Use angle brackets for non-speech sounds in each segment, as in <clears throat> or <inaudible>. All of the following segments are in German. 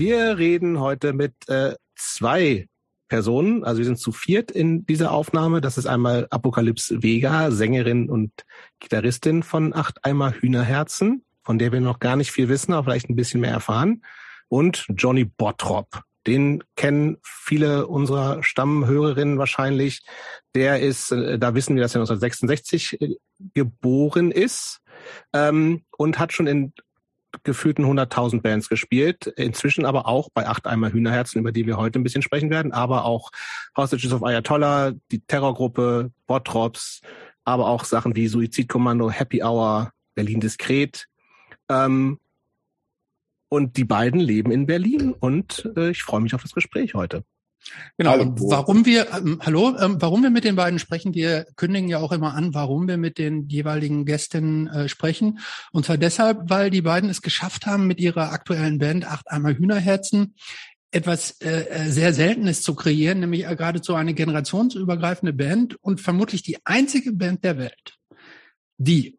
Wir reden heute mit äh, zwei Personen. Also wir sind zu viert in dieser Aufnahme. Das ist einmal Apokalypse Vega, Sängerin und Gitarristin von Acht Eimer Hühnerherzen, von der wir noch gar nicht viel wissen, aber vielleicht ein bisschen mehr erfahren. Und Johnny Bottrop. Den kennen viele unserer Stammhörerinnen wahrscheinlich. Der ist, äh, da wissen wir, dass er 1966 äh, geboren ist ähm, und hat schon in gefühlten 100.000 Bands gespielt, inzwischen aber auch bei Acht Eimer Hühnerherzen, über die wir heute ein bisschen sprechen werden, aber auch Hostages of Ayatollah, die Terrorgruppe, Bottrops, aber auch Sachen wie Suizidkommando, Happy Hour, Berlin Diskret. Ähm, und die beiden leben in Berlin und äh, ich freue mich auf das Gespräch heute. Genau. Hallo. Warum wir, ähm, hallo, ähm, warum wir mit den beiden sprechen, wir kündigen ja auch immer an, warum wir mit den jeweiligen Gästen äh, sprechen. Und zwar deshalb, weil die beiden es geschafft haben, mit ihrer aktuellen Band Acht einmal Hühnerherzen etwas äh, äh sehr Seltenes zu kreieren, nämlich äh, geradezu eine generationsübergreifende Band und vermutlich die einzige Band der Welt, die,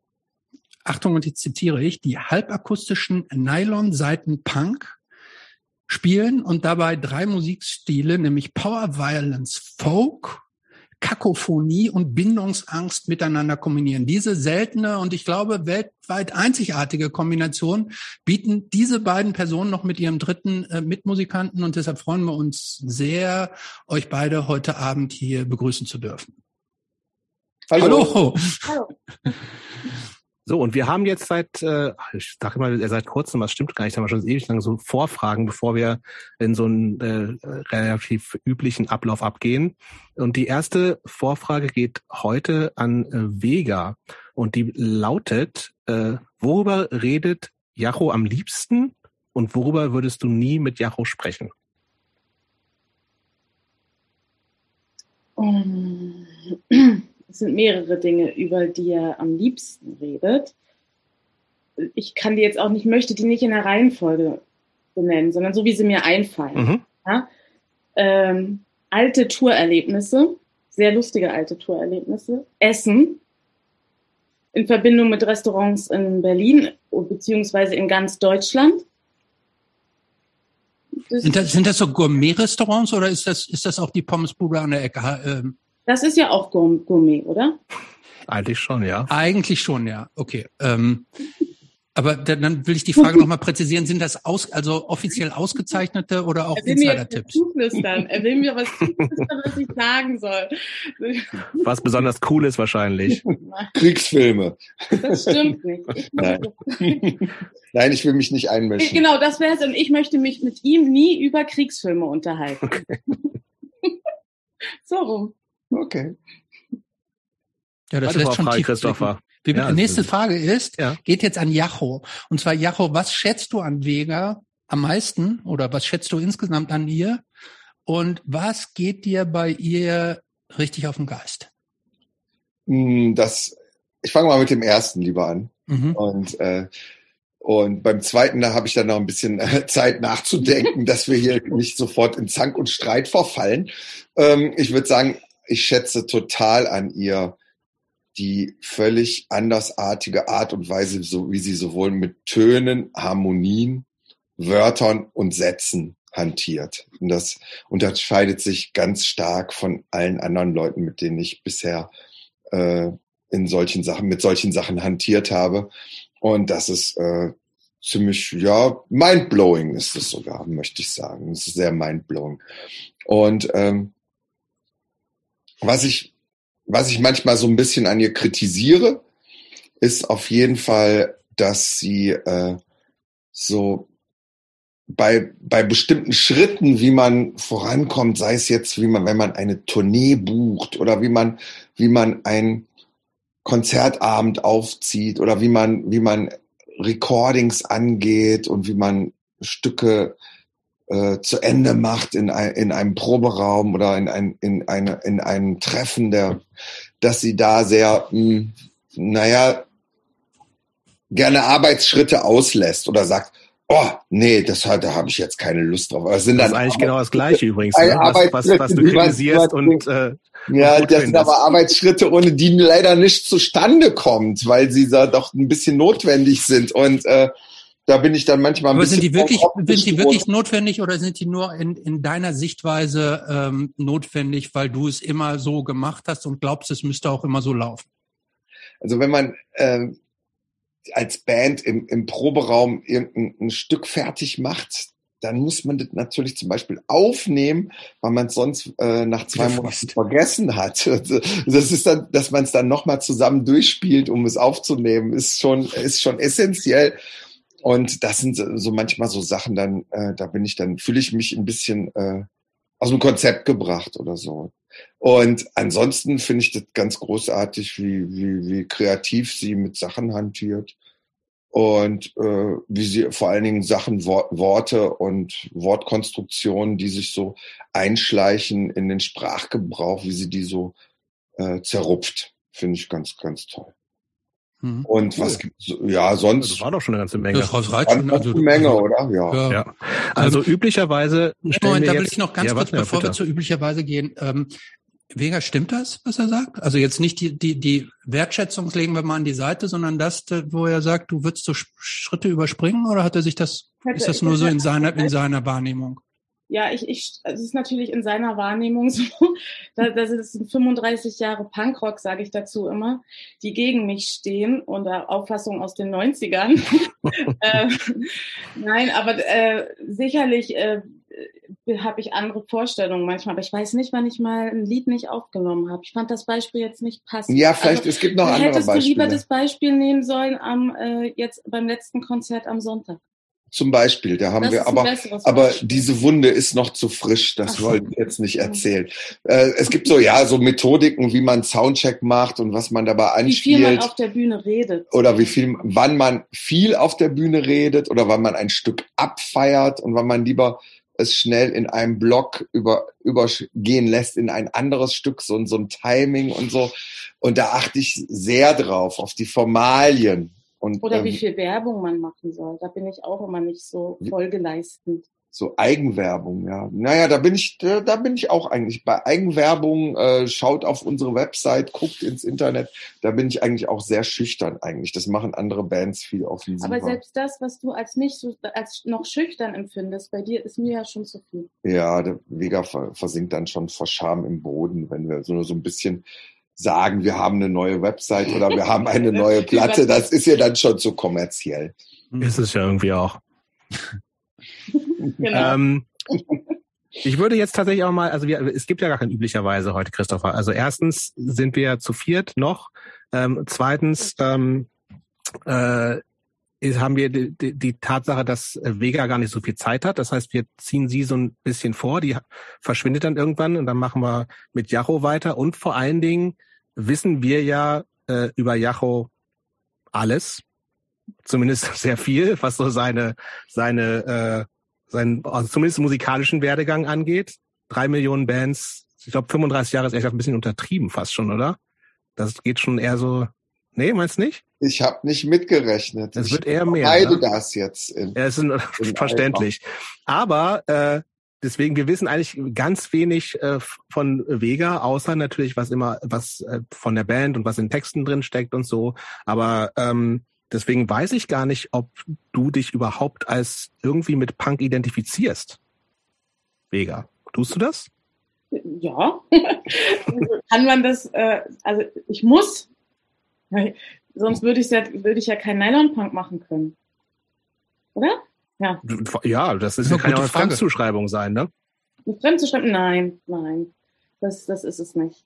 Achtung, und jetzt zitiere ich, die halbakustischen Nylon-Seiten Punk spielen und dabei drei Musikstile, nämlich Power Violence Folk, Kakophonie und Bindungsangst miteinander kombinieren. Diese seltene und ich glaube weltweit einzigartige Kombination bieten diese beiden Personen noch mit ihrem dritten äh, Mitmusikanten und deshalb freuen wir uns sehr, euch beide heute Abend hier begrüßen zu dürfen. Hallo. Hallo. Hallo. <laughs> So, und wir haben jetzt seit, äh, ich sage mal, seit kurzem, was stimmt gar nicht, haben wir schon ewig lang so Vorfragen, bevor wir in so einen äh, relativ üblichen Ablauf abgehen. Und die erste Vorfrage geht heute an äh, Vega und die lautet, äh, worüber redet Jacho am liebsten und worüber würdest du nie mit Jacho sprechen? Um <clears throat> es sind mehrere Dinge, über die er am liebsten redet. Ich kann die jetzt auch nicht, möchte die nicht in der Reihenfolge benennen, sondern so, wie sie mir einfallen. Mhm. Ja? Ähm, alte Tourerlebnisse, sehr lustige alte Tourerlebnisse, Essen in Verbindung mit Restaurants in Berlin beziehungsweise in ganz Deutschland. sind das, sind das so Gourmet-Restaurants oder ist das, ist das auch die Pommesbude an der Ecke? Das ist ja auch Gourmet, oder? Eigentlich schon, ja. Eigentlich schon, ja. Okay. Ähm, aber dann will ich die Frage nochmal präzisieren. Sind das aus, also offiziell ausgezeichnete oder auch Insider-Tipps? Er will mir was zuflüstern, was ich sagen soll. Was besonders cool ist wahrscheinlich. <laughs> Kriegsfilme. Das stimmt nicht. Nein. Nein, ich will mich nicht einmischen. Genau, das wäre es. Und ich möchte mich mit ihm nie über Kriegsfilme unterhalten. Okay. <laughs> so rum. Okay. Ja, das lässt schon Frage, tief Christopher. Die ja, nächste Frage ist, ja. geht jetzt an Jacho. Und zwar, Jacho, was schätzt du an Vega am meisten oder was schätzt du insgesamt an ihr? Und was geht dir bei ihr richtig auf den Geist? Hm, das, ich fange mal mit dem ersten lieber an. Mhm. Und, äh, und beim zweiten, da habe ich dann noch ein bisschen äh, <laughs> Zeit nachzudenken, dass wir hier nicht sofort in Zank und Streit verfallen. Ähm, ich würde sagen, ich schätze total an ihr die völlig andersartige Art und Weise, so wie sie sowohl mit Tönen, Harmonien, Wörtern und Sätzen hantiert. Und das unterscheidet sich ganz stark von allen anderen Leuten, mit denen ich bisher äh, in solchen Sachen, mit solchen Sachen hantiert habe. Und das ist äh, ziemlich, ja, mindblowing ist es sogar, möchte ich sagen. Es ist sehr mindblowing. Und ähm, was ich, was ich manchmal so ein bisschen an ihr kritisiere, ist auf jeden Fall, dass sie äh, so bei, bei bestimmten Schritten, wie man vorankommt, sei es jetzt, wie man, wenn man eine Tournee bucht oder wie man, wie man ein Konzertabend aufzieht oder wie man, wie man Recordings angeht und wie man Stücke äh, zu Ende macht in, ein, in einem Proberaum oder in, ein, in, eine, in einem Treffen, der, dass sie da sehr, mh, hm, naja, gerne Arbeitsschritte auslässt oder sagt, oh, nee, das, da habe ich jetzt keine Lust drauf. Das, sind das ist eigentlich genau das Gleiche übrigens, ne? was, was, was du kritisierst und äh, ja, das sind aber Arbeitsschritte, ohne die leider nicht zustande kommt, weil sie da doch ein bisschen notwendig sind und äh, Da bin ich dann manchmal ein Aber bisschen. sind die wirklich, sind die wirklich notwendig oder sind die nur in, in deiner Sichtweise ähm, notwendig, weil du es immer so gemacht hast und glaubst, es müsste auch immer so laufen? Also wenn man ähm, als Band im, im Proberaum irgendein Stück fertig macht, dann muss man das natürlich zum Beispiel aufnehmen, weil man es sonst äh, nach zwei Monaten vergessen hat. <laughs> Das ist dann, dass man es dann nochmal zusammen durchspielt, um es aufzunehmen, ist schon, ist schon essentiell. Und das sind so manchmal so Sachen, dann, äh, da bin ich dann, fühle ich mich ein bisschen äh, aus dem Konzept gebracht oder so. Und ansonsten finde ich das ganz großartig, wie, wie, wie kreativ sie mit Sachen hantiert und äh, wie sie vor allen Dingen Sachen, Worte und Wortkonstruktionen, die sich so einschleichen in den Sprachgebrauch, wie sie die so äh, zerrupft, finde ich ganz, ganz toll. Mhm. Und cool. was gibt's? Ja, sonst. Das war doch schon eine ganze Menge. Das reicht schon. Also, eine Menge, oder? Ja. ja. ja. Also, also üblicherweise. Moment, da will ich noch ganz ja, kurz, bevor wir zu üblicherweise gehen. Ähm, Vega, stimmt das, was er sagt? Also jetzt nicht die, die, die Wertschätzung legen wir mal an die Seite, sondern das, wo er sagt, du würdest so Schritte überspringen oder hat er sich das, ist das nur so in seiner, in seiner Wahrnehmung? Ja, ich, ich, es ist natürlich in seiner Wahrnehmung so, <laughs> das sind 35 Jahre Punkrock, sage ich dazu immer, die gegen mich stehen und Auffassung aus den 90ern. <laughs> äh, nein, aber äh, sicherlich äh, habe ich andere Vorstellungen manchmal, aber ich weiß nicht, wann ich mal ein Lied nicht aufgenommen habe. Ich fand das Beispiel jetzt nicht passend. Ja, vielleicht, also, es gibt noch andere Beispiele. Hättest du lieber das Beispiel nehmen sollen am äh, jetzt beim letzten Konzert am Sonntag. Zum Beispiel, da haben das wir, aber, aber diese Wunde ist noch zu frisch, das Ach, wollte ich jetzt nicht erzählen. Äh, es gibt so, ja, so Methodiken, wie man Soundcheck macht und was man dabei anspielt. Wie viel man auf der Bühne redet. Oder wie viel, wann man viel auf der Bühne redet oder wann man ein Stück abfeiert und wann man lieber es schnell in einem Block über, übergehen lässt in ein anderes Stück, so, so ein Timing und so. Und da achte ich sehr drauf, auf die Formalien und, Oder ähm, wie viel Werbung man machen soll. Da bin ich auch immer nicht so folgeleistend. So Eigenwerbung, ja. Naja, da bin ich, da, bin ich auch eigentlich. Bei Eigenwerbung, äh, schaut auf unsere Website, guckt ins Internet, da bin ich eigentlich auch sehr schüchtern eigentlich. Das machen andere Bands viel offensiver. Aber selbst das, was du als nicht so, als noch schüchtern empfindest, bei dir ist mir ja schon zu viel. Ja, der Vega versinkt dann schon vor Scham im Boden, wenn wir so nur so ein bisschen sagen, wir haben eine neue Website oder wir haben eine <laughs> neue Platte. Das ist ja dann schon zu kommerziell. Ist es ja irgendwie auch. <laughs> genau. ähm, ich würde jetzt tatsächlich auch mal, also wir, es gibt ja gar kein üblicherweise heute, Christopher. Also erstens sind wir zu viert noch. Ähm, zweitens ähm, äh, haben wir die, die, die Tatsache, dass Vega gar nicht so viel Zeit hat. Das heißt, wir ziehen sie so ein bisschen vor, die verschwindet dann irgendwann und dann machen wir mit Jacho weiter. Und vor allen Dingen wissen wir ja äh, über Jacho alles, zumindest <laughs> sehr viel, was so seine seine äh, seinen also zumindest musikalischen Werdegang angeht. Drei Millionen Bands, ich glaube 35 Jahre ist echt ein bisschen untertrieben fast schon, oder? Das geht schon eher so. Nee, meinst du nicht? Ich habe nicht mitgerechnet. Es wird eher mehr. Beide ne? das jetzt. In, ja, ist <laughs> in <laughs> verständlich. Aber äh, deswegen, wir wissen eigentlich ganz wenig äh, von Vega, außer natürlich, was immer, was äh, von der Band und was in Texten drin steckt und so. Aber ähm, deswegen weiß ich gar nicht, ob du dich überhaupt als irgendwie mit Punk identifizierst. Vega, tust du das? Ja. <laughs> Kann man das, äh, also ich muss, sonst würde ich ja, würde ich ja kein Nylon-Punk machen können. Oder? Ja. Ja, das ist, ja, kann ja auch eine Fremdzuschreibung sein, ne? Eine Fremdzuschreibung? Nein, nein. Das, das ist es nicht.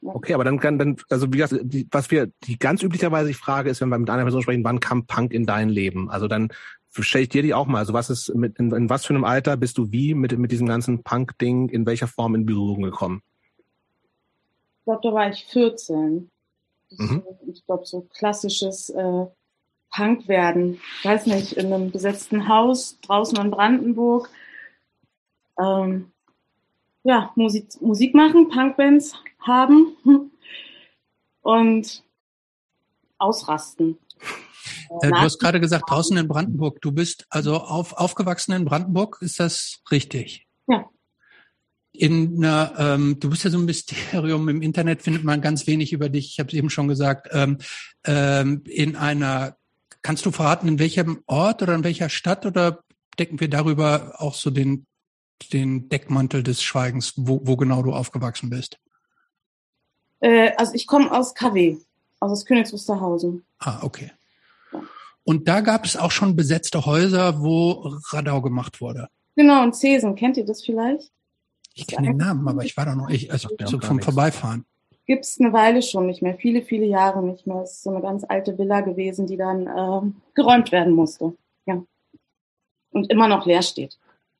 Ja. Okay, aber dann kann dann, also wie gesagt, die, was wir, die ganz üblicherweise ich frage, ist, wenn wir mit einer Person sprechen, wann kam Punk in dein Leben? Also dann stelle ich dir die auch mal. Also was ist, mit, in, in was für einem Alter bist du wie mit, mit diesem ganzen Punk-Ding in welcher Form in Berührung gekommen? Ich glaube, da war ich 14. Mhm. Ich glaube, so klassisches äh, Punk werden. Ich weiß nicht, in einem besetzten Haus draußen in Brandenburg. Ähm, ja, Musik, Musik machen, Punkbands haben <laughs> und ausrasten. Äh, du hast gerade gesagt, draußen in Brandenburg. Du bist also auf, aufgewachsen in Brandenburg, ist das richtig? Ja. In einer, ähm, du bist ja so ein Mysterium. Im Internet findet man ganz wenig über dich. Ich habe es eben schon gesagt. Ähm, ähm, in einer kannst du verraten, in welchem Ort oder in welcher Stadt oder decken wir darüber auch so den, den Deckmantel des Schweigens, wo, wo genau du aufgewachsen bist? Äh, also ich komme aus KW, also aus Königs Wusterhausen. Ah, okay. Und da gab es auch schon besetzte Häuser, wo Radau gemacht wurde. Genau, und Cesen, kennt ihr das vielleicht? Ich kenne den Namen, aber ich war da noch, ich, also so vom Vorbeifahren. Gibt es eine Weile schon nicht mehr, viele, viele Jahre nicht mehr. Es ist so eine ganz alte Villa gewesen, die dann äh, geräumt werden musste. Ja. Und immer noch leer steht.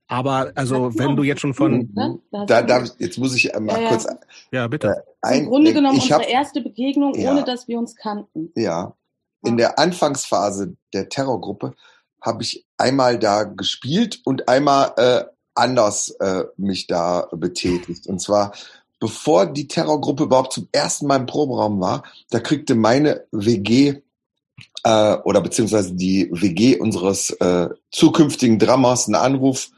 Aber also wenn du jetzt schon von ja, da, da, jetzt muss ich mal ja, kurz ja bitte ein, Im Grunde genommen unsere hab, erste Begegnung, ja, ohne dass wir uns kannten. Ja, in der Anfangsphase der Terrorgruppe habe ich einmal da gespielt und einmal äh, anders äh, mich da betätigt. Und zwar bevor die Terrorgruppe überhaupt zum ersten Mal im Proberaum war, da kriegte meine WG äh, oder beziehungsweise die WG unseres äh, zukünftigen Dramas einen Anruf,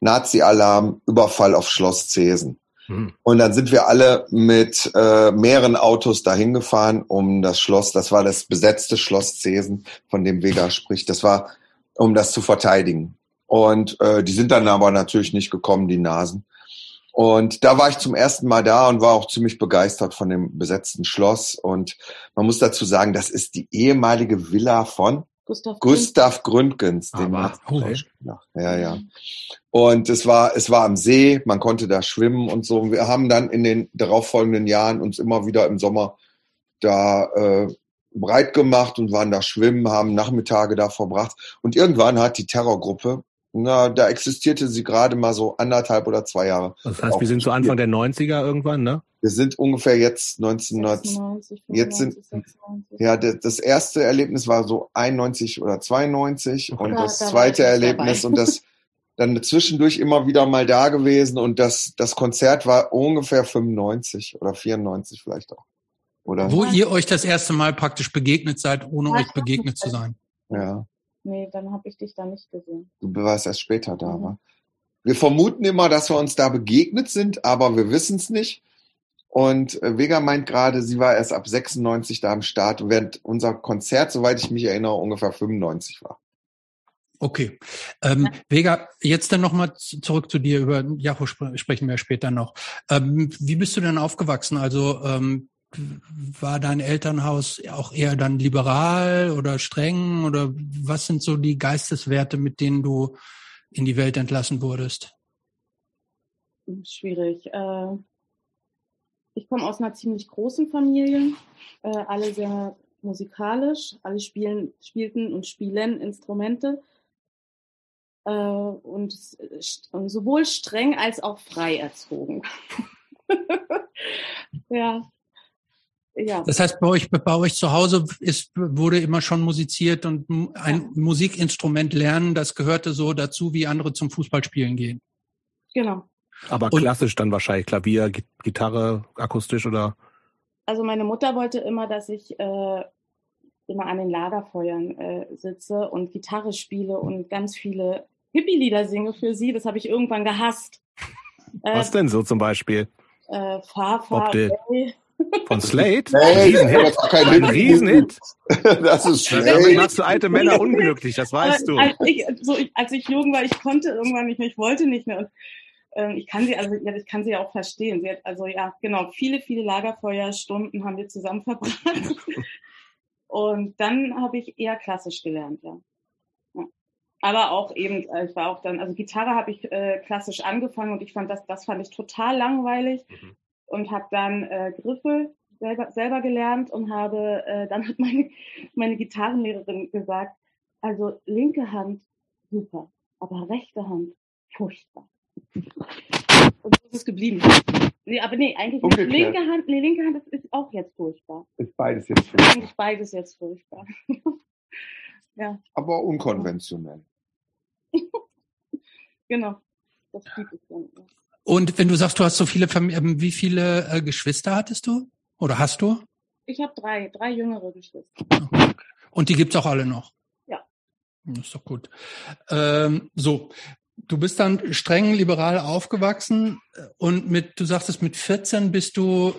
Nazi-Alarm, Überfall auf Schloss Zesen. Mhm. Und dann sind wir alle mit äh, mehreren Autos dahin gefahren, um das Schloss, das war das besetzte Schloss Zesen, von dem Vega spricht, das war, um das zu verteidigen. Und äh, die sind dann aber natürlich nicht gekommen, die Nasen. Und da war ich zum ersten Mal da und war auch ziemlich begeistert von dem besetzten Schloss. Und man muss dazu sagen, das ist die ehemalige Villa von Gustav, Gustav Gründgens. Den Aber, okay. Ja, ja. Und es war, es war am See, man konnte da schwimmen und so. Wir haben dann in den darauffolgenden Jahren uns immer wieder im Sommer da äh, breit gemacht und waren da schwimmen, haben Nachmittage da verbracht. Und irgendwann hat die Terrorgruppe, na, da existierte sie gerade mal so anderthalb oder zwei Jahre. Das heißt, wir sind zu Anfang der 90er irgendwann, ne? Wir sind ungefähr jetzt 1990. jetzt sind, 96. ja, das erste Erlebnis war so 91 oder 92 okay. und ja, das zweite Erlebnis dabei. und das <laughs> dann zwischendurch immer wieder mal da gewesen und das, das Konzert war ungefähr 95 oder 94 vielleicht auch. Oder? Wo ihr euch das erste Mal praktisch begegnet seid, ohne euch begegnet zu sein. Ja. Nee, dann habe ich dich da nicht gesehen. Du warst erst später da, mhm. war. Wir vermuten immer, dass wir uns da begegnet sind, aber wir wissen es nicht. Und äh, Vega meint gerade, sie war erst ab 96 da am Start, während unser Konzert, soweit ich mich erinnere, ungefähr 95 war. Okay. Ähm, Vega, jetzt dann nochmal zurück zu dir. Über Jacho sprechen wir später noch. Ähm, wie bist du denn aufgewachsen? Also ähm, war dein Elternhaus auch eher dann liberal oder streng? Oder was sind so die Geisteswerte, mit denen du in die Welt entlassen wurdest? Schwierig. Äh ich komme aus einer ziemlich großen Familie, äh, alle sehr musikalisch, alle spielen, spielten und spielen Instrumente äh, und, und, sowohl streng als auch frei erzogen. <laughs> ja. Ja. Das heißt, bei euch, bei euch zu Hause ist, wurde immer schon musiziert und ein ja. Musikinstrument lernen, das gehörte so dazu, wie andere zum Fußballspielen gehen. Genau. Aber und, klassisch dann wahrscheinlich Klavier, Gitarre, akustisch oder? Also meine Mutter wollte immer, dass ich äh, immer an den Lagerfeuern äh, sitze und Gitarre spiele und ganz viele Hippie-Lieder singe für sie. Das habe ich irgendwann gehasst. Was äh, denn so zum Beispiel? Äh, fahr, fahr, away. Von Slate? Hey, Riesenhit. Ein Riesenhit. Das ist schlecht. Damit machst du alte Männer unglücklich, das weißt du. Als ich, so, als ich jung war, ich konnte irgendwann nicht mehr, ich wollte nicht mehr. Und ähm, ich kann sie, also ja, ich kann sie auch verstehen. Sie hat, also ja, genau, viele, viele Lagerfeuerstunden haben wir zusammen verbracht. <laughs> Und dann habe ich eher klassisch gelernt, ja. ja. Aber auch eben, äh, ich war auch dann, also Gitarre habe ich äh, klassisch angefangen und ich fand das, das fand ich total langweilig mhm. Und habe dann äh, Griffe selber, selber gelernt und habe, äh, dann hat meine, meine Gitarrenlehrerin gesagt, also linke Hand super, aber rechte Hand furchtbar. Und so ist es geblieben. Nee, aber nee, eigentlich okay, linke Hand, nee, linke Hand ist, ist auch jetzt furchtbar. Ist beides jetzt furchtbar. Eigentlich beides jetzt furchtbar. <laughs> ja. Aber unkonventionell. <laughs> genau. Das gibt es dann. Ja. Und wenn du sagst, du hast so viele Familien, wie viele äh, Geschwister hattest du? Oder hast du? Ich habe drei, drei jüngere Geschwister. Und die gibt's auch alle noch? Ja. Das ist doch gut. Ähm, so, du bist dann streng liberal aufgewachsen und mit, du sagtest, mit 14 bist du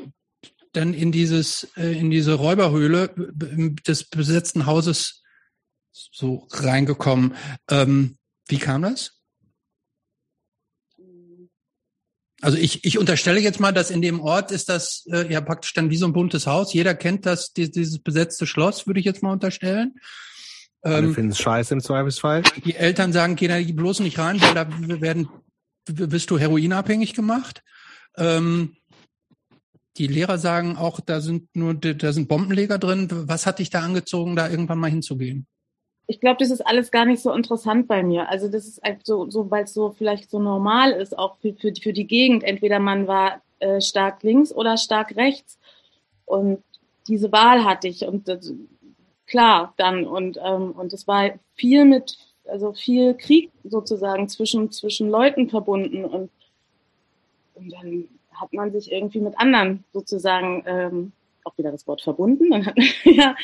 dann in dieses, äh, in diese Räuberhöhle des besetzten Hauses so reingekommen. Ähm, wie kam das? Also ich, ich unterstelle jetzt mal, dass in dem Ort ist das äh, ja praktisch dann wie so ein buntes Haus. Jeder kennt das, die, dieses besetzte Schloss, würde ich jetzt mal unterstellen. Ähm, finden es scheiße im Zweifelsfall. Die Eltern sagen, geh da bloß nicht rein, weil da werden, bist du heroinabhängig gemacht. Ähm, die Lehrer sagen auch, da sind nur, da sind Bombenleger drin. Was hat dich da angezogen, da irgendwann mal hinzugehen? Ich glaube, das ist alles gar nicht so interessant bei mir. Also das ist einfach so, so weil es so vielleicht so normal ist, auch für, für, für die Gegend. Entweder man war äh, stark links oder stark rechts. Und diese Wahl hatte ich. Und das, klar, dann. Und, ähm, und es war viel mit, also viel Krieg sozusagen zwischen, zwischen Leuten verbunden. Und, und dann hat man sich irgendwie mit anderen sozusagen ähm, auch wieder das Wort verbunden. Dann hat, <laughs> ja,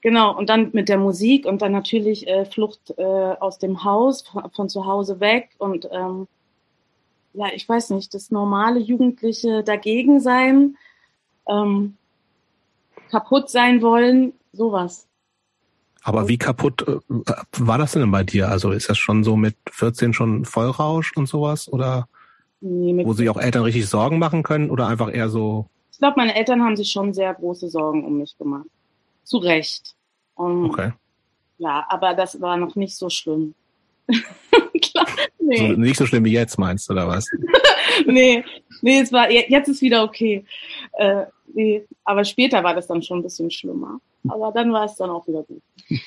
genau. Und dann mit der Musik und dann natürlich äh, Flucht äh, aus dem Haus, von, von zu Hause weg und ähm, ja, ich weiß nicht, das normale Jugendliche dagegen sein, ähm, kaputt sein wollen, sowas. Aber wie kaputt äh, war das denn bei dir? Also ist das schon so mit 14 schon Vollrausch und sowas? Oder nee, wo sich auch Eltern richtig Sorgen machen können oder einfach eher so ich glaube, meine Eltern haben sich schon sehr große Sorgen um mich gemacht. Zu Recht. Um, okay. Ja, aber das war noch nicht so schlimm. <laughs> Klar, nee. So, nicht so schlimm wie jetzt, meinst du, oder was? <laughs> nee, nee, es war, jetzt ist wieder okay. Äh, nee, aber später war das dann schon ein bisschen schlimmer. Aber dann war es dann auch wieder gut. <laughs>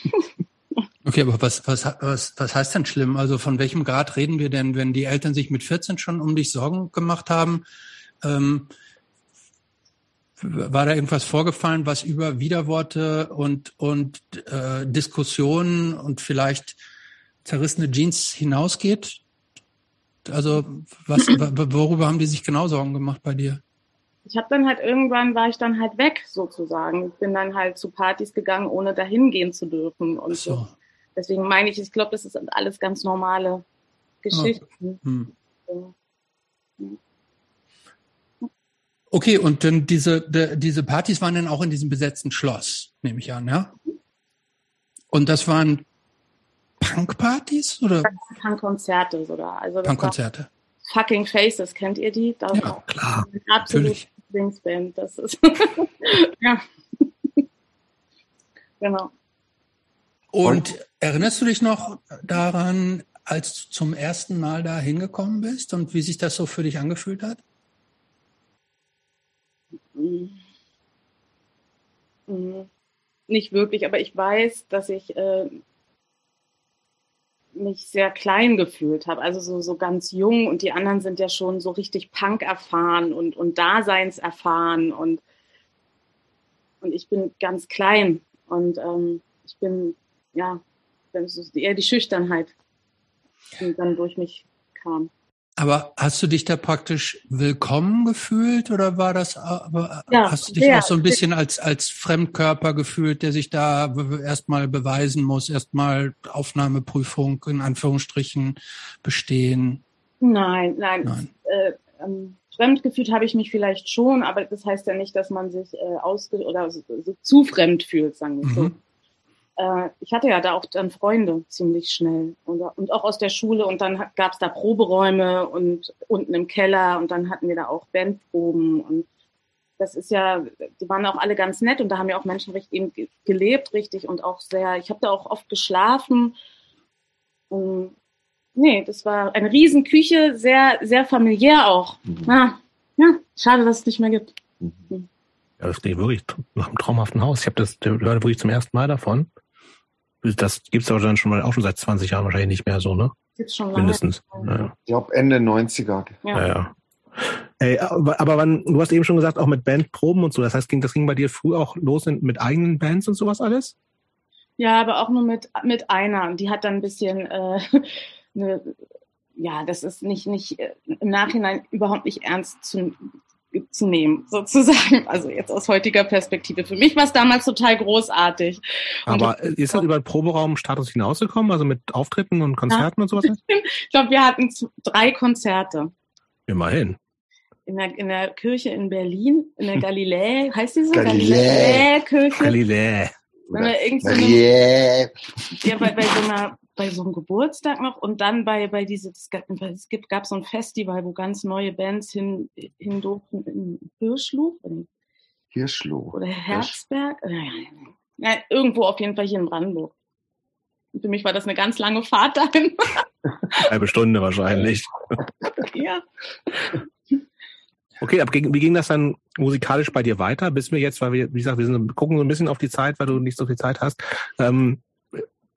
Okay, aber was, was, was, was heißt denn schlimm? Also von welchem Grad reden wir denn, wenn die Eltern sich mit 14 schon um dich Sorgen gemacht haben? Ähm, war da irgendwas vorgefallen, was über Widerworte und, und äh, Diskussionen und vielleicht zerrissene Jeans hinausgeht? Also was, <clears throat> worüber haben die sich genau Sorgen gemacht bei dir? Ich habe dann halt irgendwann war ich dann halt weg sozusagen. Ich bin dann halt zu Partys gegangen, ohne dahin gehen zu dürfen und so. so. Deswegen meine ich, ich glaube, das ist alles ganz normale Geschichten. Oh. Hm. So. Okay, und dann diese, de, diese Partys waren dann auch in diesem besetzten Schloss, nehme ich an, ja? Und das waren Punk-Partys oder? Punk-Konzerte sogar. Also Punk-Konzerte. Fucking Faces, kennt ihr die? Das ja, klar. Absolut Dingsband. Das ist <laughs> ja. <laughs> genau. Und erinnerst du dich noch daran, als du zum ersten Mal da hingekommen bist und wie sich das so für dich angefühlt hat? Mhm. Nicht wirklich, aber ich weiß, dass ich äh, mich sehr klein gefühlt habe, also so, so ganz jung und die anderen sind ja schon so richtig Punk erfahren und, und Daseins erfahren und, und ich bin ganz klein und ähm, ich bin, ja, eher die Schüchternheit, die dann durch mich kam. Aber hast du dich da praktisch willkommen gefühlt oder war das, aber ja, hast du dich ja, auch so ein bisschen als, als Fremdkörper gefühlt, der sich da erstmal beweisen muss, erstmal Aufnahmeprüfung in Anführungsstrichen bestehen? Nein, nein. nein. Äh, ähm, fremd gefühlt habe ich mich vielleicht schon, aber das heißt ja nicht, dass man sich äh, ausge oder so, so zu fremd fühlt, sagen wir mhm. so äh, ich hatte ja da auch dann Freunde ziemlich schnell und, und auch aus der Schule und dann gab es da Proberäume und unten im Keller und dann hatten wir da auch Bandproben und das ist ja, die waren auch alle ganz nett und da haben ja auch Menschen richtig eben gelebt, richtig und auch sehr, ich habe da auch oft geschlafen. Und, nee, das war eine Riesenküche, sehr, sehr familiär auch. Mhm. Ja, ja, schade, dass es nicht mehr gibt. Mhm. Ja, das klingt wirklich nach einem traumhaften Haus. Ich habe das gehört wirklich zum ersten Mal davon. Das gibt's aber dann schon mal auch schon seit 20 Jahren wahrscheinlich nicht mehr so, ne? Gibt's schon lange. Mindestens. Ja. Ich glaube Ende 90er. Ja. ja. Ey, aber, aber wann, du hast eben schon gesagt, auch mit Bandproben und so. Das heißt, ging, das ging bei dir früh auch los mit eigenen Bands und sowas alles? Ja, aber auch nur mit, mit einer. Die hat dann ein bisschen äh, eine, <laughs> ja, das ist nicht, nicht äh, im Nachhinein überhaupt nicht ernst zu, zu nehmen, <laughs> sozusagen. Also jetzt aus heutiger Perspektive. Für mich war es damals total großartig. Und Aber ist das über den Proberaum-Status hinausgekommen, also mit Auftritten und Konzerten ja. und sowas? <laughs> Ich glaube, wir hatten drei Konzerte. Immerhin. In der, in der Kirche in Berlin, in der Galilä, heißt die so? Galilä. Galilä-Kirche. Galilä. Irgend so yeah. ja, bei, bei, so einer, bei so einem Geburtstag noch und dann bei, bei diese, es gab, es gibt, gab so ein Festival, wo ganz neue Bands hin, hin durften in Hirschluch. Hirschluch. Oder Herzberg. Ja, irgendwo auf jeden Fall hier in Brandenburg. Für mich war das eine ganz lange Fahrt dahin. <laughs> Halbe Stunde wahrscheinlich. <laughs> ja. Okay, aber wie ging das dann musikalisch bei dir weiter? Bis wir jetzt, weil wir, wie gesagt, wir sind, gucken so ein bisschen auf die Zeit, weil du nicht so viel Zeit hast. Ähm,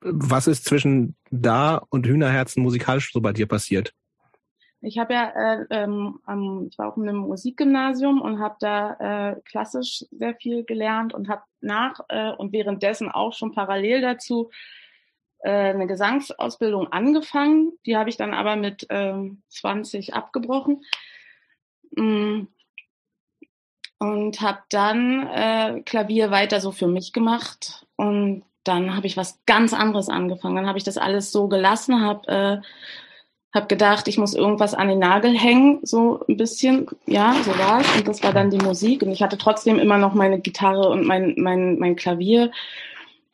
was ist zwischen da und Hühnerherzen musikalisch so bei dir passiert? Ich habe ja, äh, ähm, ich war auf einem Musikgymnasium und habe da äh, klassisch sehr viel gelernt und habe nach äh, und währenddessen auch schon parallel dazu äh, eine Gesangsausbildung angefangen. Die habe ich dann aber mit äh, 20 abgebrochen Mm. Und habe dann äh, Klavier weiter so für mich gemacht. Und dann habe ich was ganz anderes angefangen. Dann habe ich das alles so gelassen, habe äh, hab gedacht, ich muss irgendwas an den Nagel hängen, so ein bisschen. Ja, so war es. Und das war dann die Musik. Und ich hatte trotzdem immer noch meine Gitarre und mein, mein, mein Klavier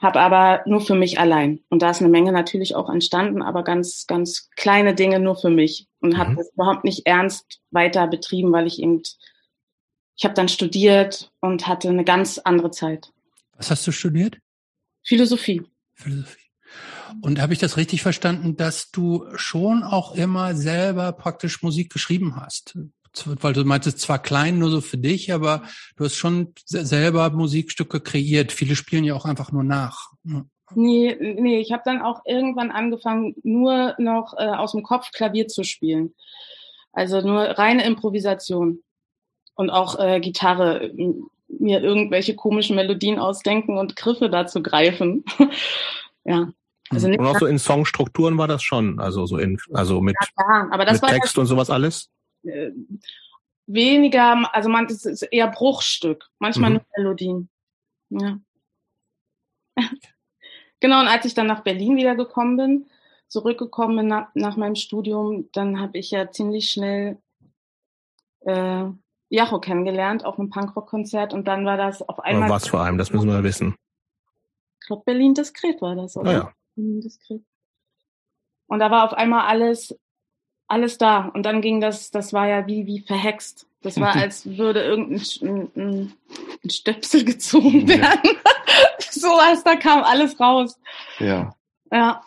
habe aber nur für mich allein. Und da ist eine Menge natürlich auch entstanden, aber ganz, ganz kleine Dinge nur für mich und mhm. habe das überhaupt nicht ernst weiter betrieben, weil ich eben, ich habe dann studiert und hatte eine ganz andere Zeit. Was hast du studiert? Philosophie. Philosophie. Und habe ich das richtig verstanden, dass du schon auch immer selber praktisch Musik geschrieben hast? weil du meintest zwar klein, nur so für dich, aber du hast schon selber Musikstücke kreiert. Viele spielen ja auch einfach nur nach. Nee, nee, ich habe dann auch irgendwann angefangen, nur noch äh, aus dem Kopf Klavier zu spielen. Also nur reine Improvisation. Und auch äh, Gitarre, mir irgendwelche komischen Melodien ausdenken und Griffe dazu greifen. <laughs> ja. Also und auch so in Songstrukturen war das schon, also so in, also mit, ja, aber das mit Text und sowas alles? äh, weniger, also man, das ist eher Bruchstück, manchmal mhm. nur Melodien. Ja. <laughs> genau, und als ich dann nach Berlin wiedergekommen bin, zurückgekommen bin nach, nach meinem Studium, dann habe ich ja ziemlich schnell äh, Jacho kennengelernt auf einem Punkrock-Konzert und dann war das auf einmal. Aber was vor allem, das müssen wir wissen. Ich glaube, Berlin diskret war das, oder? Ah, ja. Berlin diskret. Und da war auf einmal alles alles da. Und dann ging das, das war ja wie, wie verhext. Das war, <laughs> als würde irgendein ein, ein Stöpsel <laughs> gezogen werden. Ja. <laughs> so was, da kam alles raus. Ja. Ja.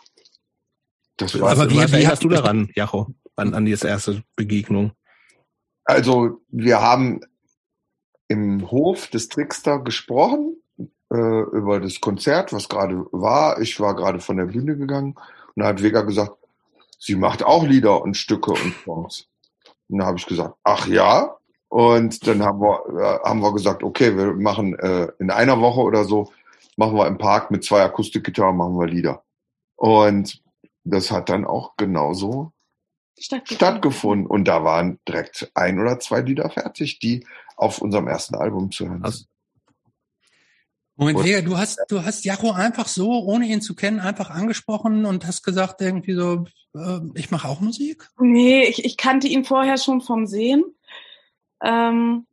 Das war Aber wie, wie, hast du daran, Jacho, an, an die erste Begegnung? Also, wir haben im Hof des Trickster gesprochen äh, über das Konzert, was gerade war. Ich war gerade von der Bühne gegangen und da hat Vega gesagt, sie macht auch Lieder und Stücke und Songs. Und da habe ich gesagt, ach ja. Und dann haben wir, äh, haben wir gesagt, okay, wir machen äh, in einer Woche oder so, machen wir im Park mit zwei Akustikgitarren, machen wir Lieder. Und das hat dann auch genauso stattgefunden. stattgefunden. Und da waren direkt ein oder zwei Lieder fertig, die auf unserem ersten Album zu hören sind. Moment, Vega, du hast, du hast Jaco einfach so, ohne ihn zu kennen, einfach angesprochen und hast gesagt irgendwie so, äh, ich mache auch Musik? Nee, ich, ich kannte ihn vorher schon vom Sehen. Ähm,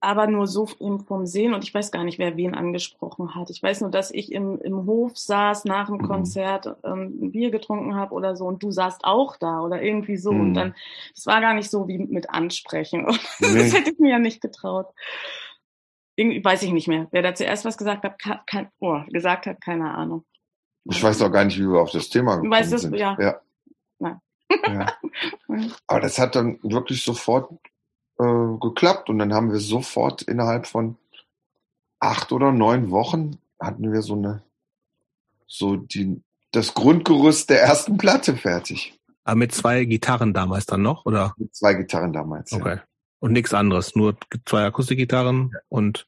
aber nur so vom Sehen und ich weiß gar nicht, wer wen angesprochen hat. Ich weiß nur, dass ich im, im Hof saß nach dem mhm. Konzert, ähm, ein Bier getrunken habe oder so und du saßt auch da oder irgendwie so mhm. und dann, das war gar nicht so wie mit Ansprechen. <laughs> Nee. das hätte ich mir ja nicht getraut irgendwie weiß ich nicht mehr. Wer da zuerst was gesagt hat, kann, kann, oh, gesagt hat, keine Ahnung. Ich weiß auch gar nicht, wie wir auf das Thema gekommen weißt sind. Ja. ja. Nein. <laughs> Ja. Aber das hat dann wirklich sofort äh, geklappt und dann haben wir sofort innerhalb von acht oder neun Wochen hatten wir so eine, so die, das Grundgerüst der ersten Platte fertig. Aber mit zwei Gitarren damals dann noch, oder? Mit zwei Gitarren damals. Okay. Ja. Und nichts anderes, nur zwei Akustikgitarren und.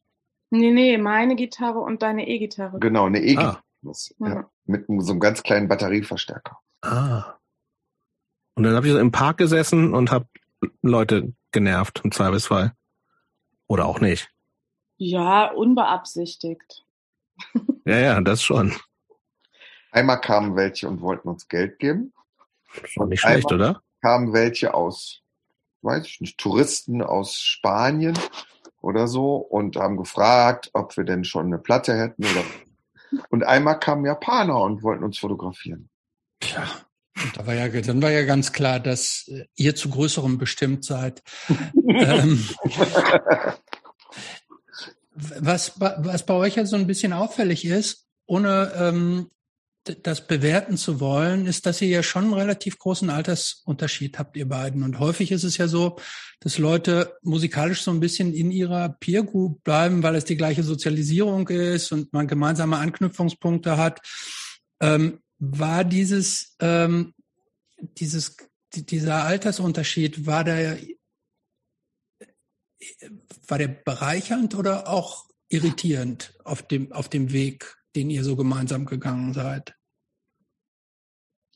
Nee, nee, meine Gitarre und deine E-Gitarre. Genau, eine E-Gitarre. Ah. Ja, mit so einem ganz kleinen Batterieverstärker. Ah. Und dann habe ich so im Park gesessen und habe Leute genervt im Zweifelsfall. Oder auch nicht. Ja, unbeabsichtigt. <laughs> ja, ja, das schon. Einmal kamen welche und wollten uns Geld geben. War nicht schlecht, oder? Kamen welche aus weiß ich nicht, Touristen aus Spanien oder so und haben gefragt, ob wir denn schon eine Platte hätten oder Und einmal kamen Japaner und wollten uns fotografieren. Tja, da war ja, dann war ja ganz klar, dass äh, ihr zu größerem bestimmt seid. ähm, was, was bei euch ja so ein bisschen auffällig ist, ohne ähm, das bewerten zu wollen, ist, dass ihr ja schon einen relativ großen Altersunterschied habt, ihr beiden. Und häufig ist es ja so, dass Leute musikalisch so ein bisschen in ihrer Peer Group bleiben, weil es die gleiche Sozialisierung ist und man gemeinsame Anknüpfungspunkte hat. Ähm, war dieses, ähm, dieses, dieser Altersunterschied, war der, war der bereichernd oder auch irritierend auf dem, auf dem Weg den ihr so gemeinsam gegangen seid?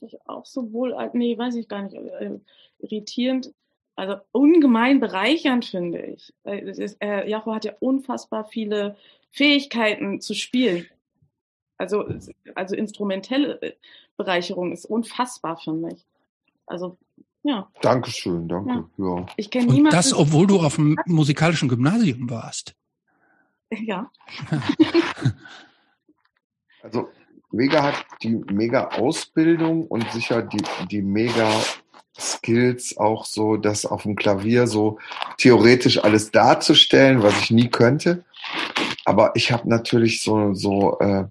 Ich auch sowohl, nee, weiß ich gar nicht, äh, irritierend, also ungemein bereichernd finde ich. Ist, äh, Jacho hat ja unfassbar viele Fähigkeiten zu spielen. Also, also instrumentelle Bereicherung ist unfassbar für mich. Also, ja. Dankeschön, danke. Ja. ja. Ich kenne niemanden. Das, obwohl du auf dem musikalischen Gymnasium warst. <laughs> Ja. <laughs> Also Vega hat die mega Ausbildung und sicher die, die mega Skills auch so, das auf dem Klavier so theoretisch alles darzustellen, was ich nie könnte. Aber ich habe natürlich so, so äh,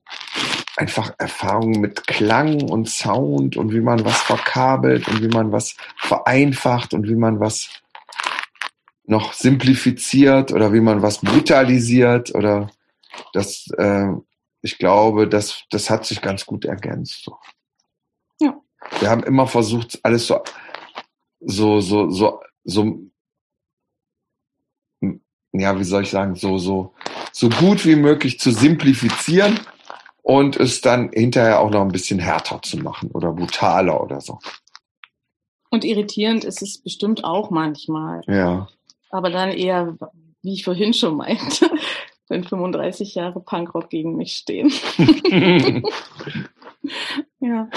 einfach Erfahrungen mit Klang und Sound und wie man was verkabelt und wie man was vereinfacht und wie man was noch simplifiziert oder wie man was brutalisiert oder das äh, ich glaube, das, das hat sich ganz gut ergänzt. So. Ja. Wir haben immer versucht, alles so, so, so, so, so, ja, wie soll ich sagen, so, so, so gut wie möglich zu simplifizieren und es dann hinterher auch noch ein bisschen härter zu machen oder brutaler oder so. Und irritierend ist es bestimmt auch manchmal. Ja. Aber dann eher, wie ich vorhin schon meinte, <laughs> wenn 35 Jahre Punkrock gegen mich stehen. <laughs> ja.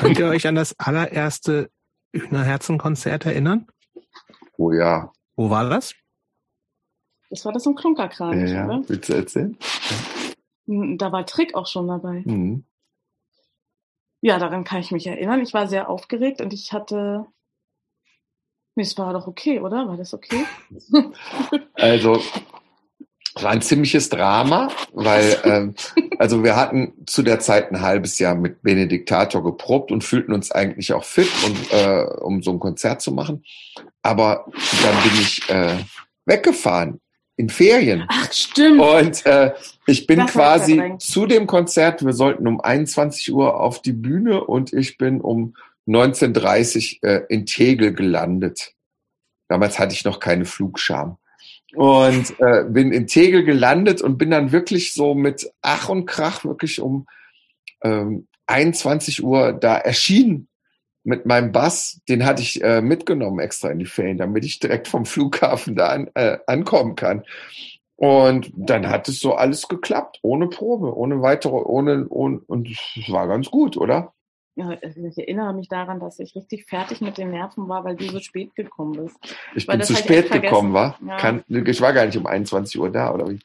Könnt ihr euch an das allererste Hühnerherzen-Konzert erinnern? Oh ja. Wo war das? Das war das im Klunkerkran, ja, oder? Willst du erzählen? Hm, da war Trick auch schon dabei. Mhm. Ja, daran kann ich mich erinnern. Ich war sehr aufgeregt und ich hatte. Nee, es war doch okay, oder? War das okay? <laughs> also, es war ein ziemliches Drama, weil ähm, also wir hatten zu der Zeit ein halbes Jahr mit Benediktator geprobt und fühlten uns eigentlich auch fit, und, äh, um so ein Konzert zu machen. Aber dann bin ich äh, weggefahren in Ferien. Ach, stimmt. Und äh, ich bin das quasi zu dem Konzert, wir sollten um 21 Uhr auf die Bühne und ich bin um 19.30 Uhr äh, in Tegel gelandet. Damals hatte ich noch keine Flugscham und äh, bin in Tegel gelandet und bin dann wirklich so mit Ach und Krach wirklich um ähm, 21 Uhr da erschienen mit meinem Bass. Den hatte ich äh, mitgenommen extra in die Ferien, damit ich direkt vom Flughafen da an, äh, ankommen kann. Und dann hat es so alles geklappt, ohne Probe, ohne weitere, ohne, ohne und es war ganz gut, oder? ja, ich erinnere mich daran, dass ich richtig fertig mit den Nerven war, weil du so spät gekommen bist. Ich weil bin zu spät gekommen, war? Ja. Kann, ich war gar nicht um 21 Uhr da, oder wie?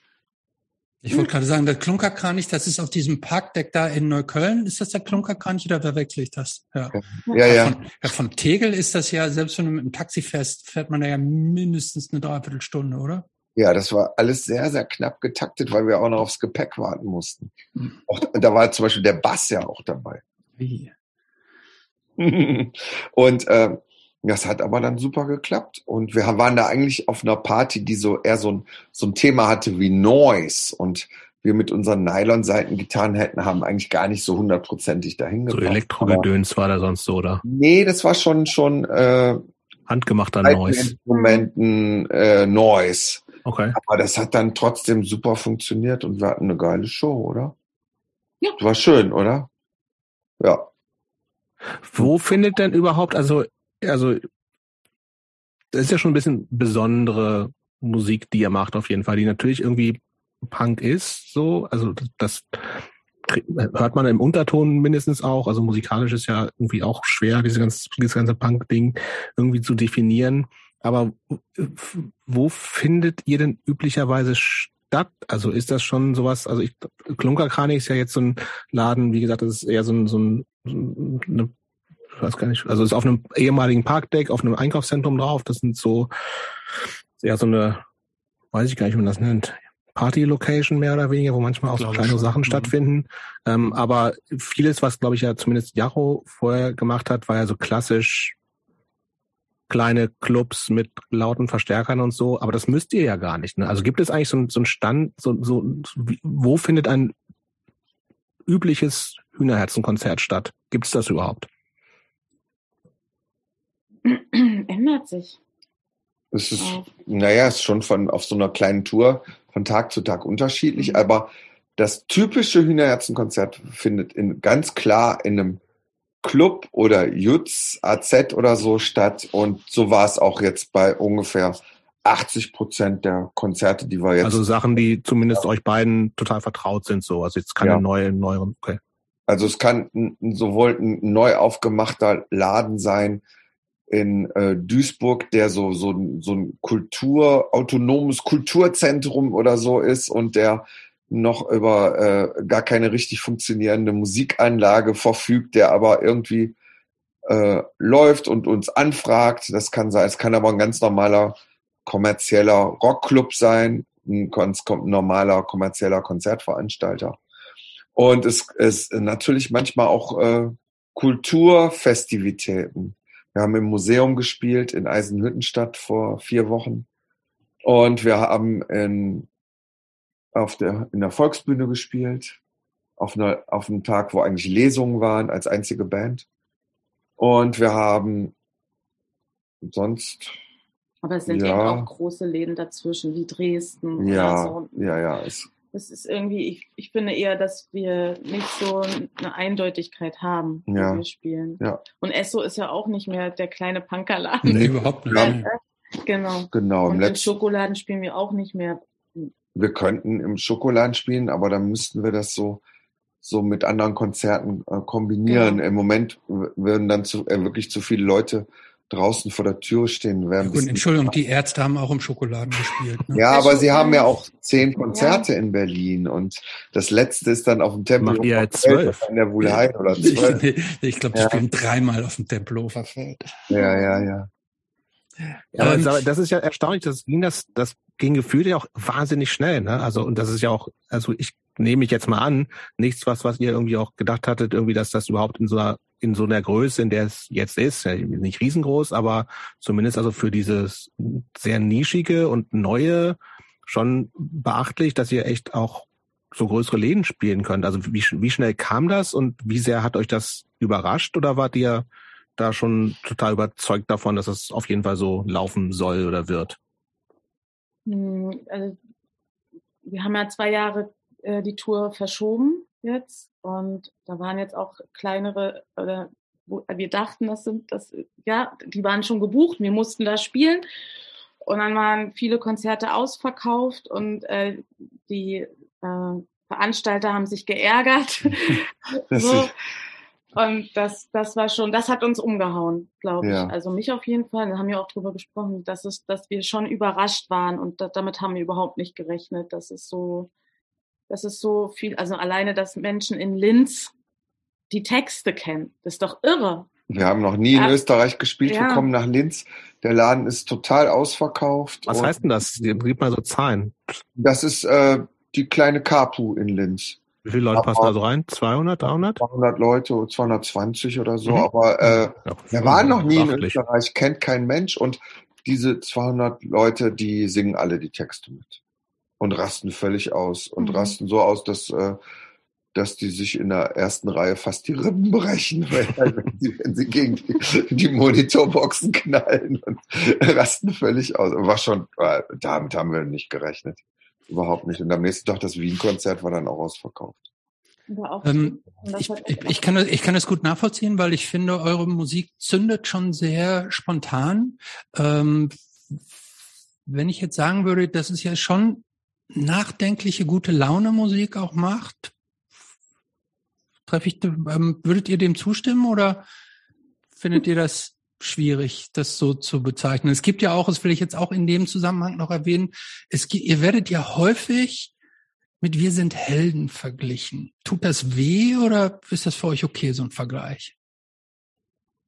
Ich wollte gerade sagen, der Klunkerkranich, das ist auf diesem Parkdeck da in Neukölln. Ist das der Klunkerkranich oder verwechsel ich das? Ja, ja. ja. Von, ja, von Tegel ist das ja, selbst wenn du mit dem Taxi fährst, fährt man da ja mindestens eine Dreiviertelstunde, oder? Ja, das war alles sehr, sehr knapp getaktet, weil wir auch noch aufs Gepäck warten mussten. Hm. Auch, da war zum Beispiel der Bass ja auch dabei. Wie? <laughs> und äh, das hat aber dann super geklappt. Und wir waren da eigentlich auf einer Party, die so eher so ein, so ein Thema hatte wie Noise. Und wir mit unseren Nylon-Seiten-Gitarren hätten, haben eigentlich gar nicht so hundertprozentig dahin gebracht. So Elektrogedöns war da sonst so, oder? Nee, das war schon, schon äh, handgemachter Noise. Instrumenten äh, Noise. Okay. Aber das hat dann trotzdem super funktioniert und wir hatten eine geile Show, oder? Ja. War schön, oder? Ja. Wo findet denn überhaupt, also, also, das ist ja schon ein bisschen besondere Musik, die er macht, auf jeden Fall, die natürlich irgendwie Punk ist, so, also das hört man im Unterton mindestens auch, also musikalisch ist ja irgendwie auch schwer, dieses ganze, dieses ganze Punk-Ding irgendwie zu definieren. Aber wo findet ihr denn üblicherweise Stadt? Also ist das schon sowas, also ich, Klunkerkrani ist ja jetzt so ein Laden, wie gesagt, das ist eher so ein, so ein, eine, ich weiß gar nicht, also ist auf einem ehemaligen Parkdeck, auf einem Einkaufszentrum drauf, das sind so, eher so eine, weiß ich gar nicht, wie man das nennt, Party-Location mehr oder weniger, wo manchmal auch so kleine schon. Sachen mhm. stattfinden. Ähm, aber vieles, was, glaube ich, ja zumindest Jaro vorher gemacht hat, war ja so klassisch kleine Clubs mit lauten Verstärkern und so, aber das müsst ihr ja gar nicht. Ne? Also gibt es eigentlich so, so einen Stand, so, so, wo findet ein übliches Hühnerherzenkonzert statt? Gibt es das überhaupt? <clears throat> Ändert sich. Es ist, oh. naja, es ist schon von auf so einer kleinen Tour von Tag zu Tag unterschiedlich, mhm. aber das typische Hühnerherzenkonzert findet in, ganz klar in einem Club oder Jutz, AZ oder so statt. Und so war es auch jetzt bei ungefähr 80 Prozent der Konzerte, die wir jetzt. Also Sachen, die zumindest ja. euch beiden total vertraut sind, so. Also jetzt keine ja. neue, neue, okay. Also es kann sowohl ein neu aufgemachter Laden sein in äh, Duisburg, der so, so, so ein Kultur, autonomes Kulturzentrum oder so ist und der noch über äh, gar keine richtig funktionierende Musikanlage verfügt, der aber irgendwie äh, läuft und uns anfragt. Das kann sein, es kann aber ein ganz normaler kommerzieller Rockclub sein, ein ganz normaler kommerzieller Konzertveranstalter. Und es ist natürlich manchmal auch äh, Kulturfestivitäten. Wir haben im Museum gespielt in Eisenhüttenstadt vor vier Wochen. Und wir haben in auf der, in der Volksbühne gespielt, auf, einer, auf einem Tag, wo eigentlich Lesungen waren, als einzige Band. Und wir haben sonst. Aber es sind ja, eben auch große Läden dazwischen, wie Dresden. Ja, so. ja, ja. Es, das ist irgendwie, ich, ich finde eher, dass wir nicht so eine Eindeutigkeit haben, ja. wie wir spielen. Ja. Und Esso ist ja auch nicht mehr der kleine Punkerladen. Nee, überhaupt nicht. <laughs> Genau. genau. Und im Schokoladen spielen wir auch nicht mehr wir könnten im Schokoladen spielen, aber dann müssten wir das so so mit anderen Konzerten äh, kombinieren. Genau. Im Moment würden dann zu, äh, wirklich zu viele Leute draußen vor der Tür stehen. Wären Und Entschuldigung, die Ärzte haben auch im Schokoladen gespielt. Ne? Ja, aber sie haben ja auch zehn Konzerte ja. in Berlin und das letzte ist dann auf dem Tempel. Macht ihr jetzt zwölf? In der Wuhlheide oder zwölf. <laughs> Ich, ich glaube, die ja. spielen dreimal auf dem Tempelhofer Feld. Ja, ja, ja. Ja, ähm, aber das ist ja erstaunlich, das ging das, das ging gefühlt ja auch wahnsinnig schnell, ne? Also, und das ist ja auch, also ich nehme ich jetzt mal an, nichts, was, was ihr irgendwie auch gedacht hattet, irgendwie, dass das überhaupt in so einer, in so einer Größe, in der es jetzt ist, nicht riesengroß, aber zumindest also für dieses sehr nischige und neue schon beachtlich, dass ihr echt auch so größere Läden spielen könnt. Also wie, wie schnell kam das und wie sehr hat euch das überrascht oder wart ihr da schon total überzeugt davon, dass es auf jeden Fall so laufen soll oder wird? Hm, also, wir haben ja zwei Jahre äh, die Tour verschoben jetzt und da waren jetzt auch kleinere, oder wo wir dachten, das sind das, ja, die waren schon gebucht, wir mussten da spielen und dann waren viele Konzerte ausverkauft und äh, die äh, Veranstalter haben sich geärgert. <laughs> <laughs> so. Und das, das war schon, das hat uns umgehauen, glaube ich. Ja. Also mich auf jeden Fall. Da haben wir auch drüber gesprochen, dass es, dass wir schon überrascht waren und da, damit haben wir überhaupt nicht gerechnet. Das ist so, das ist so viel, also alleine, dass Menschen in Linz die Texte kennen. Das ist doch irre. Wir haben noch nie in ja. Österreich gespielt. Ja. Wir kommen nach Linz. Der Laden ist total ausverkauft. Was heißt denn das? Gib mal so Zahlen. Das ist äh, die kleine Kapu in Linz. Wie viele Leute passen da so rein? 200, 300? 200 Leute, 220 oder so. Mhm. Aber äh, ja, wir waren noch nie in Österreich, kennt kein Mensch. Und diese 200 Leute, die singen alle die Texte mit. Und rasten völlig aus. Und mhm. rasten so aus, dass, äh, dass die sich in der ersten Reihe fast die Rippen brechen, <laughs> wenn, sie, wenn sie gegen die, die Monitorboxen knallen und <laughs> rasten völlig aus. War schon, äh, damit haben wir nicht gerechnet. Überhaupt nicht. Und am nächsten Tag das Wien-Konzert war dann auch ausverkauft. Ähm, ich, ich, ich, kann, ich kann das gut nachvollziehen, weil ich finde, eure Musik zündet schon sehr spontan. Ähm, wenn ich jetzt sagen würde, dass es ja schon nachdenkliche, gute Laune Musik auch macht, treffe ich, ähm, würdet ihr dem zustimmen oder findet ihr das schwierig, das so zu bezeichnen. Es gibt ja auch, das will ich jetzt auch in dem Zusammenhang noch erwähnen, es gibt, ihr werdet ja häufig mit Wir sind Helden verglichen. Tut das weh oder ist das für euch okay, so ein Vergleich?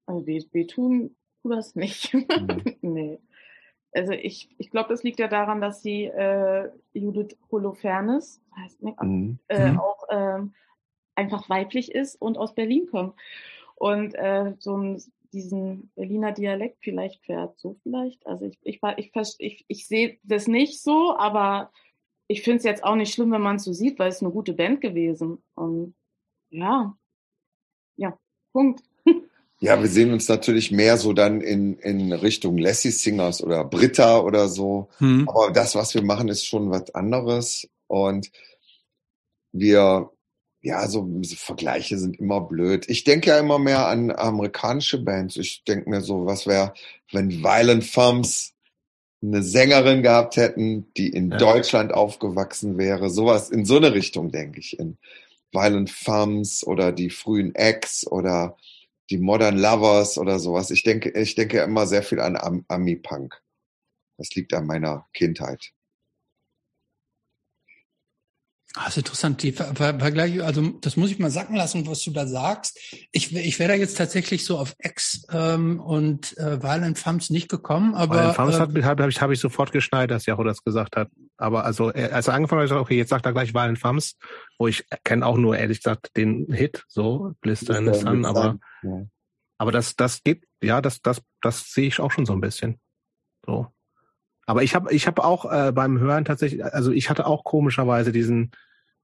Also weh, weh tun tut das nicht. Mhm. <laughs> nee. Also ich, ich glaube, das liegt ja daran, dass sie äh, Judith Holofernes, heißt ne, mhm. äh, mhm. auch äh, einfach weiblich ist und aus Berlin kommt. Und äh, so ein, diesen Berliner Dialekt vielleicht fährt, so vielleicht. Also ich, ich, ich, ich, ich sehe das nicht so, aber ich finde es jetzt auch nicht schlimm, wenn man es so sieht, weil es eine gute Band gewesen. Und ja, ja, Punkt. Ja, wir sehen uns natürlich mehr so dann in, in Richtung Lassie Singers oder Britta oder so. Hm. Aber das, was wir machen, ist schon was anderes. Und wir, ja, so Vergleiche sind immer blöd. Ich denke ja immer mehr an amerikanische Bands. Ich denke mir so, was wäre, wenn Violent Femmes eine Sängerin gehabt hätten, die in ja. Deutschland aufgewachsen wäre. Sowas in so eine Richtung, denke ich. In Violent Femmes oder die frühen Ex oder die Modern Lovers oder sowas. Ich denke, ich denke immer sehr viel an Am Ami-Punk. Das liegt an meiner Kindheit. Ah, das ist interessant. Die Vergleiche, also das muss ich mal sacken lassen, was du da sagst. Ich, ich wäre da jetzt tatsächlich so auf Ex ähm, und äh, Violent Femmes nicht gekommen, aber. Violent Femmes äh, habe hab ich, hab ich sofort geschneit, dass Jacho das gesagt hat. Aber also, als er angefangen hat, gesagt, okay, jetzt sagt er gleich Violent Femmes, wo ich kenne auch nur ehrlich gesagt den Hit, so, Blister in the Sun, aber, ja. aber das, das geht, ja, das, das, das sehe ich auch schon so ein bisschen. So. Aber ich habe ich hab auch äh, beim Hören tatsächlich, also ich hatte auch komischerweise diesen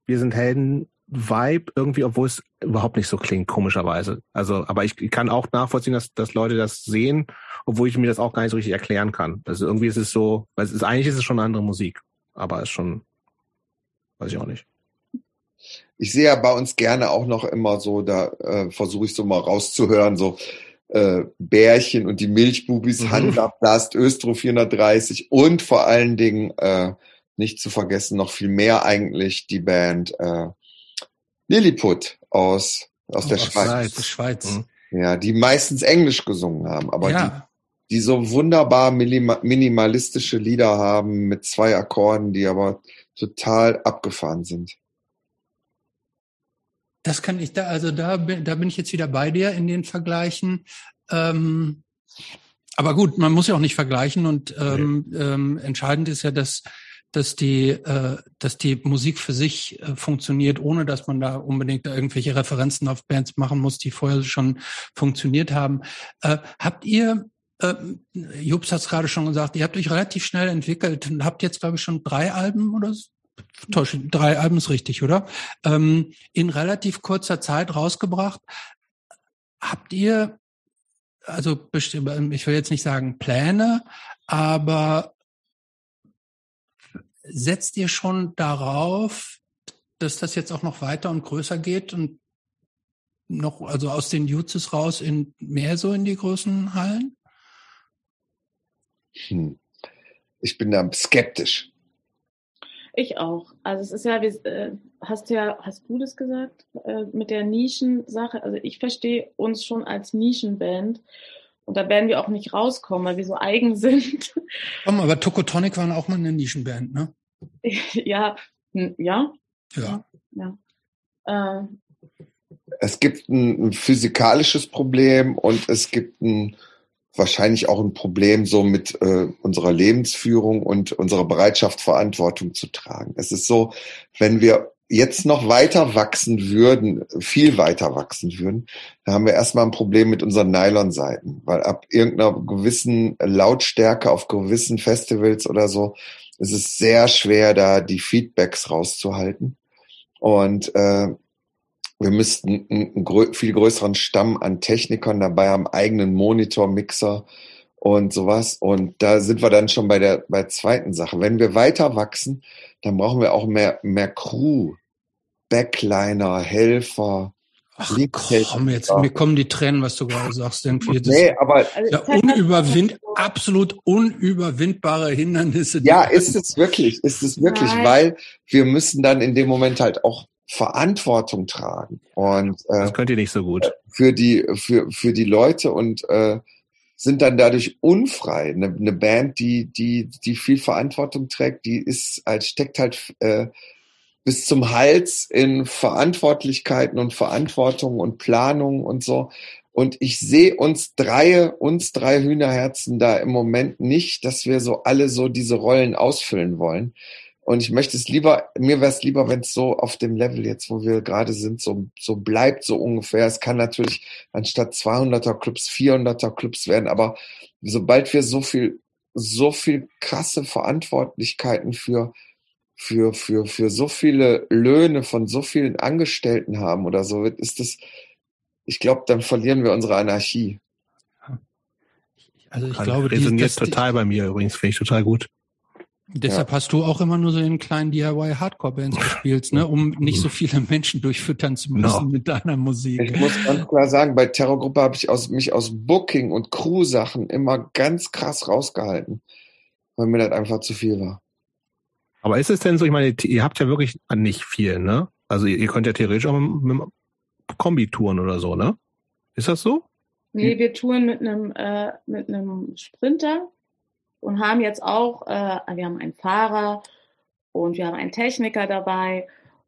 Wir sind Helden Vibe irgendwie, obwohl es überhaupt nicht so klingt, komischerweise. Also, aber ich, ich kann auch nachvollziehen, dass, dass Leute das sehen, obwohl ich mir das auch gar nicht so richtig erklären kann. Also irgendwie ist es so, weil es ist, eigentlich ist es schon eine andere Musik, aber es ist schon, weiß ich auch nicht. Ich sehe ja bei uns gerne auch noch immer so, da äh, versuche ich so mal rauszuhören, so äh, Bärchen und die Milchbubis, mhm. Handabblast, Östro 430 und vor allen Dingen äh, nicht zu vergessen noch viel mehr eigentlich die Band äh, Lilliput aus aus oh, der Schweiz. Der Schweiz. Mhm. Ja, die meistens Englisch gesungen haben, aber ja. die, die so wunderbar minimalistische Lieder haben mit zwei Akkorden, die aber total abgefahren sind. Das kann ich da, also da bin, da bin ich jetzt wieder bei dir in den Vergleichen. Ähm, aber gut, man muss ja auch nicht vergleichen und ähm, nee. ähm, entscheidend ist ja, dass dass die, äh, dass die Musik für sich äh, funktioniert, ohne dass man da unbedingt irgendwelche Referenzen auf Bands machen muss, die vorher schon funktioniert haben. Äh, habt ihr, äh, Jobs hat es gerade schon gesagt, ihr habt euch relativ schnell entwickelt und habt jetzt, glaube ich, schon drei Alben oder so? Täusche, drei Alben ist richtig, oder? Ähm, in relativ kurzer Zeit rausgebracht. Habt ihr, also ich will jetzt nicht sagen Pläne, aber setzt ihr schon darauf, dass das jetzt auch noch weiter und größer geht und noch, also aus den Jutzes raus in mehr so in die großen Hallen? Hm. Ich bin da skeptisch. Ich auch. Also es ist ja, wie, äh, hast ja, hast du das gesagt, äh, mit der Nischensache? Also ich verstehe uns schon als Nischenband und da werden wir auch nicht rauskommen, weil wir so eigen <laughs> sind. Komm, aber Tokotonic waren auch mal eine Nischenband, ne? <laughs> ja, ja. Ja. ja. Äh, es gibt ein, ein, physikalisches Problem und es gibt ein wahrscheinlich auch ein Problem so mit äh, unserer Lebensführung und unserer Bereitschaft, Verantwortung zu tragen. Es ist so, wenn wir jetzt noch weiter wachsen würden, viel weiter wachsen würden, dann haben wir erstmal ein Problem mit unseren Nylon-Seiten, weil ab irgendeiner gewissen Lautstärke auf gewissen Festivals oder so, ist es sehr schwer, da die Feedbacks rauszuhalten. Und äh, wir müssten einen, einen viel größeren Stamm an Technikern dabei haben, eigenen Monitor, Mixer und sowas. Und da sind wir dann schon bei der bei der zweiten Sache. Wenn wir weiter wachsen, dann brauchen wir auch mehr mehr Crew, Backliner, Helfer. Ach komm, jetzt, mir kommen die Tränen, was du gerade sagst. Irgendwie. Das, nee, aber ja, unüberwind, absolut unüberwindbare Hindernisse. Ja, ist es wirklich, ist es wirklich, Nein. weil wir müssen dann in dem Moment halt auch Verantwortung tragen. Und äh, das könnt ihr nicht so gut. Für die, für, für die Leute und äh, sind dann dadurch unfrei. Eine, eine Band, die, die, die viel Verantwortung trägt, die ist halt, steckt halt äh, bis zum Hals in Verantwortlichkeiten und Verantwortung und Planung und so. Und ich sehe uns drei, uns drei Hühnerherzen da im Moment nicht, dass wir so alle so diese Rollen ausfüllen wollen. Und ich möchte es lieber, mir wäre es lieber, wenn es so auf dem Level jetzt, wo wir gerade sind, so, so bleibt so ungefähr. Es kann natürlich anstatt 200er Clubs 400er Clubs werden, aber sobald wir so viel, so viel krasse Verantwortlichkeiten für, für, für, für so viele Löhne von so vielen Angestellten haben oder so, ist das, ich glaube, dann verlieren wir unsere Anarchie. Also ich glaube, resoniert total bei mir übrigens, finde ich total gut. Deshalb ja. hast du auch immer nur so in kleinen DIY-Hardcore-Bands gespielt, ne, um nicht so viele <laughs> Menschen durchfüttern zu müssen no. mit deiner Musik. Ich muss ganz klar sagen, bei Terrorgruppe habe ich aus, mich aus Booking und Crew-Sachen immer ganz krass rausgehalten, weil mir das einfach zu viel war. Aber ist es denn so, ich meine, ihr habt ja wirklich nicht viel, ne? Also ihr, könnt ja theoretisch auch mit, mit Kombi touren oder so, ne? Ist das so? Nee, wir touren mit einem, äh, mit einem Sprinter und haben jetzt auch, äh, wir haben einen Fahrer und wir haben einen Techniker dabei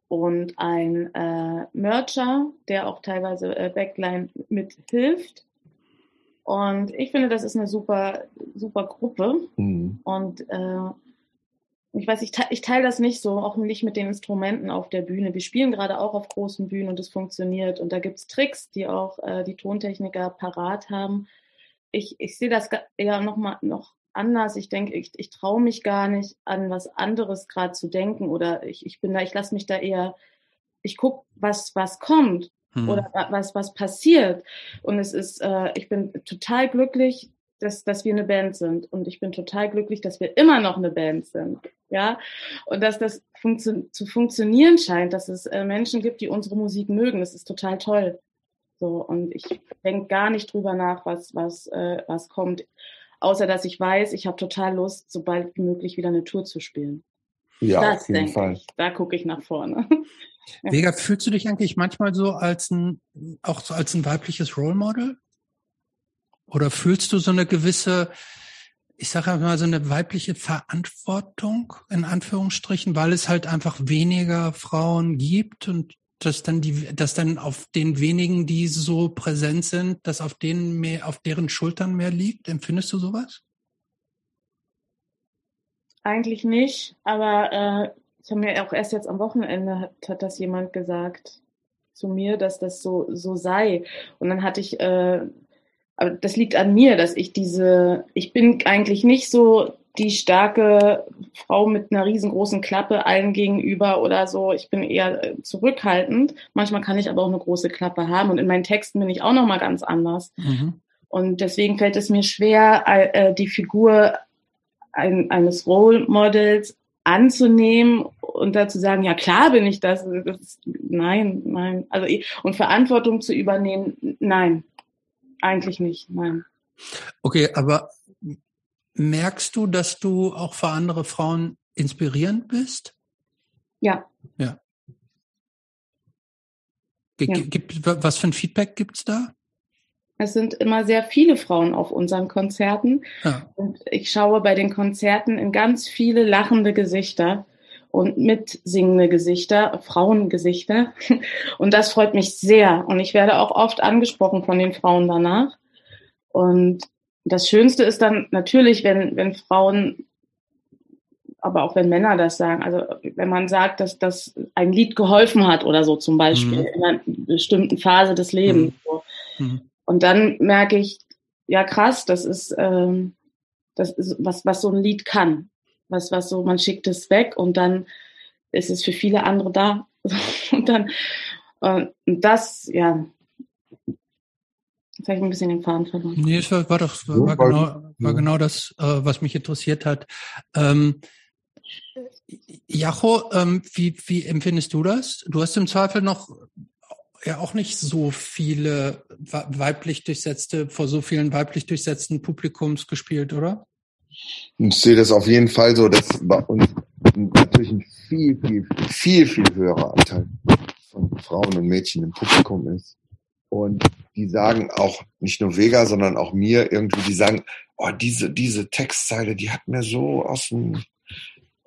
und einen äh, Mercher, der auch teilweise äh, Backline mithilft. Und ich finde, das ist eine super, super Gruppe. Mhm. Und äh, ich weiß, ich, te ich teile das nicht so, auch nicht mit den Instrumenten auf der Bühne. Wir spielen gerade auch auf großen Bühnen und es funktioniert. Und da gibt es Tricks, die auch äh, die Tontechniker parat haben. Ich, ich sehe das ja noch mal noch anders. Ich denke, ich, ich traue mich gar nicht an was anderes gerade zu denken oder ich, ich bin da, ich lasse mich da eher, ich gucke, was, was kommt hm. oder was, was passiert. Und es ist, äh, ich bin total glücklich, dass, dass wir eine Band sind. Und ich bin total glücklich, dass wir immer noch eine Band sind. Ja. Und dass das funktio zu funktionieren scheint, dass es äh, Menschen gibt, die unsere Musik mögen. Das ist total toll. So, und ich denke gar nicht drüber nach, was, was, äh, was kommt außer dass ich weiß, ich habe total Lust, sobald wie möglich wieder eine Tour zu spielen. Ja, das auf jeden Fall. Ich. Da gucke ich nach vorne. <laughs> Vega, fühlst du dich eigentlich manchmal so als ein, auch so als ein weibliches Role Model? Oder fühlst du so eine gewisse, ich sage mal so eine weibliche Verantwortung in Anführungsstrichen, weil es halt einfach weniger Frauen gibt und dass dann die, dass dann auf den wenigen, die so präsent sind, dass auf denen mehr, auf deren Schultern mehr liegt? Empfindest du sowas? Eigentlich nicht, aber äh, ich habe mir auch erst jetzt am Wochenende hat, hat das jemand gesagt zu mir, dass das so so sei. Und dann hatte ich, äh, aber das liegt an mir, dass ich diese, ich bin eigentlich nicht so die starke Frau mit einer riesengroßen Klappe allen gegenüber oder so. Ich bin eher äh, zurückhaltend. Manchmal kann ich aber auch eine große Klappe haben und in meinen Texten bin ich auch noch mal ganz anders. Mhm. Und deswegen fällt es mir schwer, äh, die Figur ein, eines Role Models anzunehmen und dazu sagen, ja klar bin ich das. das nein, nein. Also und Verantwortung zu übernehmen, nein, eigentlich nicht, nein. Okay, aber merkst du, dass du auch für andere Frauen inspirierend bist? Ja. Ja. Gibt, was für ein Feedback gibt's da? Es sind immer sehr viele Frauen auf unseren Konzerten. Ja. Und ich schaue bei den Konzerten in ganz viele lachende Gesichter und mitsingende Gesichter, Frauengesichter. <laughs> Und das freut mich sehr. Und ich werde auch oft angesprochen von den Frauen danach. Und das Schönste ist dann natürlich, wenn, wenn Frauen, aber auch wenn Männer das sagen, also wenn man sagt, dass das ein Lied geholfen hat oder so zum Beispiel mhm. in einer bestimmten Phase des Lebens. Mhm. Mhm. Und dann merke ich, ja krass, das ist, ähm, das ist was, was so ein Lied kann. Was, was so, man schickt es weg und dann ist es für viele andere da. <laughs> und dann, und das, ja, Jetzt habe ich ein bisschen den Faden verloren. Nee, es war, war doch war, war genau, war genau das, äh, was mich interessiert hat. Ähm, Jacho, ähm, wie, wie empfindest du das? Du hast im Zweifel noch ja auch nicht so viele weiblich durchsetzte, vor so vielen weiblich durchsetzten Publikums gespielt, oder? Ich sehe das auf jeden Fall so, dass bei uns natürlich ein viel, viel, viel, viel höherer Anteil von Frauen und Mädchen im Publikum ist. Und die sagen auch, nicht nur Vega, sondern auch mir irgendwie, die sagen, oh, diese, diese Textzeile, die hat mir so aus dem,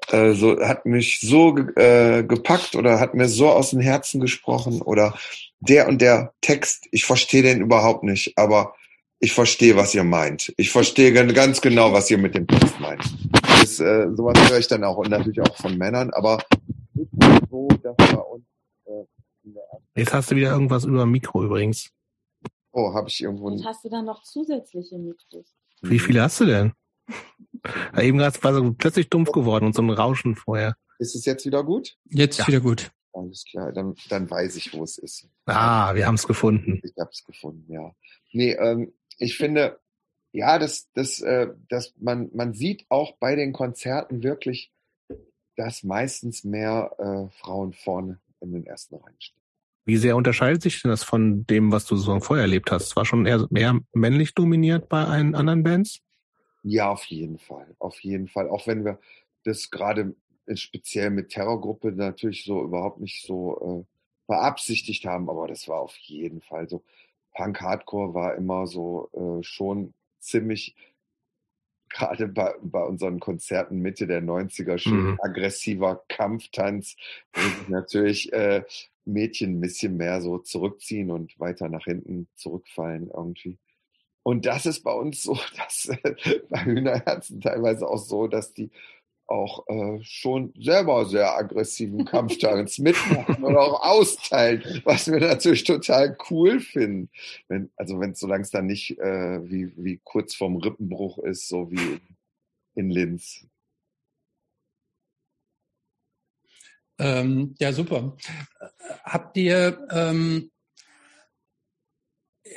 äh, so, hat mich so äh, gepackt oder hat mir so aus dem Herzen gesprochen oder der und der Text, ich verstehe den überhaupt nicht, aber ich verstehe, was ihr meint. Ich verstehe ganz genau, was ihr mit dem Text meint. Das, äh, sowas höre ich dann auch und natürlich auch von Männern, aber so, dass bei uns äh, Jetzt hast du wieder irgendwas über Mikro übrigens. Oh, habe ich irgendwo. Und hast du dann noch zusätzliche Mikros? Wie viele hast du denn? <laughs> Eben gerade war so plötzlich dumpf geworden und so ein Rauschen vorher. Ist es jetzt wieder gut? Jetzt ja. wieder gut. Alles klar, dann, dann weiß ich, wo es ist. Ah, wir haben es gefunden. Ich habe es gefunden, ja. Nee, ähm, ich finde, ja, das, das, äh, das, man, man sieht auch bei den Konzerten wirklich, dass meistens mehr äh, Frauen vorne in den ersten Reihen stehen. Wie sehr unterscheidet sich denn das von dem, was du so vorher erlebt hast? Es war schon eher mehr männlich dominiert bei allen anderen Bands? Ja, auf jeden Fall. Auf jeden Fall. Auch wenn wir das gerade speziell mit Terrorgruppe natürlich so überhaupt nicht so äh, beabsichtigt haben, aber das war auf jeden Fall so. Punk Hardcore war immer so äh, schon ziemlich, gerade bei, bei unseren Konzerten Mitte der 90er, schon mhm. aggressiver Kampftanz, wo sich natürlich äh, Mädchen ein bisschen mehr so zurückziehen und weiter nach hinten zurückfallen irgendwie. Und das ist bei uns so, <laughs> dass äh, bei Hühnerherzen teilweise auch so, dass die auch äh, schon selber sehr aggressiven Kampftanz mitmachen oder auch austeilen, was wir natürlich total cool finden. Wenn, also wenn solange es dann nicht äh, wie, wie kurz vorm Rippenbruch ist, so wie in Linz. Ähm, ja, super. Habt ihr, ähm,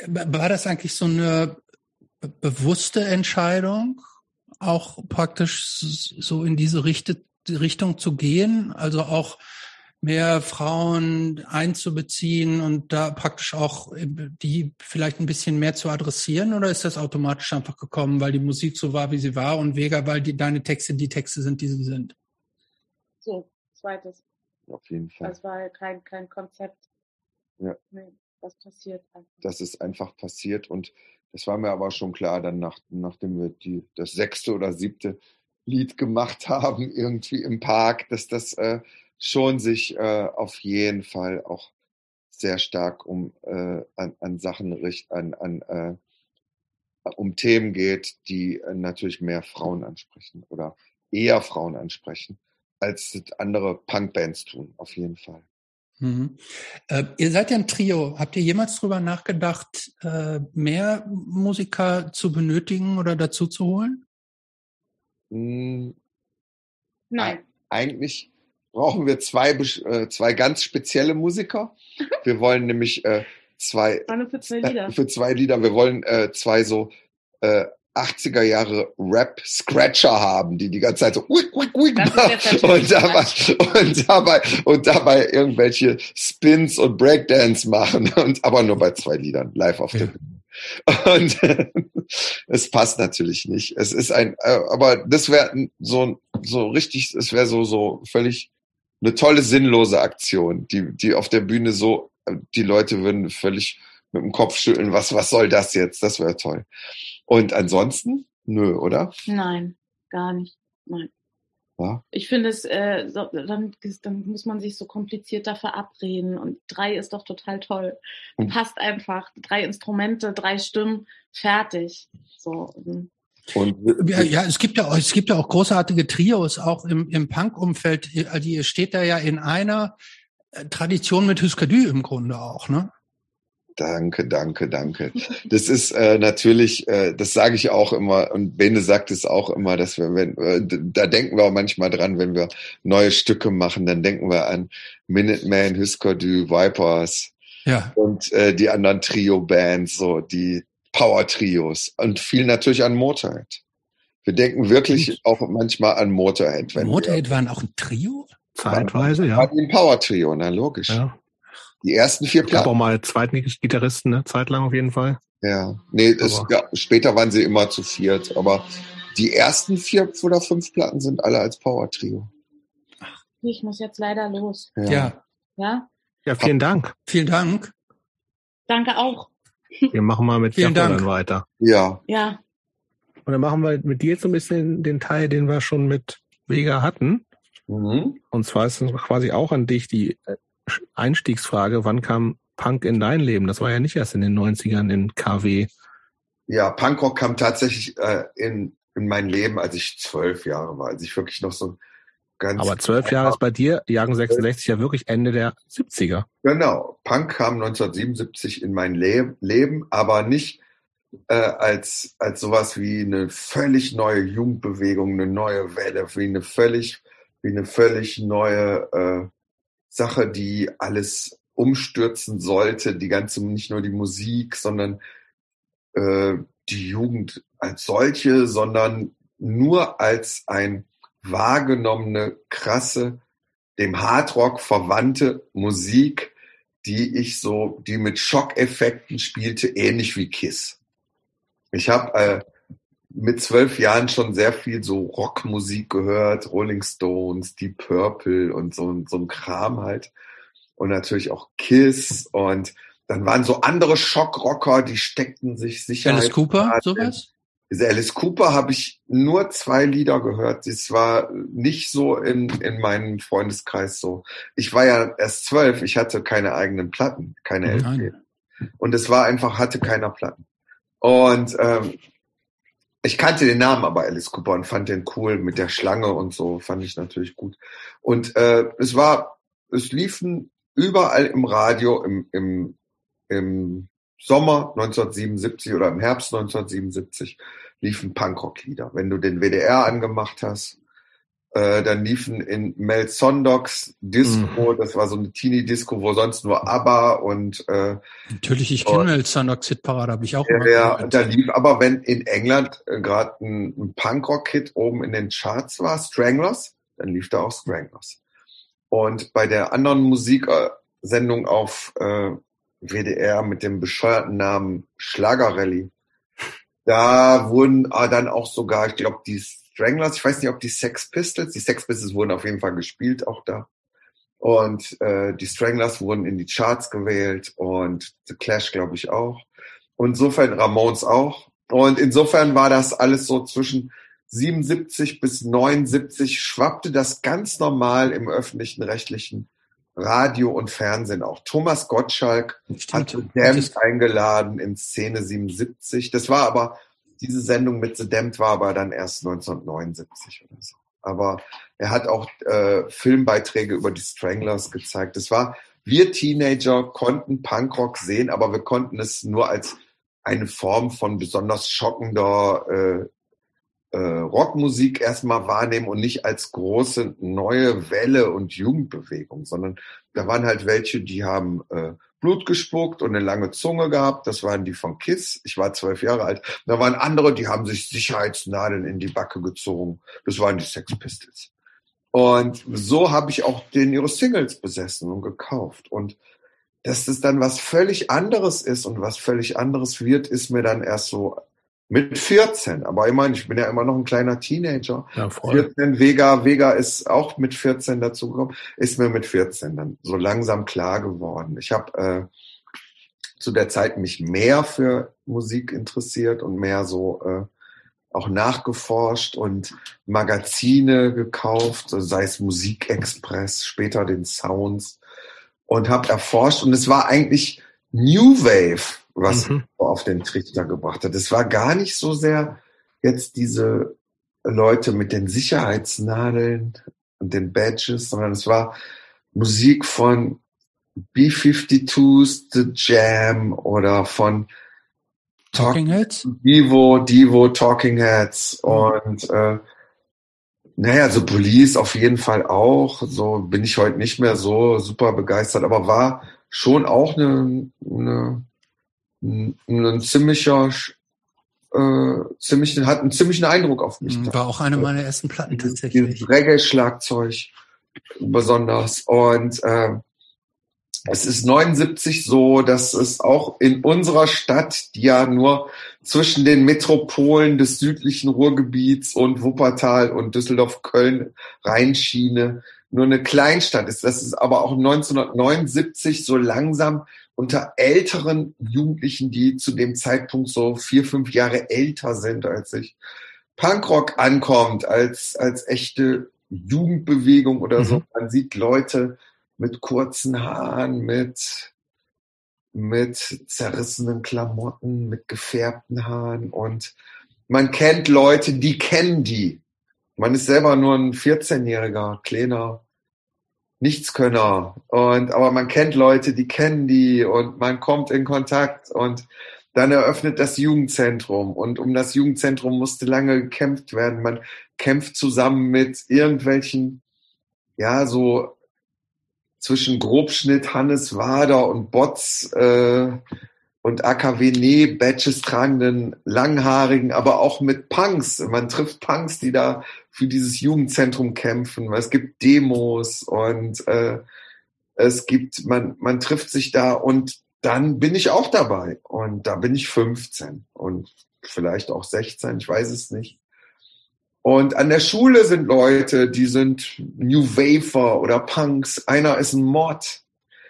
war das eigentlich so eine bewusste Entscheidung? Auch praktisch so in diese Richtung zu gehen, also auch mehr Frauen einzubeziehen und da praktisch auch äh, die vielleicht ein bisschen mehr zu adressieren oder ist das automatisch einfach gekommen, weil die Musik so war, wie sie war und Vega, weil die, deine Texte die Texte sind, die sie sind? So, zweites. Auf jeden Fall. Das war kein, kein Konzept. Ja. Nee, das passiert einfach. Das ist einfach passiert und das war mir aber schon klar, dann nach, nachdem wir die, das sechste oder siebte Lied gemacht <laughs> haben, irgendwie im Park, dass das äh, schon sich äh, auf jeden Fall auch sehr stark um äh, an, an Sachen richt, an, an äh, um Themen geht, die äh, natürlich mehr Frauen ansprechen oder eher Frauen ansprechen, als andere Punkbands tun, auf jeden Fall. Mhm. Äh, ihr seid ja ein Trio. Habt ihr jemals drüber nachgedacht, äh, mehr Musiker zu benötigen oder dazu zu holen? Hm, Nein. Eigentlich brauchen wir zwei, äh, zwei ganz spezielle Musiker. Wir wollen nämlich äh, zwei, für zwei Lieder. für zwei Lieder. Wir wollen äh, zwei so äh, 80er Jahre Rap-Scratcher haben, die die ganze Zeit so uik, uik, uik und, dabei, und, dabei, und dabei irgendwelche Spins und Breakdance machen, und, aber nur bei zwei Liedern live auf der Bühne. Und <laughs> es passt natürlich nicht. Es ist ein, äh, aber das wäre so, so richtig, es wäre so, so völlig eine tolle sinnlose Aktion, die, die auf der Bühne so, die Leute würden völlig mit dem Kopf schütteln, was, was soll das jetzt? Das wäre toll. Und ansonsten, nö, oder? Nein, gar nicht. Nein. Ja? Ich finde es, äh, so, dann, dann muss man sich so komplizierter verabreden und drei ist doch total toll. Hm. Passt einfach. Drei Instrumente, drei Stimmen, fertig. So. Und ja, ja, es gibt ja, es gibt ja auch großartige Trios, auch im, im Punk-Umfeld. Also ihr steht da ja in einer äh, Tradition mit Huskadü im Grunde auch, ne? Danke, danke, danke. Das ist äh, natürlich, äh, das sage ich auch immer und Bene sagt es auch immer, dass wir, wenn, äh, da denken wir auch manchmal dran, wenn wir neue Stücke machen, dann denken wir an Minuteman, Husker Du, Vipers ja. und äh, die anderen Trio-Bands, so die Power-Trios und viel natürlich an Motorhead. Wir denken wirklich und? auch manchmal an Motorhead. Wenn Motorhead wir, waren auch ein Trio? Zeitweise, ja. War ein Power-Trio, na logisch. Ja. Die ersten vier Platten. Ich auch mal zweiten Gitarristen, ne? Zeitlang auf jeden Fall. Ja, nee, das, ja, später waren sie immer zu viert, aber die ersten vier oder fünf Platten sind alle als Power Trio. Ich muss jetzt leider los. Ja. Ja? Ja, vielen Dank. Vielen Dank. Danke auch. Wir machen mal mit Vielen Dank. dann weiter. Ja. Ja. Und dann machen wir mit dir jetzt so ein bisschen den Teil, den wir schon mit Vega hatten. Mhm. Und zwar ist es quasi auch an dich die äh, Einstiegsfrage, wann kam Punk in dein Leben? Das war ja nicht erst in den 90ern in KW. Ja, Punkrock kam tatsächlich äh, in, in mein Leben, als ich zwölf Jahre war, als ich wirklich noch so ganz. Aber zwölf Jahre ist bei dir, Jagen 66, ja wirklich Ende der 70er. Genau. Punk kam 1977 in mein Le Leben, aber nicht äh, als, als sowas wie eine völlig neue Jugendbewegung, eine neue Welle, wie eine völlig, wie eine völlig neue äh, Sache, die alles umstürzen sollte, die ganze, nicht nur die Musik, sondern äh, die Jugend als solche, sondern nur als ein wahrgenommene, krasse, dem Hardrock verwandte Musik, die ich so, die mit Schockeffekten spielte, ähnlich wie Kiss. Ich habe äh, mit zwölf Jahren schon sehr viel so Rockmusik gehört, Rolling Stones, Deep Purple und so, so ein Kram halt. Und natürlich auch Kiss und dann waren so andere Schockrocker, die steckten sich sicher. Alice Cooper, sowas? Diese Alice Cooper habe ich nur zwei Lieder gehört. Das war nicht so in, in meinem Freundeskreis so. Ich war ja erst zwölf, ich hatte keine eigenen Platten, keine LP. Und es war einfach, hatte keiner Platten. Und ähm, ich kannte den Namen aber Alice Cooper und fand den cool mit der Schlange und so, fand ich natürlich gut. Und äh, es war, es liefen überall im Radio im, im, im Sommer 1977 oder im Herbst 1977 liefen Punkrock-Lieder. Wenn du den WDR angemacht hast, äh, dann liefen in Mel Sondogs Disco, mhm. das war so eine Teenie-Disco, wo sonst nur ABBA und äh, Natürlich, ich kenne Mel Sondogs Hitparade, habe ich auch ja, ja, da lief aber, wenn in England äh, gerade ein, ein Punkrock-Hit oben in den Charts war, Stranglers, dann lief da auch Stranglers. Und bei der anderen Musiksendung auf äh, WDR mit dem bescheuerten Namen Schlagerrally. Da wurden ah, dann auch sogar, ich glaube, die Stranglers, ich weiß nicht, ob die Sex Pistols, die Sex Pistols wurden auf jeden Fall gespielt, auch da. Und äh, die Stranglers wurden in die Charts gewählt und The Clash, glaube ich, auch. Und insofern Ramones auch. Und insofern war das alles so zwischen 77 bis 79 schwappte das ganz normal im öffentlichen rechtlichen Radio und Fernsehen auch. Thomas Gottschalk Stimmt. hat The Damned eingeladen in Szene 77. Das war aber, diese Sendung mit The Damned war aber dann erst 1979 oder so. Aber er hat auch äh, Filmbeiträge über die Stranglers gezeigt. Das war, wir Teenager konnten Punkrock sehen, aber wir konnten es nur als eine Form von besonders schockender äh, äh, Rockmusik erstmal wahrnehmen und nicht als große neue Welle und Jugendbewegung, sondern da waren halt welche, die haben äh, Blut gespuckt und eine lange Zunge gehabt. Das waren die von Kiss. Ich war zwölf Jahre alt. Da waren andere, die haben sich Sicherheitsnadeln in die Backe gezogen. Das waren die Sex Pistols. Und so habe ich auch den ihre Singles besessen und gekauft. Und dass das dann was völlig anderes ist und was völlig anderes wird, ist mir dann erst so mit 14, aber ich meine, ich bin ja immer noch ein kleiner Teenager. Ja, voll. 14, Vega, Vega ist auch mit 14 dazugekommen, ist mir mit 14 dann so langsam klar geworden. Ich habe äh, zu der Zeit mich mehr für Musik interessiert und mehr so äh, auch nachgeforscht und Magazine gekauft, sei es Musikexpress, später den Sounds und habe erforscht und es war eigentlich New Wave was mhm. auf den Trichter gebracht hat. Es war gar nicht so sehr jetzt diese Leute mit den Sicherheitsnadeln und den Badges, sondern es war Musik von B-52s, The Jam oder von Talking Heads? Divo, Divo, Talking Heads mhm. und äh, naja, so Police auf jeden Fall auch. So bin ich heute nicht mehr so super begeistert, aber war schon auch eine, eine ein ziemlicher, äh, ziemlich, hat einen ziemlichen Eindruck auf mich. Mhm, war auch eine meiner ersten Platten tatsächlich. Dieses Reggae-Schlagzeug besonders. Und äh, es ist 79 so, dass es auch in unserer Stadt, die ja nur zwischen den Metropolen des südlichen Ruhrgebiets und Wuppertal und Düsseldorf-Köln Rheinschiene nur eine Kleinstadt ist, dass es aber auch 1979 so langsam unter älteren Jugendlichen, die zu dem Zeitpunkt so vier, fünf Jahre älter sind als ich, Punkrock ankommt als, als echte Jugendbewegung oder mhm. so. Man sieht Leute mit kurzen Haaren, mit, mit zerrissenen Klamotten, mit gefärbten Haaren und man kennt Leute, die kennen die. Man ist selber nur ein 14-jähriger, kleiner Nichtskönner. Und, aber man kennt Leute, die kennen die und man kommt in Kontakt und dann eröffnet das Jugendzentrum. Und um das Jugendzentrum musste lange gekämpft werden. Man kämpft zusammen mit irgendwelchen, ja, so zwischen Grobschnitt, Hannes Wader und Bots, äh, und AKW Nee Badges tragenden Langhaarigen, aber auch mit Punks. Man trifft Punks, die da für dieses Jugendzentrum kämpfen. Es gibt Demos und äh, es gibt, man, man trifft sich da und dann bin ich auch dabei. Und da bin ich 15 und vielleicht auch 16, ich weiß es nicht. Und an der Schule sind Leute, die sind New Wafer oder Punks. Einer ist ein Mod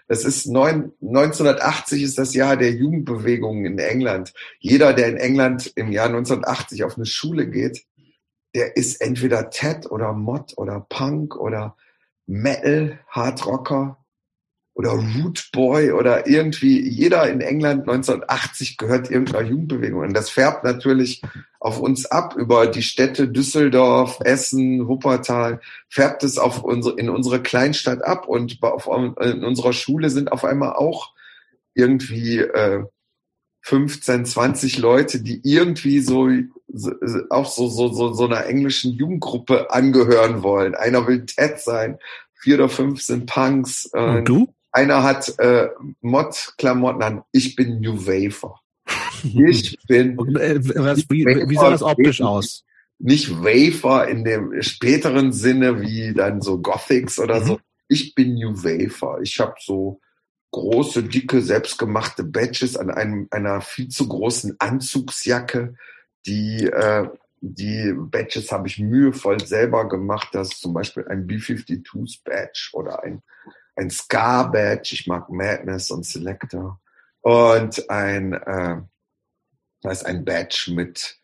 das ist neun, 1980 ist das Jahr der Jugendbewegung in England. Jeder, der in England im Jahr 1980 auf eine Schule geht, der ist entweder Ted oder Mod oder Punk oder Metal, Hardrocker oder Root Boy oder irgendwie jeder in England 1980 gehört irgendeiner Jugendbewegung. Und das färbt natürlich auf uns ab über die Städte Düsseldorf, Essen, Wuppertal, färbt es auf unsere, in unsere Kleinstadt ab. Und auf, in unserer Schule sind auf einmal auch irgendwie äh, 15, 20 Leute, die irgendwie so, so auch so, so, so, so einer englischen Jugendgruppe angehören wollen. Einer will Ted sein, vier oder fünf sind Punks. Und du? Einer hat äh, Mod-Klamotten an. Ich bin New Wafer. Ich <laughs> bin. Äh, was, wie, wie sah das optisch aus? Nicht Wafer in dem späteren Sinne wie dann so Gothics oder mhm. so. Ich bin New Wafer. Ich habe so große, dicke, selbstgemachte Badges an einem, einer viel zu großen Anzugsjacke. Die, äh, die Badges habe ich mühevoll selber gemacht. Das ist zum Beispiel ein B-52s Badge oder ein ein Ska-Badge, ich mag Madness und Selector. Und ein, äh, da ist ein Badge mit,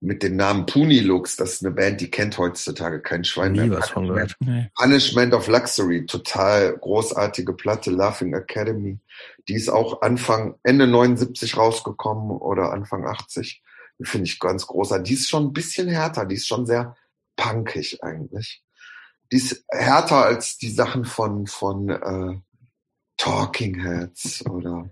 mit dem Namen Punilux. Das ist eine Band, die kennt heutzutage kein Schwein Nie mehr. was von gehört. Nee. Punishment of Luxury, total großartige Platte, Laughing Academy. Die ist auch Anfang, Ende 79 rausgekommen oder Anfang 80. Die finde ich ganz großartig. Die ist schon ein bisschen härter, die ist schon sehr punkig eigentlich die ist härter als die Sachen von, von äh, Talking Heads oder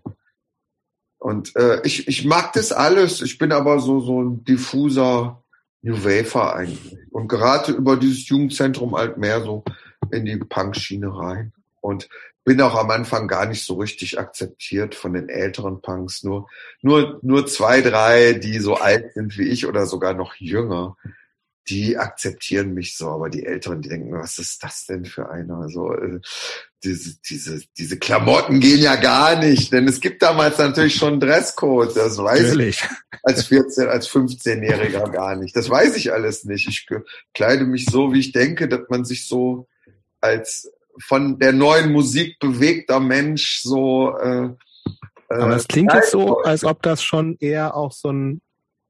und äh, ich, ich mag das alles. Ich bin aber so, so ein diffuser New Wafer eigentlich. Und gerate über dieses Jugendzentrum halt mehr so in die Punk-Schiene rein. Und bin auch am Anfang gar nicht so richtig akzeptiert von den älteren Punks. Nur, nur, nur zwei, drei, die so alt sind wie ich oder sogar noch jünger, die akzeptieren mich so, aber die Älteren, die denken, was ist das denn für einer? Also äh, diese, diese, diese Klamotten gehen ja gar nicht, denn es gibt damals natürlich schon Dresscode, das weiß natürlich. ich als 14, als 15-Jähriger gar nicht. Das weiß ich alles nicht. Ich kleide mich so, wie ich denke, dass man sich so als von der neuen Musik bewegter Mensch so äh, aber es klingt jetzt so, als ob das schon eher auch so ein,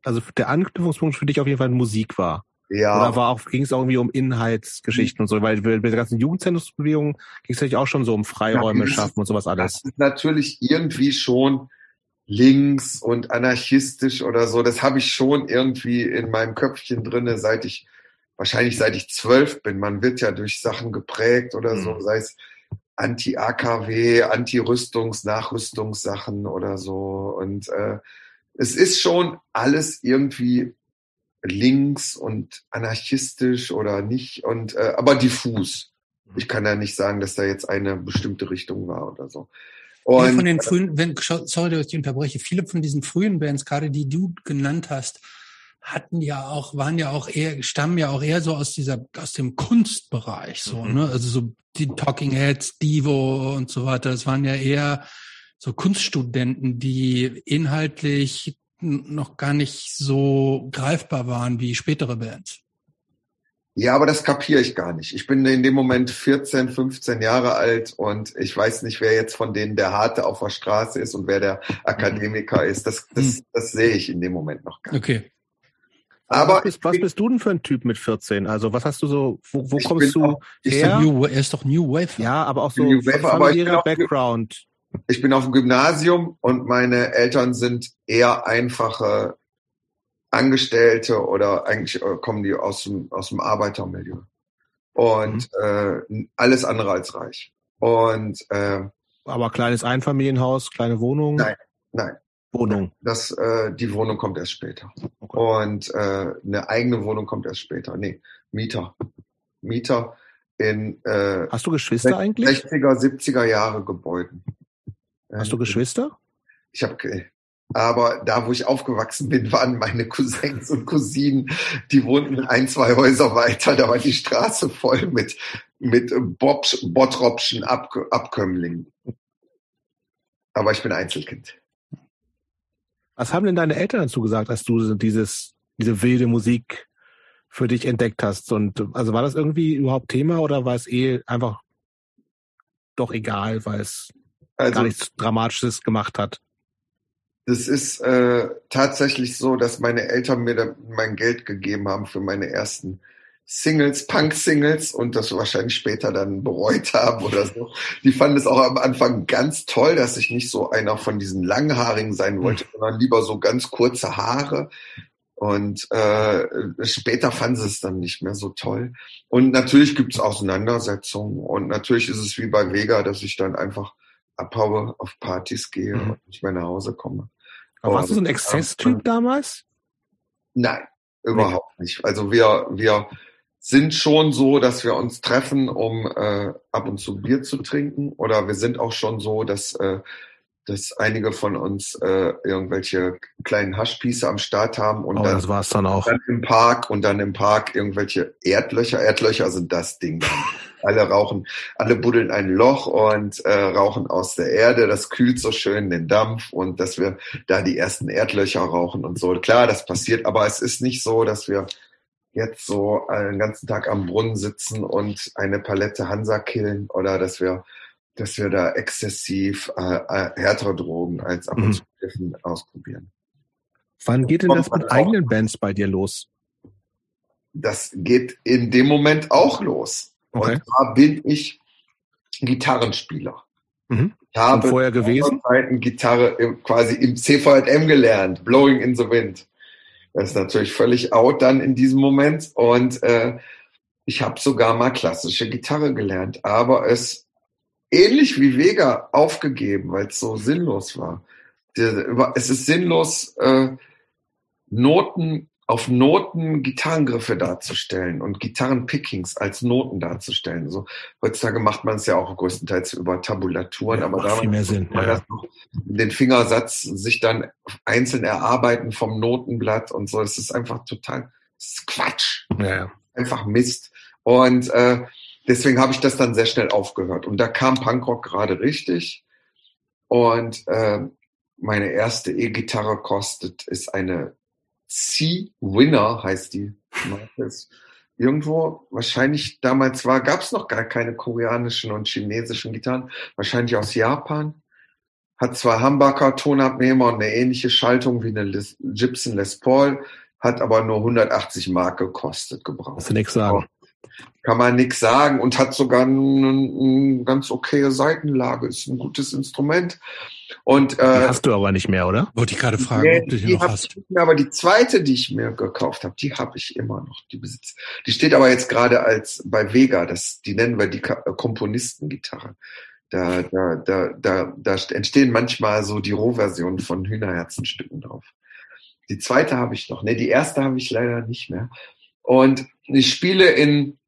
also der Anknüpfungspunkt für dich auf jeden Fall Musik war. Ja. Oder war auch, ging es irgendwie um Inhaltsgeschichten und so, weil bei der ganzen Jugendzentrumsbewegung ging es natürlich auch schon so um Freiräume ja, schaffen und sowas alles. Das ist natürlich irgendwie schon links und anarchistisch oder so. Das habe ich schon irgendwie in meinem Köpfchen drinne, seit ich, wahrscheinlich seit ich zwölf bin. Man wird ja durch Sachen geprägt oder so, mhm. sei es Anti-AKW, Anti-Rüstungs-, Nachrüstungssachen oder so. Und äh, es ist schon alles irgendwie links und anarchistisch oder nicht und äh, aber diffus. Mhm. Ich kann ja nicht sagen, dass da jetzt eine bestimmte Richtung war oder so. Und, viele von den frühen, wenn, sorry, dass ich unterbreche, viele von diesen frühen Bands, gerade die du genannt hast, hatten ja auch, waren ja auch eher, stammen ja auch eher so aus dieser, aus dem Kunstbereich, so, mhm. ne? Also so die Talking Heads, Divo und so weiter. Das waren ja eher so Kunststudenten, die inhaltlich noch gar nicht so greifbar waren wie spätere Bands. Ja, aber das kapiere ich gar nicht. Ich bin in dem Moment 14, 15 Jahre alt und ich weiß nicht, wer jetzt von denen der Harte auf der Straße ist und wer der Akademiker ist. Das, das, hm. das sehe ich in dem Moment noch gar nicht. Okay. Aber was bist, was bist, du denn für ein Typ mit 14? Also was hast du so, wo, wo kommst du auch, her? New, er ist doch New Wave. Ja, aber auch so New Wave, familiärer Background. Ich bin auf dem Gymnasium und meine Eltern sind eher einfache Angestellte oder eigentlich äh, kommen die aus dem, aus dem Arbeitermilieu. Und mhm. äh, alles andere als reich. Und äh, aber kleines Einfamilienhaus, kleine Wohnung? Nein, nein. Wohnung. Das, äh, die Wohnung kommt erst später. Okay. Und äh, eine eigene Wohnung kommt erst später. Nee, Mieter. Mieter in äh, Hast du Geschwister eigentlich? 60er, 70er Jahre Gebäuden. Hast du Geschwister? Ich habe aber da, wo ich aufgewachsen bin, waren meine Cousins und Cousinen, die wohnten ein, zwei Häuser weiter. Da war die Straße voll mit, mit Bob, Bottropschen Ab, Abkömmlingen. Aber ich bin Einzelkind. Was haben denn deine Eltern dazu gesagt, als du dieses, diese wilde Musik für dich entdeckt hast? Und also war das irgendwie überhaupt Thema oder war es eh einfach doch egal, weil es also, gar nichts Dramatisches gemacht hat? Das ist äh, tatsächlich so, dass meine Eltern mir mein Geld gegeben haben für meine ersten Singles, Punk-Singles und das wahrscheinlich später dann bereut <laughs> haben oder so. Die fanden es auch am Anfang ganz toll, dass ich nicht so einer von diesen langhaarigen sein wollte, mhm. sondern lieber so ganz kurze Haare. Und äh, später fanden sie es dann nicht mehr so toll. Und natürlich gibt es Auseinandersetzungen. Und natürlich ist es wie bei Vega, dass ich dann einfach abhaue, auf Partys gehe mhm. und nicht mehr nach Hause komme. Aber warst du so ein Exzesstyp damals? Nein, überhaupt nee. nicht. Also wir, wir sind schon so, dass wir uns treffen, um äh, ab und zu Bier zu trinken. Oder wir sind auch schon so, dass, äh, dass einige von uns äh, irgendwelche kleinen Haschpieße am Start haben und oh, dann, das war's dann auch. Dann im Park und dann im Park irgendwelche Erdlöcher. Erdlöcher sind das Ding dann. <laughs> Alle rauchen, alle buddeln ein Loch und äh, rauchen aus der Erde. Das kühlt so schön den Dampf und dass wir da die ersten Erdlöcher rauchen und so. Klar, das passiert, aber es ist nicht so, dass wir jetzt so einen ganzen Tag am Brunnen sitzen und eine Palette Hansa killen oder dass wir dass wir da exzessiv äh, äh härtere Drogen als ab und zu mhm. ausprobieren. Wann geht denn das mit eigenen Bands bei dir los? Das geht in dem Moment auch los. Okay. Und da bin ich Gitarrenspieler. Mhm. Ich habe vorher gewesen? Gitarre im, quasi im CVM gelernt, Blowing in the Wind. Das ist natürlich völlig out dann in diesem Moment. Und äh, ich habe sogar mal klassische Gitarre gelernt, aber es ähnlich wie Vega aufgegeben, weil es so sinnlos war. Es ist sinnlos, äh, Noten auf Noten Gitarrengriffe darzustellen und Gitarrenpickings als Noten darzustellen. So heutzutage macht man es ja auch größtenteils über Tabulaturen, ja, aber damals viel mehr Sinn. Man ja. den Fingersatz sich dann einzeln erarbeiten vom Notenblatt und so. Es ist einfach total ist Quatsch, ja. einfach Mist. Und äh, deswegen habe ich das dann sehr schnell aufgehört. Und da kam Punkrock gerade richtig. Und äh, meine erste E-Gitarre kostet ist eine C-Winner heißt die. Irgendwo, wahrscheinlich damals war, gab es noch gar keine koreanischen und chinesischen Gitarren, wahrscheinlich aus Japan. Hat zwar Humbucker, Tonabnehmer und eine ähnliche Schaltung wie eine Les, Gibson Les Paul, hat aber nur 180 Mark gekostet gebraucht. Kannst du nichts sagen. Kann man nichts sagen und hat sogar eine, ganz okaye Seitenlage, ist ein gutes Instrument. Und, äh, die hast du aber nicht mehr, oder? Wollte ich gerade fragen, nee, ob du die, die noch hast. Mehr, aber die zweite, die ich mir gekauft habe, die habe ich immer noch. Die besitzt. Die steht aber jetzt gerade als bei Vega, das, die nennen wir die äh, Komponistengitarre. Da, da, da, da, da entstehen manchmal so die Rohversionen von Hühnerherzenstücken drauf. Die zweite habe ich noch. Ne, die erste habe ich leider nicht mehr. Und ich spiele in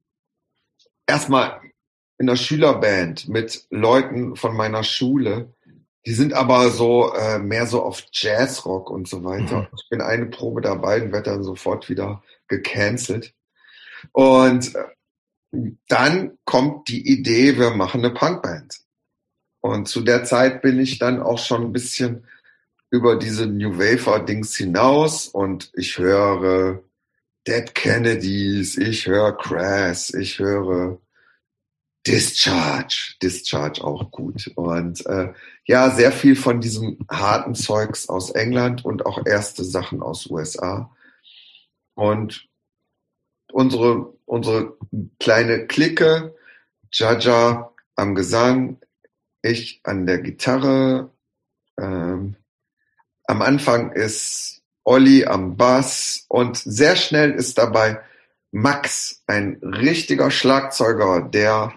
erstmal in der Schülerband mit Leuten von meiner Schule die sind aber so äh, mehr so auf Jazzrock und so weiter. Mhm. Ich bin eine Probe dabei und werde dann sofort wieder gecancelt. Und äh, dann kommt die Idee, wir machen eine Punkband. Und zu der Zeit bin ich dann auch schon ein bisschen über diese New Wafer Dings hinaus und ich höre Dead Kennedys, ich höre Crass, ich höre Discharge, Discharge auch gut. Und äh, ja, sehr viel von diesem harten Zeugs aus England und auch erste Sachen aus USA. Und unsere, unsere kleine Clique, Jaja am Gesang, ich an der Gitarre. Ähm, am Anfang ist Olli am Bass und sehr schnell ist dabei Max, ein richtiger Schlagzeuger, der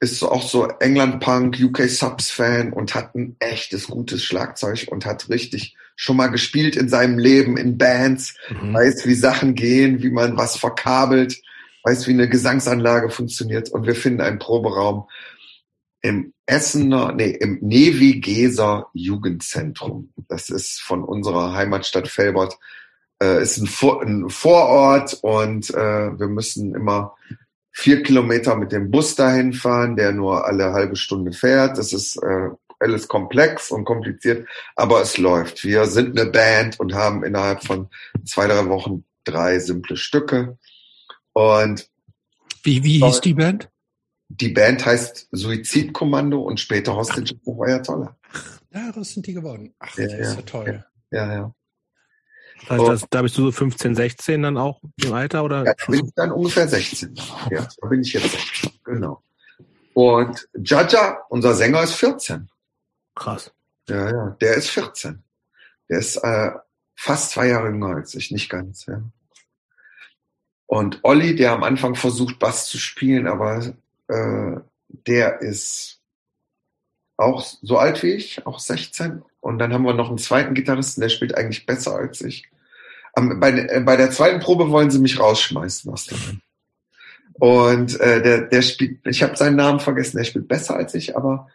ist auch so England Punk, UK Subs Fan und hat ein echtes gutes Schlagzeug und hat richtig schon mal gespielt in seinem Leben in Bands, mhm. weiß wie Sachen gehen, wie man was verkabelt, weiß wie eine Gesangsanlage funktioniert und wir finden einen Proberaum im Essener, nee, im Nevigeser Jugendzentrum. Das ist von unserer Heimatstadt Felbert. Äh, ist ein, Vor ein Vorort und äh, wir müssen immer vier Kilometer mit dem Bus dahin fahren, der nur alle halbe Stunde fährt. Das ist äh, alles komplex und kompliziert, aber es läuft. Wir sind eine Band und haben innerhalb von zwei, drei Wochen drei simple Stücke. Und wie, wie hieß die Band? Die Band heißt Suizidkommando und später Hostage of Ayatollah. Ja, das sind die geworden. Ach, das ja, ist ja toll. Ja, ja. Das heißt, das, da bist du so 15, 16 dann auch im Alter oder? Ja, da bin ich dann ungefähr 16. Ja, da bin ich jetzt 16. Genau. Und Jaja, unser Sänger, ist 14. Krass. Ja, ja, der ist 14. Der ist äh, fast zwei Jahre jünger als ich, nicht ganz, ja. Und Olli, der am Anfang versucht, Bass zu spielen, aber äh, der ist auch so alt wie ich, auch 16. Und dann haben wir noch einen zweiten Gitarristen, der spielt eigentlich besser als ich. Am, bei, äh, bei der zweiten Probe wollen sie mich rausschmeißen aus der Band. Und äh, der, der spielt, ich habe seinen Namen vergessen, der spielt besser als ich, aber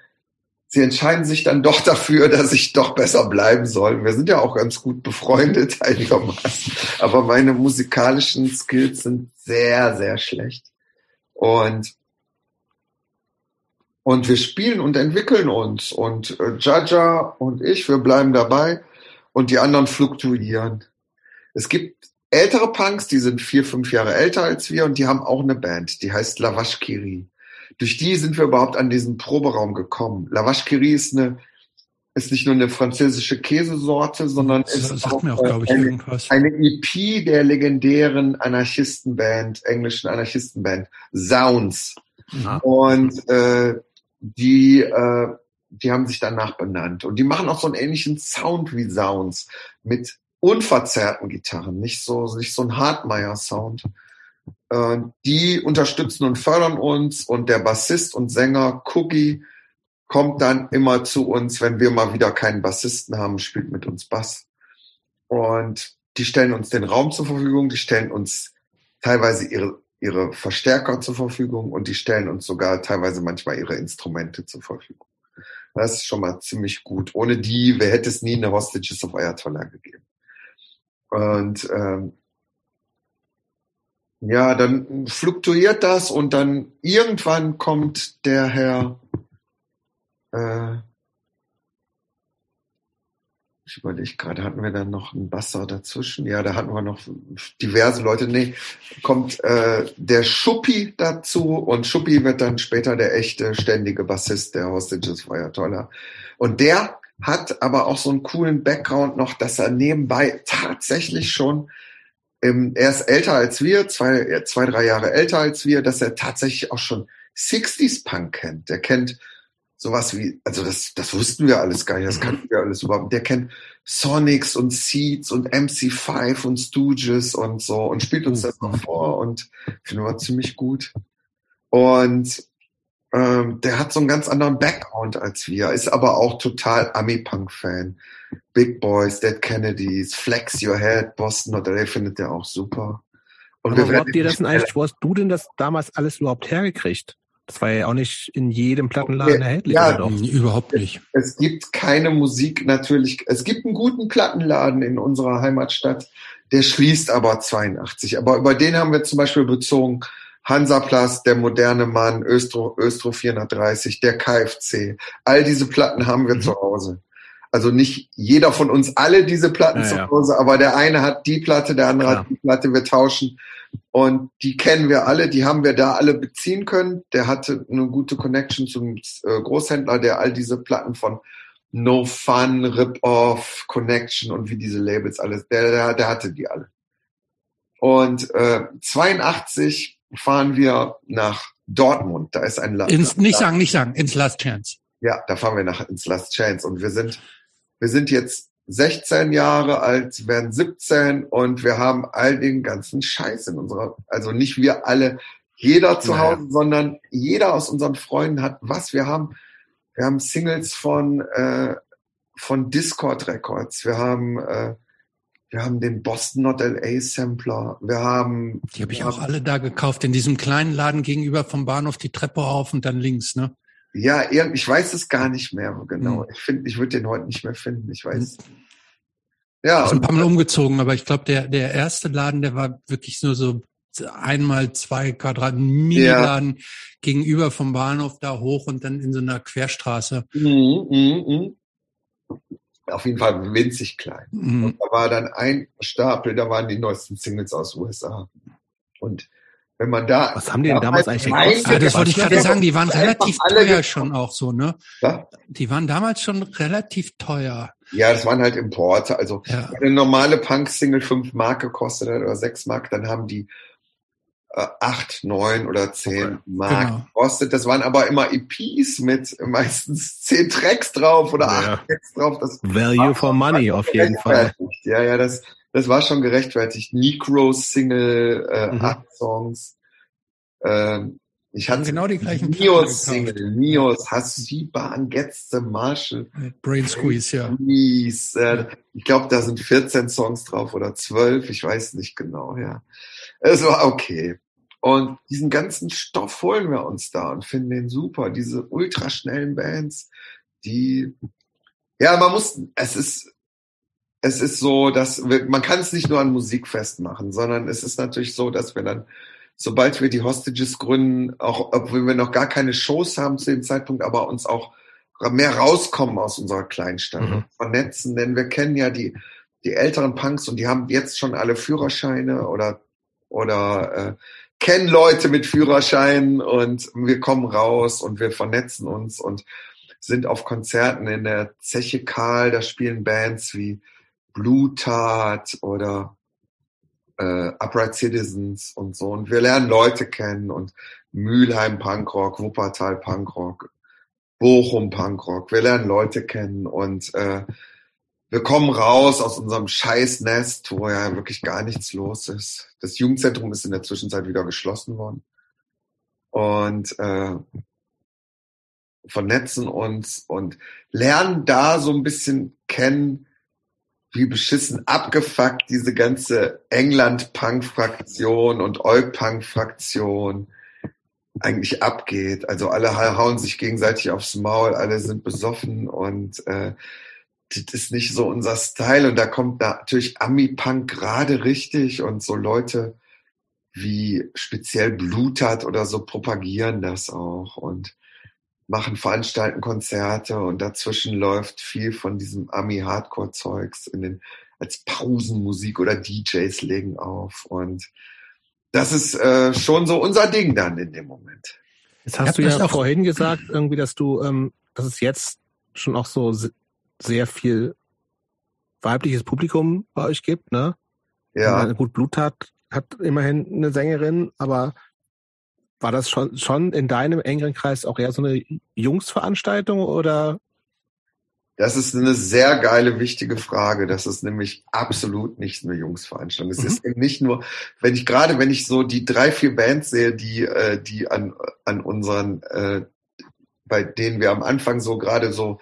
sie entscheiden sich dann doch dafür, <laughs> dass ich doch besser bleiben soll. Wir sind ja auch ganz gut befreundet <laughs> einigermaßen, aber meine musikalischen Skills sind sehr, sehr schlecht. Und und wir spielen und entwickeln uns. Und äh, Jaja und ich, wir bleiben dabei und die anderen fluktuieren. Es gibt ältere Punks, die sind vier, fünf Jahre älter als wir und die haben auch eine Band, die heißt Lavashkiri. Durch die sind wir überhaupt an diesen Proberaum gekommen. Lavashkiri ist eine ist nicht nur eine französische Käsesorte, sondern das ist auch, auch ich, eine, eine, EP der legendären Anarchistenband, englischen Anarchistenband Sounds. Ja. Und äh, die, äh, die haben sich danach benannt. Und die machen auch so einen ähnlichen Sound wie Sounds mit unverzerrten Gitarren, nicht so, nicht so ein Hartmeier-Sound. Äh, die unterstützen und fördern uns und der Bassist und Sänger Cookie kommt dann immer zu uns, wenn wir mal wieder keinen Bassisten haben, spielt mit uns Bass. Und die stellen uns den Raum zur Verfügung, die stellen uns teilweise ihre ihre Verstärker zur Verfügung und die stellen uns sogar teilweise manchmal ihre Instrumente zur Verfügung. Das ist schon mal ziemlich gut. Ohne die wer hätte es nie eine Hostages of Ayatollah gegeben. Und ähm, ja, dann fluktuiert das und dann irgendwann kommt der Herr äh, ich überlege gerade, hatten wir dann noch einen Basser dazwischen? Ja, da hatten wir noch diverse Leute. Nee, kommt äh, der Schuppi dazu und Schuppi wird dann später der echte ständige Bassist der Hostages war ja toller. Und der hat aber auch so einen coolen Background noch, dass er nebenbei tatsächlich schon, ähm, er ist älter als wir, zwei, zwei, drei Jahre älter als wir, dass er tatsächlich auch schon 60s Punk kennt. Der kennt sowas wie, also das, das wussten wir alles gar nicht, das kannten wir alles überhaupt. Der kennt Sonics und Seeds und MC5 und Stooges und so und spielt uns das noch vor und finden wir ziemlich gut. Und ähm, der hat so einen ganz anderen Background als wir, ist aber auch total Ami-Punk-Fan. Big Boys, Dead Kennedys, Flex Your Head, Boston oder der findet der auch super. Und aber wir wo habt ihr das denn eigentlich, wo hast du denn das damals alles überhaupt hergekriegt? Das war ja auch nicht in jedem Plattenladen erhältlich. Ja, doch? überhaupt nicht. Es gibt keine Musik natürlich. Es gibt einen guten Plattenladen in unserer Heimatstadt, der schließt aber 82. Aber über den haben wir zum Beispiel bezogen Hansaplatz, der moderne Mann, Östro, Östro 430, der KFC. All diese Platten haben wir mhm. zu Hause. Also nicht jeder von uns alle diese Platten ja, zu Hause, ja. aber der eine hat die Platte, der andere Klar. hat die Platte, wir tauschen. Und die kennen wir alle, die haben wir da alle beziehen können. Der hatte eine gute Connection zum äh, Großhändler, der all diese Platten von No Fun, Rip-Off, Connection und wie diese Labels alles, der, der, der hatte die alle. Und äh, 82 fahren wir nach Dortmund. Da ist ein Last ins, Nicht sagen, nicht sagen, ins Last Chance. Ja, da fahren wir nach ins Last Chance. Und wir sind, wir sind jetzt 16 Jahre alt, werden 17 und wir haben all den ganzen Scheiß in unserer, also nicht wir alle, jeder zu Hause, naja. sondern jeder aus unseren Freunden hat was. Wir haben, wir haben Singles von, äh, von Discord Records. Wir haben, äh, wir haben den Boston Not LA Sampler. Wir haben. Die habe ich auch alle da gekauft, in diesem kleinen Laden gegenüber vom Bahnhof die Treppe auf und dann links, ne? Ja, ich weiß es gar nicht mehr genau. Hm. Ich finde, ich würde den heute nicht mehr finden. Ich weiß. Hm. Ja. Ich bin ein paar Mal umgezogen, aber ich glaube, der, der erste Laden, der war wirklich nur so einmal zwei Quadrat Mini-Laden ja. gegenüber vom Bahnhof da hoch und dann in so einer Querstraße. Mhm, mh, mh auf jeden Fall winzig klein. Mhm. Und da war dann ein Stapel, da waren die neuesten Singles aus USA. Und wenn man da. Was haben die denn damals eigentlich gekostet? Ja, das wollte ich gerade sagen, die waren relativ teuer schon auch so, ne? Ja? Die waren damals schon relativ teuer. Ja, das waren halt Importe. Also ja. eine normale Punk-Single fünf Mark gekostet hat oder sechs Mark, dann haben die äh, acht, neun oder zehn Mark genau. kostet. Das waren aber immer EPs mit meistens zehn Tracks drauf oder ja. acht Tracks drauf. Das Value for money <laughs> auf jeden Fall. Ja, ja, das, das war schon gerechtfertigt. Necro-Single, äh, mhm. acht Songs. Ähm, ich hatte genau die gleichen Nios Single, Nios, Hasiban, Gets the Marshall. Brain Squeeze, ja. Squeeze, äh, ich glaube, da sind 14 Songs drauf oder 12, ich weiß nicht genau, ja. Es war okay. Und diesen ganzen Stoff holen wir uns da und finden den super. Diese ultraschnellen Bands, die, ja, man muss, es ist, es ist so, dass wir, man kann es nicht nur an Musik festmachen, sondern es ist natürlich so, dass wir dann, sobald wir die Hostages gründen, auch obwohl wir noch gar keine Shows haben zu dem Zeitpunkt, aber uns auch mehr rauskommen aus unserer Kleinstadt, mhm. vernetzen, denn wir kennen ja die, die älteren Punks und die haben jetzt schon alle Führerscheine oder, oder äh, kennen Leute mit Führerschein und wir kommen raus und wir vernetzen uns und sind auf Konzerten in der Zeche Karl, da spielen Bands wie Blutat oder äh, Upright Citizens und so. Und wir lernen Leute kennen und Mülheim Punkrock, Wuppertal Punkrock, Bochum Punkrock. Wir lernen Leute kennen und äh, wir kommen raus aus unserem Scheißnest, wo ja wirklich gar nichts los ist. Das Jugendzentrum ist in der Zwischenzeit wieder geschlossen worden. Und äh, vernetzen uns und lernen da so ein bisschen kennen, wie beschissen abgefuckt diese ganze England-Punk-Fraktion und Eu-Punk-Fraktion eigentlich abgeht. Also alle hauen sich gegenseitig aufs Maul, alle sind besoffen und äh, das ist nicht so unser Style. Und da kommt natürlich Ami-Punk gerade richtig und so Leute wie speziell Blutat oder so propagieren das auch und machen veranstalten Konzerte und dazwischen läuft viel von diesem Ami-Hardcore-Zeugs in den als Pausenmusik oder DJs legen auf und das ist äh, schon so unser Ding dann in dem Moment. Jetzt hast du ja auch vorhin gesagt, irgendwie, dass du, ähm, dass es jetzt schon auch so sehr viel weibliches Publikum bei euch gibt, ne? Ja. Gut, Blut hat, hat immerhin eine Sängerin, aber war das schon, schon in deinem engeren Kreis auch eher so eine Jungsveranstaltung oder? Das ist eine sehr geile, wichtige Frage. Das ist nämlich absolut nicht eine Jungsveranstaltung. Es mhm. ist eben nicht nur, wenn ich gerade, wenn ich so die drei, vier Bands sehe, die, äh, die an, an unseren, äh, bei denen wir am Anfang so gerade so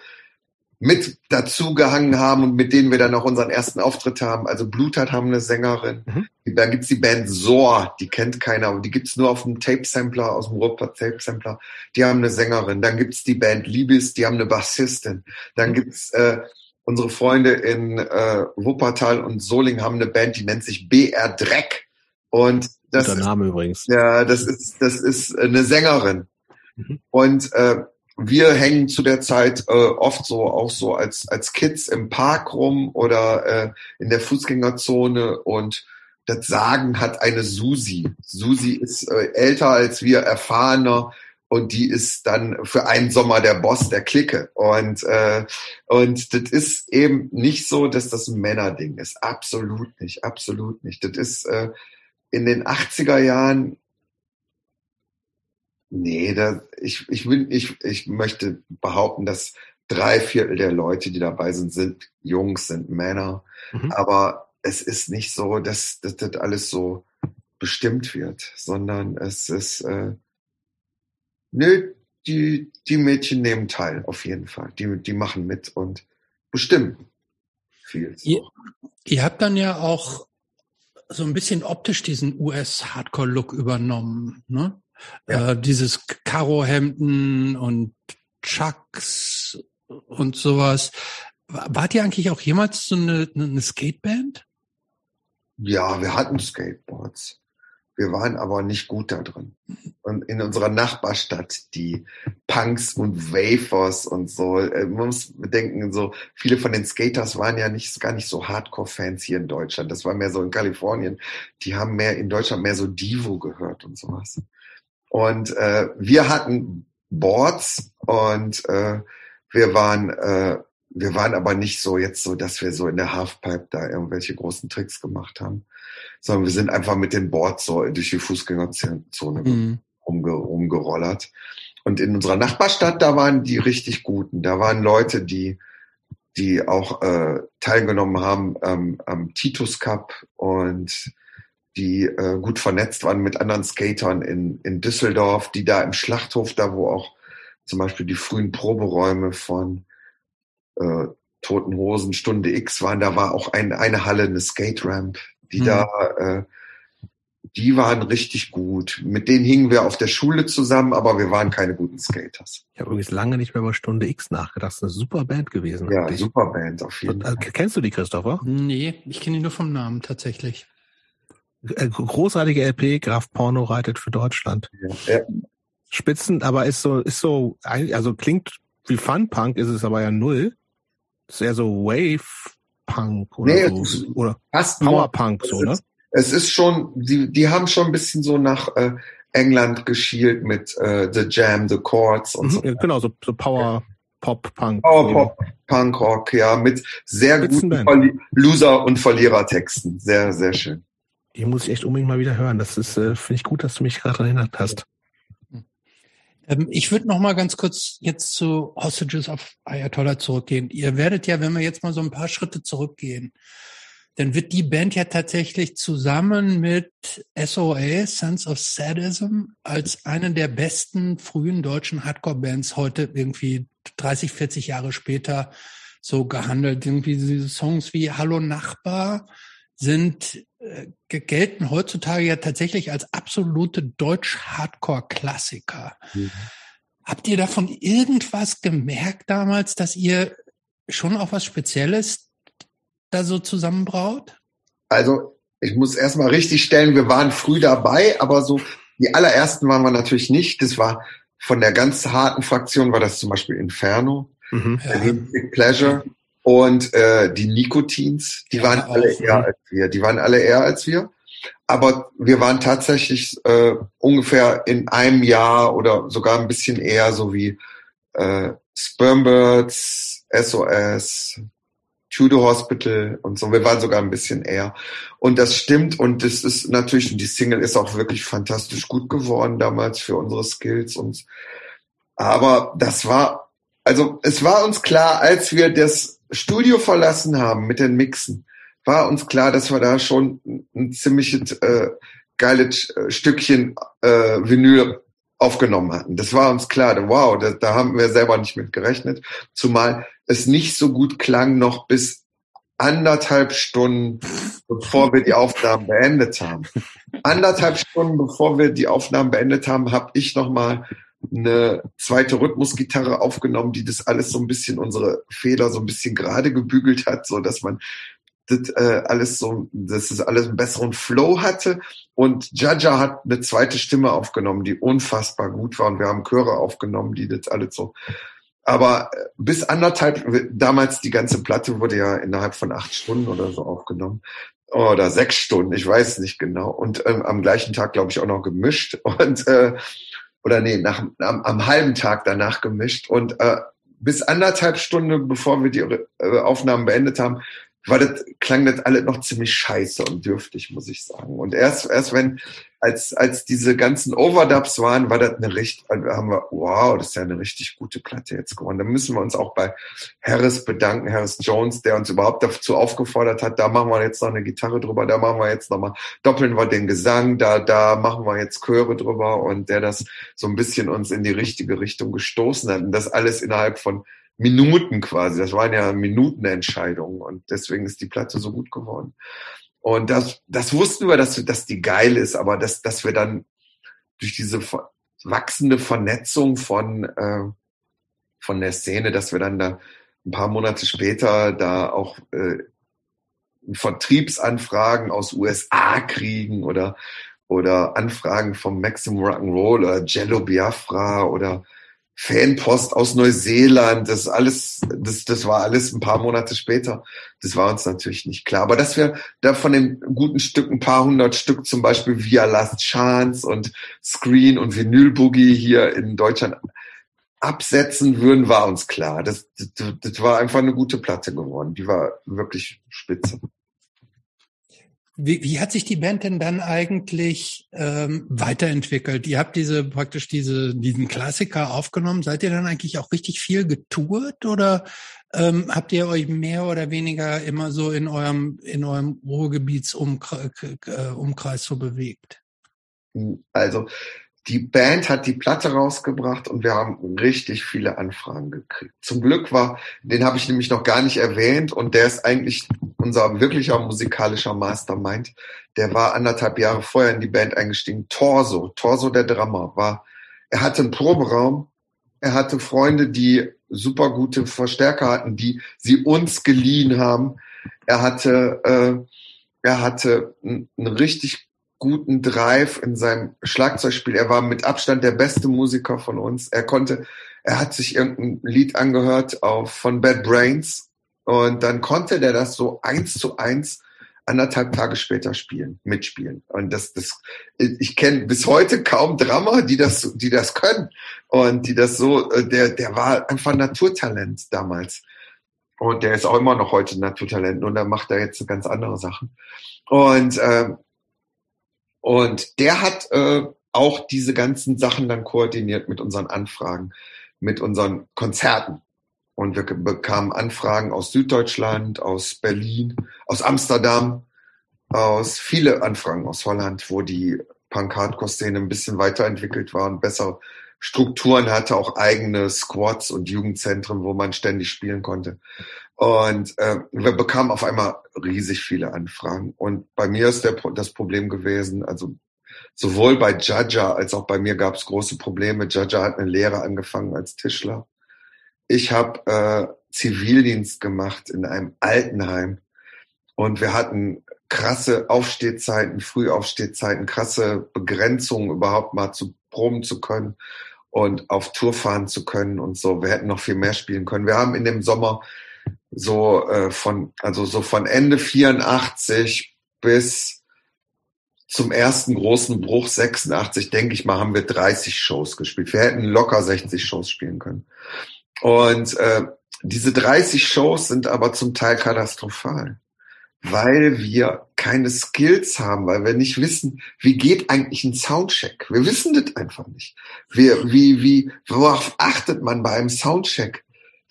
mit dazugehangen haben und mit denen wir dann auch unseren ersten Auftritt haben. Also Blutat haben eine Sängerin. Mhm. Da gibt's die Band Soar, die kennt keiner, aber die gibt's nur auf dem Tape-Sampler, aus dem Ruhrpott Tape-Sampler. Die haben eine Sängerin. Dann gibt's die Band Liebes, die haben eine Bassistin. Dann mhm. gibt's äh, unsere Freunde in äh, Wuppertal und Soling haben eine Band, die nennt sich BR Dreck. Und das Guter Name übrigens. Ja, das ist, das ist eine Sängerin. Mhm. Und äh, wir hängen zu der Zeit äh, oft so auch so als als Kids im Park rum oder äh, in der Fußgängerzone und das Sagen hat eine Susi. Susi ist äh, älter als wir, erfahrener und die ist dann für einen Sommer der Boss der Clique. Und, äh, und das ist eben nicht so, dass das ein Männerding ist. Absolut nicht, absolut nicht. Das ist äh, in den 80er Jahren Nee, da, ich, ich, will, ich, ich möchte behaupten, dass drei Viertel der Leute, die dabei sind, sind Jungs, sind Männer. Mhm. Aber es ist nicht so, dass, dass das alles so bestimmt wird, sondern es ist, äh, nö, die, die Mädchen nehmen teil, auf jeden Fall. Die, die machen mit und bestimmen viel. Ihr, ihr habt dann ja auch so ein bisschen optisch diesen US-Hardcore-Look übernommen, ne? Ja. Äh, dieses Karohemden und Chucks und sowas. Wart ihr eigentlich auch jemals so eine, eine Skateband? Ja, wir hatten Skateboards. Wir waren aber nicht gut da drin. Und in unserer Nachbarstadt, die Punks und Wafers und so, äh, man muss bedenken, so viele von den Skaters waren ja nicht, gar nicht so Hardcore-Fans hier in Deutschland. Das war mehr so in Kalifornien. Die haben mehr in Deutschland mehr so Divo gehört und sowas. Und äh, wir hatten Boards und äh, wir waren äh, wir waren aber nicht so jetzt so, dass wir so in der Halfpipe da irgendwelche großen Tricks gemacht haben, sondern wir sind einfach mit den Boards so durch die Fußgängerzone mhm. umge umgerollert. Und in unserer Nachbarstadt, da waren die richtig guten. Da waren Leute, die die auch äh, teilgenommen haben ähm, am Titus Cup und die äh, gut vernetzt waren mit anderen Skatern in, in Düsseldorf, die da im Schlachthof, da wo auch zum Beispiel die frühen Proberäume von äh, Toten Hosen Stunde X waren, da war auch ein, eine Halle, eine Skate Ramp, die mhm. da, äh, die waren richtig gut. Mit denen hingen wir auf der Schule zusammen, aber wir waren keine guten Skaters. Ich habe übrigens lange nicht mehr über Stunde X nachgedacht. Das ist eine super Band gewesen. Ja, super Band auf jeden Fall. Kennst du die, Christopher? Nee, ich kenne die nur vom Namen tatsächlich. Äh, großartige LP, Graf Porno reitet für Deutschland. Ja, ja. Spitzen, aber ist so, ist so, also klingt wie Fun Punk, ist es aber ja null. Ist eher so Wave Punk oder nee, so. Oder Power Punk, so, ne? Es ist schon, die, die haben schon ein bisschen so nach äh, England geschielt mit äh, The Jam, The Chords und mhm, so. Genau, so, so Power Pop Punk. Power Pop Punk Rock, ja, mit sehr guten Loser- und Verlierer-Texten. Sehr, sehr schön. Die muss ich echt unbedingt mal wieder hören. Das ist, äh, finde ich gut, dass du mich gerade erinnert hast. Ähm, ich würde noch mal ganz kurz jetzt zu Hostages of Ayatollah zurückgehen. Ihr werdet ja, wenn wir jetzt mal so ein paar Schritte zurückgehen, dann wird die Band ja tatsächlich zusammen mit SOA, Sons of Sadism, als eine der besten frühen deutschen Hardcore-Bands heute irgendwie 30, 40 Jahre später so gehandelt. Irgendwie diese Songs wie Hallo Nachbar sind äh, gelten heutzutage ja tatsächlich als absolute Deutsch-Hardcore-Klassiker. Mhm. Habt ihr davon irgendwas gemerkt damals, dass ihr schon auch was Spezielles da so zusammenbraut? Also, ich muss erstmal richtig stellen, wir waren früh dabei, aber so die allerersten waren wir natürlich nicht. Das war von der ganz harten Fraktion war das zum Beispiel Inferno, mhm. ja. Big Pleasure. Und äh, die Nikotins, die ja, waren alle eher als wir. Die waren alle eher als wir. Aber wir waren tatsächlich äh, ungefähr in einem Jahr oder sogar ein bisschen eher so wie äh, Spermbirds, SOS, Judo Hospital und so. Wir waren sogar ein bisschen eher. Und das stimmt. Und das ist natürlich, die Single ist auch wirklich fantastisch gut geworden damals für unsere Skills. Und, aber das war, also es war uns klar, als wir das Studio verlassen haben mit den Mixen, war uns klar, dass wir da schon ein ziemliches äh, geiles äh, Stückchen äh, Vinyl aufgenommen hatten. Das war uns klar. Wow, da, da haben wir selber nicht mit gerechnet. Zumal es nicht so gut klang noch bis anderthalb Stunden, bevor wir die Aufnahmen beendet haben. Anderthalb Stunden, bevor wir die Aufnahmen beendet haben, habe ich noch mal eine zweite Rhythmusgitarre aufgenommen, die das alles so ein bisschen unsere Fehler so ein bisschen gerade gebügelt hat, so dass man das äh, alles so, dass es alles einen besseren Flow hatte. Und Jaja hat eine zweite Stimme aufgenommen, die unfassbar gut war. Und wir haben Chöre aufgenommen, die das alles so. Aber bis anderthalb, damals die ganze Platte wurde ja innerhalb von acht Stunden oder so aufgenommen. Oder sechs Stunden, ich weiß nicht genau. Und ähm, am gleichen Tag, glaube ich, auch noch gemischt. <laughs> Und äh, oder nee, nach, am, am halben Tag danach gemischt. Und äh, bis anderthalb Stunden, bevor wir die äh, Aufnahmen beendet haben, war das, klang das alles noch ziemlich scheiße und dürftig, muss ich sagen. Und erst, erst wenn, als, als diese ganzen Overdubs waren, war das eine richtig, haben wir, wow, das ist ja eine richtig gute Platte jetzt geworden. Da müssen wir uns auch bei Harris bedanken, Harris Jones, der uns überhaupt dazu aufgefordert hat, da machen wir jetzt noch eine Gitarre drüber, da machen wir jetzt nochmal, doppeln wir den Gesang, da, da machen wir jetzt Chöre drüber und der das so ein bisschen uns in die richtige Richtung gestoßen hat. Und das alles innerhalb von Minuten quasi. Das waren ja Minutenentscheidungen und deswegen ist die Platte so gut geworden. Und das, das wussten wir, dass, dass die geil ist, aber dass, dass wir dann durch diese wachsende Vernetzung von, äh, von der Szene, dass wir dann da ein paar Monate später da auch äh, Vertriebsanfragen aus USA kriegen oder, oder Anfragen vom Maximum Rock'n'Roll oder Jello Biafra oder Fanpost aus Neuseeland, das alles, das, das war alles ein paar Monate später. Das war uns natürlich nicht klar. Aber dass wir da von den guten Stücken, ein paar hundert Stück, zum Beispiel via Last Chance und Screen und Vinyl Boogie hier in Deutschland absetzen würden, war uns klar. Das, das, das war einfach eine gute Platte geworden. Die war wirklich spitze. Wie, wie hat sich die Band denn dann eigentlich ähm, weiterentwickelt? Ihr habt diese praktisch diese diesen Klassiker aufgenommen. Seid ihr dann eigentlich auch richtig viel getourt oder ähm, habt ihr euch mehr oder weniger immer so in eurem in eurem Ruhrgebietsumkreis äh, so bewegt? Also die Band hat die Platte rausgebracht und wir haben richtig viele Anfragen gekriegt. Zum Glück war, den habe ich nämlich noch gar nicht erwähnt und der ist eigentlich unser wirklicher musikalischer Mastermind. Der war anderthalb Jahre vorher in die Band eingestiegen. Torso, Torso der Drummer, war, er hatte einen Proberaum, er hatte Freunde, die super gute Verstärker hatten, die sie uns geliehen haben. Er hatte, äh, er hatte einen richtig guten Drive in seinem Schlagzeugspiel. Er war mit Abstand der beste Musiker von uns. Er konnte, er hat sich irgendein Lied angehört auf, von Bad Brains und dann konnte der das so eins zu eins anderthalb Tage später spielen, mitspielen. Und das, das, ich kenne bis heute kaum Drummer, die das, die das können und die das so, äh, der, der war einfach Naturtalent damals. Und der ist auch immer noch heute Naturtalent und da macht er jetzt ganz andere Sachen. Und äh, und der hat äh, auch diese ganzen Sachen dann koordiniert mit unseren Anfragen, mit unseren Konzerten. Und wir bekamen Anfragen aus Süddeutschland, aus Berlin, aus Amsterdam, aus viele Anfragen aus Holland, wo die Punk-Hardcore-Szene ein bisschen weiterentwickelt war und besser Strukturen hatte, auch eigene Squads und Jugendzentren, wo man ständig spielen konnte. Und äh, wir bekamen auf einmal riesig viele Anfragen. Und bei mir ist der, das Problem gewesen, also sowohl bei Jaja als auch bei mir gab es große Probleme. Jaja hat eine Lehre angefangen als Tischler. Ich habe äh, Zivildienst gemacht in einem Altenheim. Und wir hatten krasse Aufstehzeiten, Frühaufstehzeiten, krasse Begrenzungen überhaupt mal zu proben zu können und auf Tour fahren zu können und so. Wir hätten noch viel mehr spielen können. Wir haben in dem Sommer so äh, von, also so von Ende 84 bis zum ersten großen Bruch 86, denke ich mal, haben wir 30 Shows gespielt. Wir hätten locker 60 Shows spielen können. Und äh, diese 30 Shows sind aber zum Teil katastrophal, weil wir keine Skills haben, weil wir nicht wissen, wie geht eigentlich ein Soundcheck. Wir wissen das einfach nicht. Wir, wie, wie, worauf achtet man bei einem Soundcheck?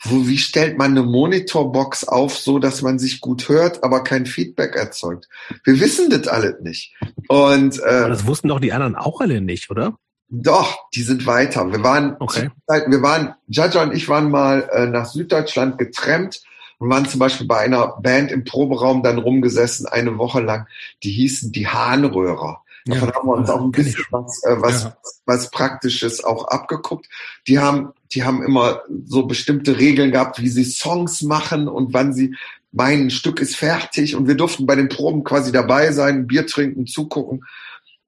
Wo, wie stellt man eine Monitorbox auf, so dass man sich gut hört, aber kein Feedback erzeugt? Wir wissen das alles nicht. Und äh, aber das wussten doch die anderen auch alle nicht, oder? Doch, die sind weiter. Wir waren, okay. wir waren, Jaja und ich waren mal äh, nach Süddeutschland getrennt und waren zum Beispiel bei einer Band im Proberaum dann rumgesessen, eine Woche lang. Die hießen die Hahnröhrer. Davon ja, haben wir uns auch ein bisschen was, äh, was, ja. was Praktisches auch abgeguckt. Die haben, die haben immer so bestimmte Regeln gehabt, wie sie Songs machen und wann sie mein Stück ist fertig und wir durften bei den Proben quasi dabei sein, Bier trinken, zugucken.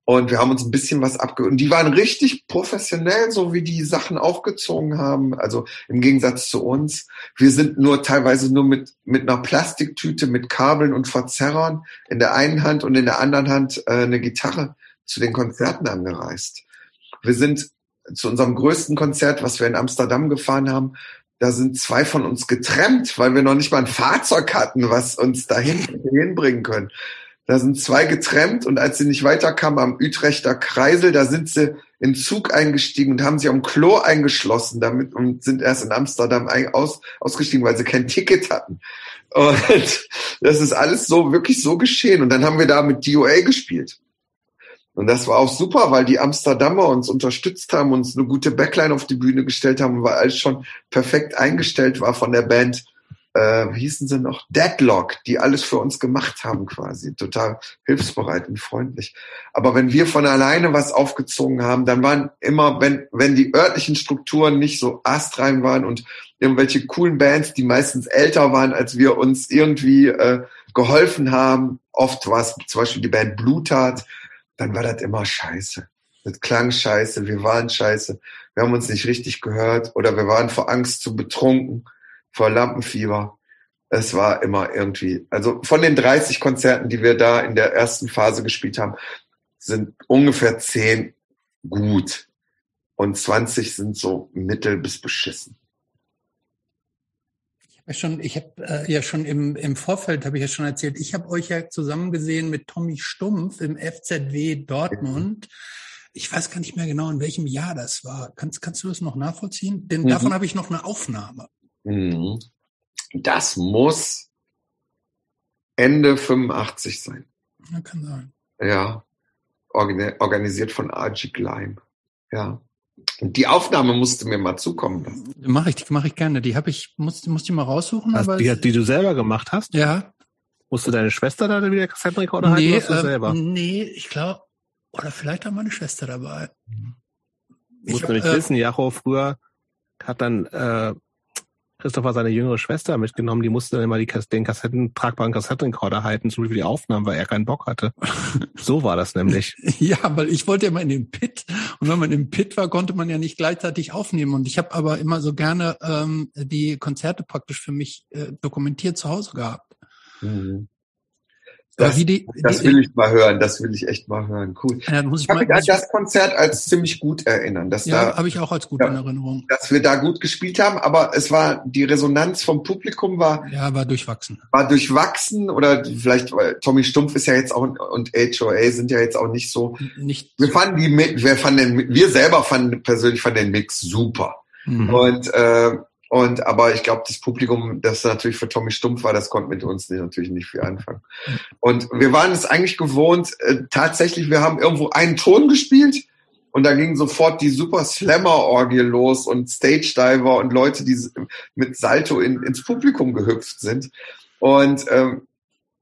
Und wir haben uns ein bisschen was abge... Und die waren richtig professionell, so wie die Sachen aufgezogen haben. Also im Gegensatz zu uns. Wir sind nur teilweise nur mit, mit einer Plastiktüte, mit Kabeln und Verzerrern in der einen Hand und in der anderen Hand äh, eine Gitarre zu den Konzerten angereist. Wir sind zu unserem größten Konzert, was wir in Amsterdam gefahren haben, da sind zwei von uns getrennt, weil wir noch nicht mal ein Fahrzeug hatten, was uns dahin hinbringen können. Da sind zwei getrennt und als sie nicht weiterkamen am Utrechter Kreisel, da sind sie in Zug eingestiegen und haben sich am Klo eingeschlossen damit und sind erst in Amsterdam aus, ausgestiegen, weil sie kein Ticket hatten. Und <laughs> das ist alles so, wirklich so geschehen. Und dann haben wir da mit DOA gespielt. Und das war auch super, weil die Amsterdamer uns unterstützt haben, uns eine gute Backline auf die Bühne gestellt haben, weil alles schon perfekt eingestellt war von der Band. Äh, wie hießen sie noch? Deadlock, die alles für uns gemacht haben quasi. Total hilfsbereit und freundlich. Aber wenn wir von alleine was aufgezogen haben, dann waren immer, wenn, wenn die örtlichen Strukturen nicht so astrein waren und irgendwelche coolen Bands, die meistens älter waren, als wir uns irgendwie äh, geholfen haben. Oft war es zum Beispiel die Band Blutat, dann war das immer scheiße. Das klang scheiße, wir waren scheiße, wir haben uns nicht richtig gehört oder wir waren vor Angst zu betrunken, vor Lampenfieber. Es war immer irgendwie, also von den 30 Konzerten, die wir da in der ersten Phase gespielt haben, sind ungefähr 10 gut und 20 sind so mittel bis beschissen schon, ich habe äh, ja schon im, im Vorfeld, habe ich ja schon erzählt, ich habe euch ja zusammen gesehen mit Tommy Stumpf im FZW Dortmund. Ich weiß gar nicht mehr genau, in welchem Jahr das war. Kannst, kannst du das noch nachvollziehen? Denn mhm. davon habe ich noch eine Aufnahme. Mhm. Das muss Ende 85 sein. Ja, kann sein. Ja, organisiert von Archie Gleim. Ja. Die Aufnahme musste mir mal zukommen lassen. Mache ich, mache ich gerne. Die habe ich, muss, muss die mal raussuchen. Hast, aber die, die du selber gemacht hast? Ja. Musste deine Schwester da wieder Kassettenrekorder nee, halten oder äh, selber? Nee, ich glaube, oder vielleicht auch meine Schwester dabei. Ich muss nämlich äh, wissen, Jacho früher hat dann äh, Christopher seine jüngere Schwester mitgenommen, die musste dann immer die, den Kassetten, tragbaren Kassettenrekorder halten, so wie die Aufnahmen, weil er keinen Bock hatte. <laughs> so war das nämlich. ja, weil ich wollte immer in den Pit und wenn man im Pit war, konnte man ja nicht gleichzeitig aufnehmen. Und ich habe aber immer so gerne ähm, die Konzerte praktisch für mich äh, dokumentiert zu Hause gehabt. Mhm. Das, die, das will ich mal hören, das will ich echt mal hören. Cool. Ja, muss ich, ich kann mich an das Konzert als ziemlich gut erinnern. Dass ja, da, habe ich auch als gut ja, in Erinnerung. Dass wir da gut gespielt haben, aber es war, die Resonanz vom Publikum war. Ja, war durchwachsen. War durchwachsen oder vielleicht, weil Tommy Stumpf ist ja jetzt auch und HOA sind ja jetzt auch nicht so. Nicht. Wir fanden die, wir fanden den, wir selber fanden persönlich fanden den Mix super. Mhm. Und äh, und aber ich glaube, das Publikum, das natürlich für Tommy Stumpf war, das konnte mit uns natürlich nicht viel anfangen. Und wir waren es eigentlich gewohnt, äh, tatsächlich, wir haben irgendwo einen Ton gespielt und da ging sofort die Super Slammer-Orgie los und Stage Diver und Leute, die mit Salto in, ins Publikum gehüpft sind. Und ähm,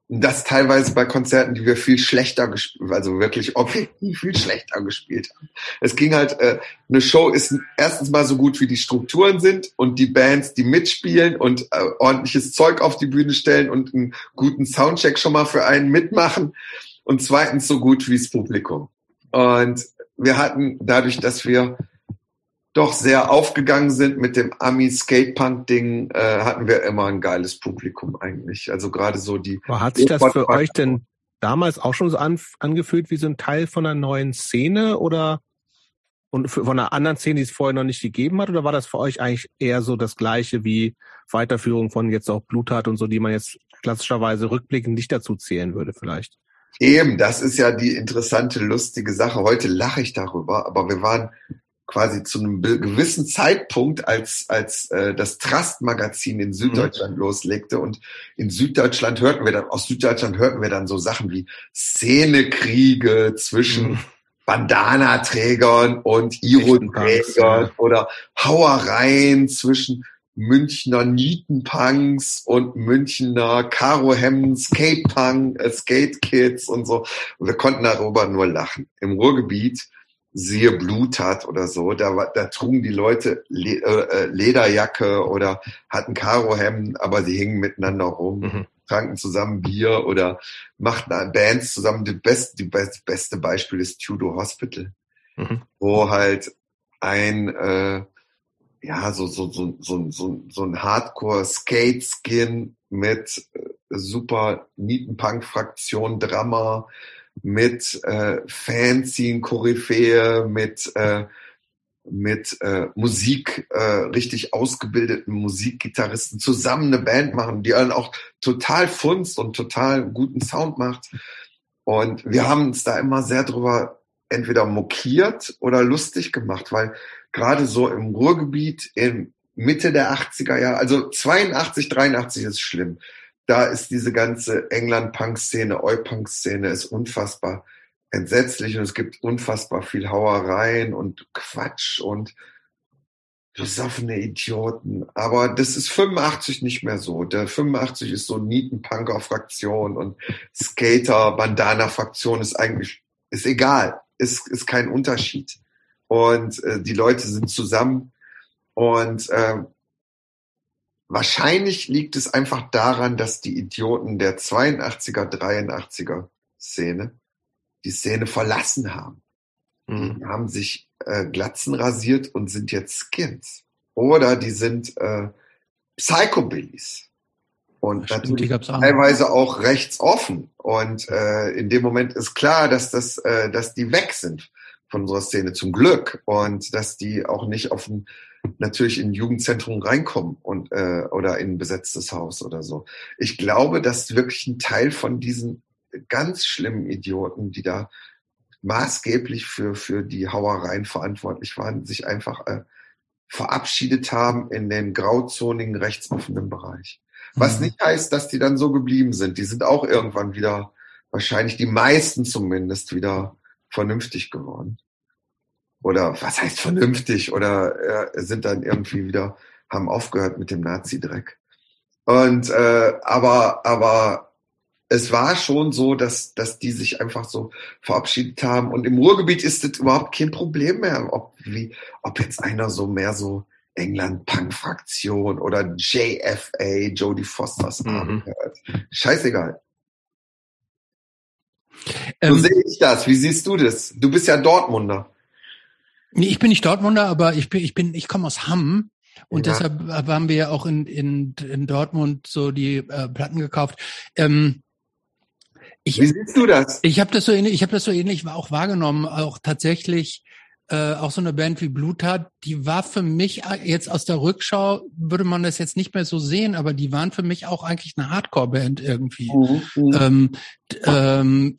das teilweise bei Konzerten, die wir viel schlechter gespielt, also wirklich objektiv viel schlechter gespielt haben. Es ging halt, äh, eine Show ist erstens mal so gut, wie die Strukturen sind und die Bands, die mitspielen und äh, ordentliches Zeug auf die Bühne stellen und einen guten Soundcheck schon mal für einen mitmachen und zweitens so gut wie das Publikum. Und wir hatten dadurch, dass wir doch sehr aufgegangen sind mit dem Ami Skatepunk Ding, äh, hatten wir immer ein geiles Publikum eigentlich. Also gerade so die. Aber hat sich das für euch denn damals auch schon so an, angefühlt wie so ein Teil von einer neuen Szene oder und von einer anderen Szene, die es vorher noch nicht gegeben hat? Oder war das für euch eigentlich eher so das Gleiche wie Weiterführung von jetzt auch Bluttat und so, die man jetzt klassischerweise rückblickend nicht dazu zählen würde vielleicht? Eben, das ist ja die interessante, lustige Sache. Heute lache ich darüber, aber wir waren quasi zu einem gewissen Zeitpunkt, als, als äh, das Trust-Magazin in Süddeutschland mhm. loslegte und in Süddeutschland hörten wir dann, aus Süddeutschland hörten wir dann so Sachen wie Szenekriege zwischen mhm. Bandanaträgern und Iro-Trägern oder Hauereien zwischen Münchner Nietenpunks und Münchner Karohemden, Skatepunk, äh, Skate Kids und so. Und wir konnten darüber nur lachen. Im Ruhrgebiet siehe Blut hat oder so, da, da trugen die Leute Le äh, äh, Lederjacke oder hatten Karohemden, aber sie hingen miteinander rum. Mhm. tranken zusammen Bier oder machten Bands zusammen. Die beste, die beste Beispiel ist Tudor Hospital, mhm. wo halt ein äh, ja so so so so so, so ein Hardcore Skate Skin mit äh, super Nietenpunk Fraktion Drama mit äh, Fanzine Koryphäe mit äh, mit äh, Musik, äh, richtig ausgebildeten Musikgitarristen zusammen eine Band machen, die dann auch total funzt und total guten Sound macht. Und wir haben uns da immer sehr drüber entweder mokiert oder lustig gemacht, weil gerade so im Ruhrgebiet in Mitte der 80er Jahre, also 82, 83 ist schlimm. Da ist diese ganze England-Punk-Szene, Eu-Punk-Szene ist unfassbar entsetzlich und es gibt unfassbar viel Hauereien und Quatsch und besoffene Idioten. Aber das ist 85 nicht mehr so. Der 85 ist so Nietenpunker-Fraktion und Skater-Bandana-Fraktion ist eigentlich, ist egal. Ist, ist kein Unterschied. Und äh, die Leute sind zusammen und äh, wahrscheinlich liegt es einfach daran, dass die Idioten der 82er, 83er Szene die Szene verlassen haben. Mhm. Die haben sich äh, Glatzen rasiert und sind jetzt Skins. Oder die sind äh, Psychobillies. Und Stimmt, natürlich teilweise auch rechtsoffen. Und äh, in dem Moment ist klar, dass das, äh, dass die weg sind von unserer Szene zum Glück und dass die auch nicht auf ein, natürlich in ein Jugendzentrum reinkommen und äh, oder in ein besetztes Haus oder so. Ich glaube, dass wirklich ein Teil von diesen ganz schlimmen Idioten, die da maßgeblich für, für die Hauereien verantwortlich waren, sich einfach äh, verabschiedet haben in den grauzonigen rechtsoffenen Bereich. Was mhm. nicht heißt, dass die dann so geblieben sind. Die sind auch irgendwann wieder, wahrscheinlich die meisten zumindest, wieder vernünftig geworden. Oder was heißt vernünftig? Oder äh, sind dann irgendwie wieder, haben aufgehört mit dem Nazi-Dreck. Und äh, aber, aber es war schon so, dass, dass die sich einfach so verabschiedet haben. Und im Ruhrgebiet ist das überhaupt kein Problem mehr, ob, wie, ob jetzt einer so mehr so England-Punk-Fraktion oder JFA, Jodie Fosters mhm. hört. Scheißegal. Ähm, so sehe ich das. Wie siehst du das? Du bist ja Dortmunder. Nee, ich bin nicht Dortmunder, aber ich bin, ich bin, ich komme aus Hamm. Und ja. deshalb haben wir ja auch in, in, in Dortmund so die äh, Platten gekauft. Ähm, ich, Wie siehst du das? Ich habe das so ähnlich, ich habe das so ähnlich auch wahrgenommen, auch tatsächlich äh, auch so eine Band wie Blutat, die war für mich jetzt aus der Rückschau würde man das jetzt nicht mehr so sehen, aber die waren für mich auch eigentlich eine Hardcore-Band irgendwie. Mhm. mhm. Ähm, ähm,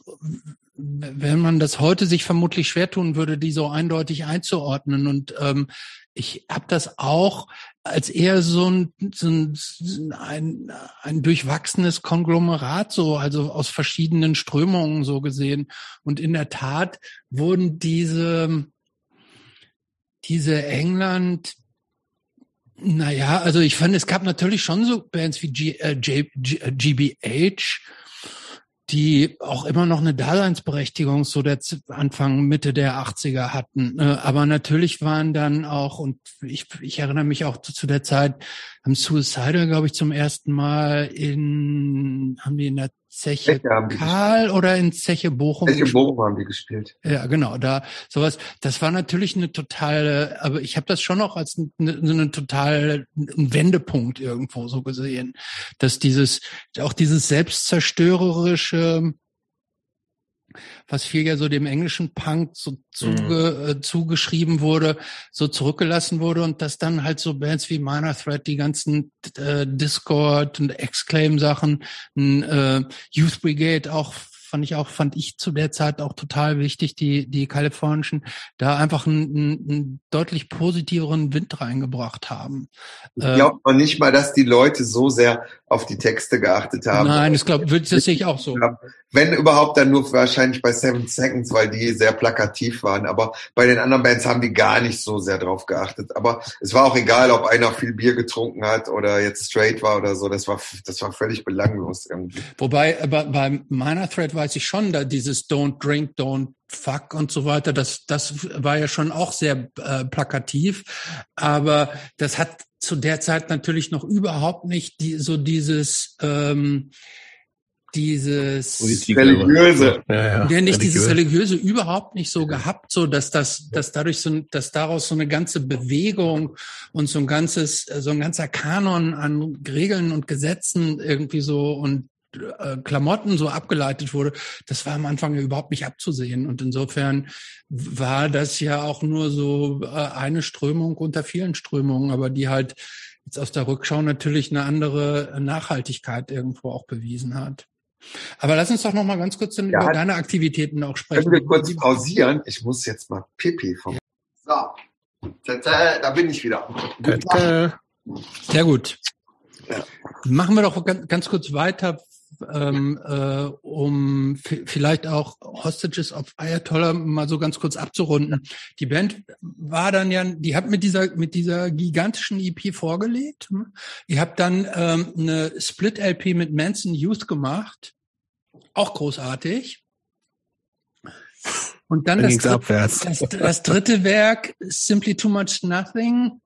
wenn man das heute sich vermutlich schwer tun würde, die so eindeutig einzuordnen. Und ähm, ich habe das auch als eher so ein, so ein, ein, ein durchwachsenes Konglomerat, so, also aus verschiedenen Strömungen so gesehen. Und in der Tat wurden diese, diese England, naja, also ich fand, es gab natürlich schon so Bands wie G, äh, G, G, GBH, die auch immer noch eine Daseinsberechtigung so der Anfang, Mitte der 80er hatten. Äh, aber natürlich waren dann auch, und ich, ich erinnere mich auch zu, zu der Zeit, haben Suicider, glaube ich, zum ersten Mal in, haben die in der Zeche Karl oder in Zeche Bochum. Zeche Bochum haben die gespielt. Ja, genau, da sowas. Das war natürlich eine totale, aber ich habe das schon noch als eine, eine total ein Wendepunkt irgendwo so gesehen, dass dieses auch dieses selbstzerstörerische was viel ja so dem englischen Punk so zuge, mhm. äh, zugeschrieben wurde, so zurückgelassen wurde und dass dann halt so Bands wie Minor Threat, die ganzen äh, Discord und Exclaim Sachen, äh, Youth Brigade auch fand ich auch, fand ich zu der Zeit auch total wichtig, die, die kalifornischen, da einfach einen, einen deutlich positiveren Wind reingebracht haben. Ich glaube noch nicht mal, dass die Leute so sehr auf die Texte geachtet haben. Nein, das glaube das sehe ich auch so. Wenn überhaupt, dann nur wahrscheinlich bei Seven Seconds, weil die sehr plakativ waren. Aber bei den anderen Bands haben die gar nicht so sehr drauf geachtet. Aber es war auch egal, ob einer viel Bier getrunken hat oder jetzt straight war oder so. Das war, das war völlig belanglos irgendwie. Wobei, bei, bei meiner Thread war weiß ich schon, da dieses Don't Drink, Don't Fuck und so weiter, das, das war ja schon auch sehr äh, plakativ. Aber das hat zu der Zeit natürlich noch überhaupt nicht die, so dieses ähm, dieses religiöse, ja, ja, ja nicht dieses religiöse. Überhaupt nicht so gehabt, so dass das, dass dadurch so, dass daraus so eine ganze Bewegung und so ein ganzes, so ein ganzer Kanon an Regeln und Gesetzen irgendwie so und äh, Klamotten so abgeleitet wurde, das war am Anfang ja überhaupt nicht abzusehen. Und insofern war das ja auch nur so äh, eine Strömung unter vielen Strömungen, aber die halt jetzt aus der Rückschau natürlich eine andere Nachhaltigkeit irgendwo auch bewiesen hat. Aber lass uns doch noch mal ganz kurz ja, über deine Aktivitäten auch sprechen. Können wir kurz pausieren? Ich muss jetzt mal Pipi vom. So, da bin ich wieder. Sehr gut. Ja. Machen wir doch ganz kurz weiter, ähm, äh, um vielleicht auch Hostages of Ayatollah mal so ganz kurz abzurunden. Die Band war dann ja, die hat mit dieser mit dieser gigantischen EP vorgelegt. Ihr habt dann ähm, eine Split-LP mit Manson Youth gemacht auch großartig. Und dann, dann das, das, das, dritte Werk, Simply Too Much Nothing,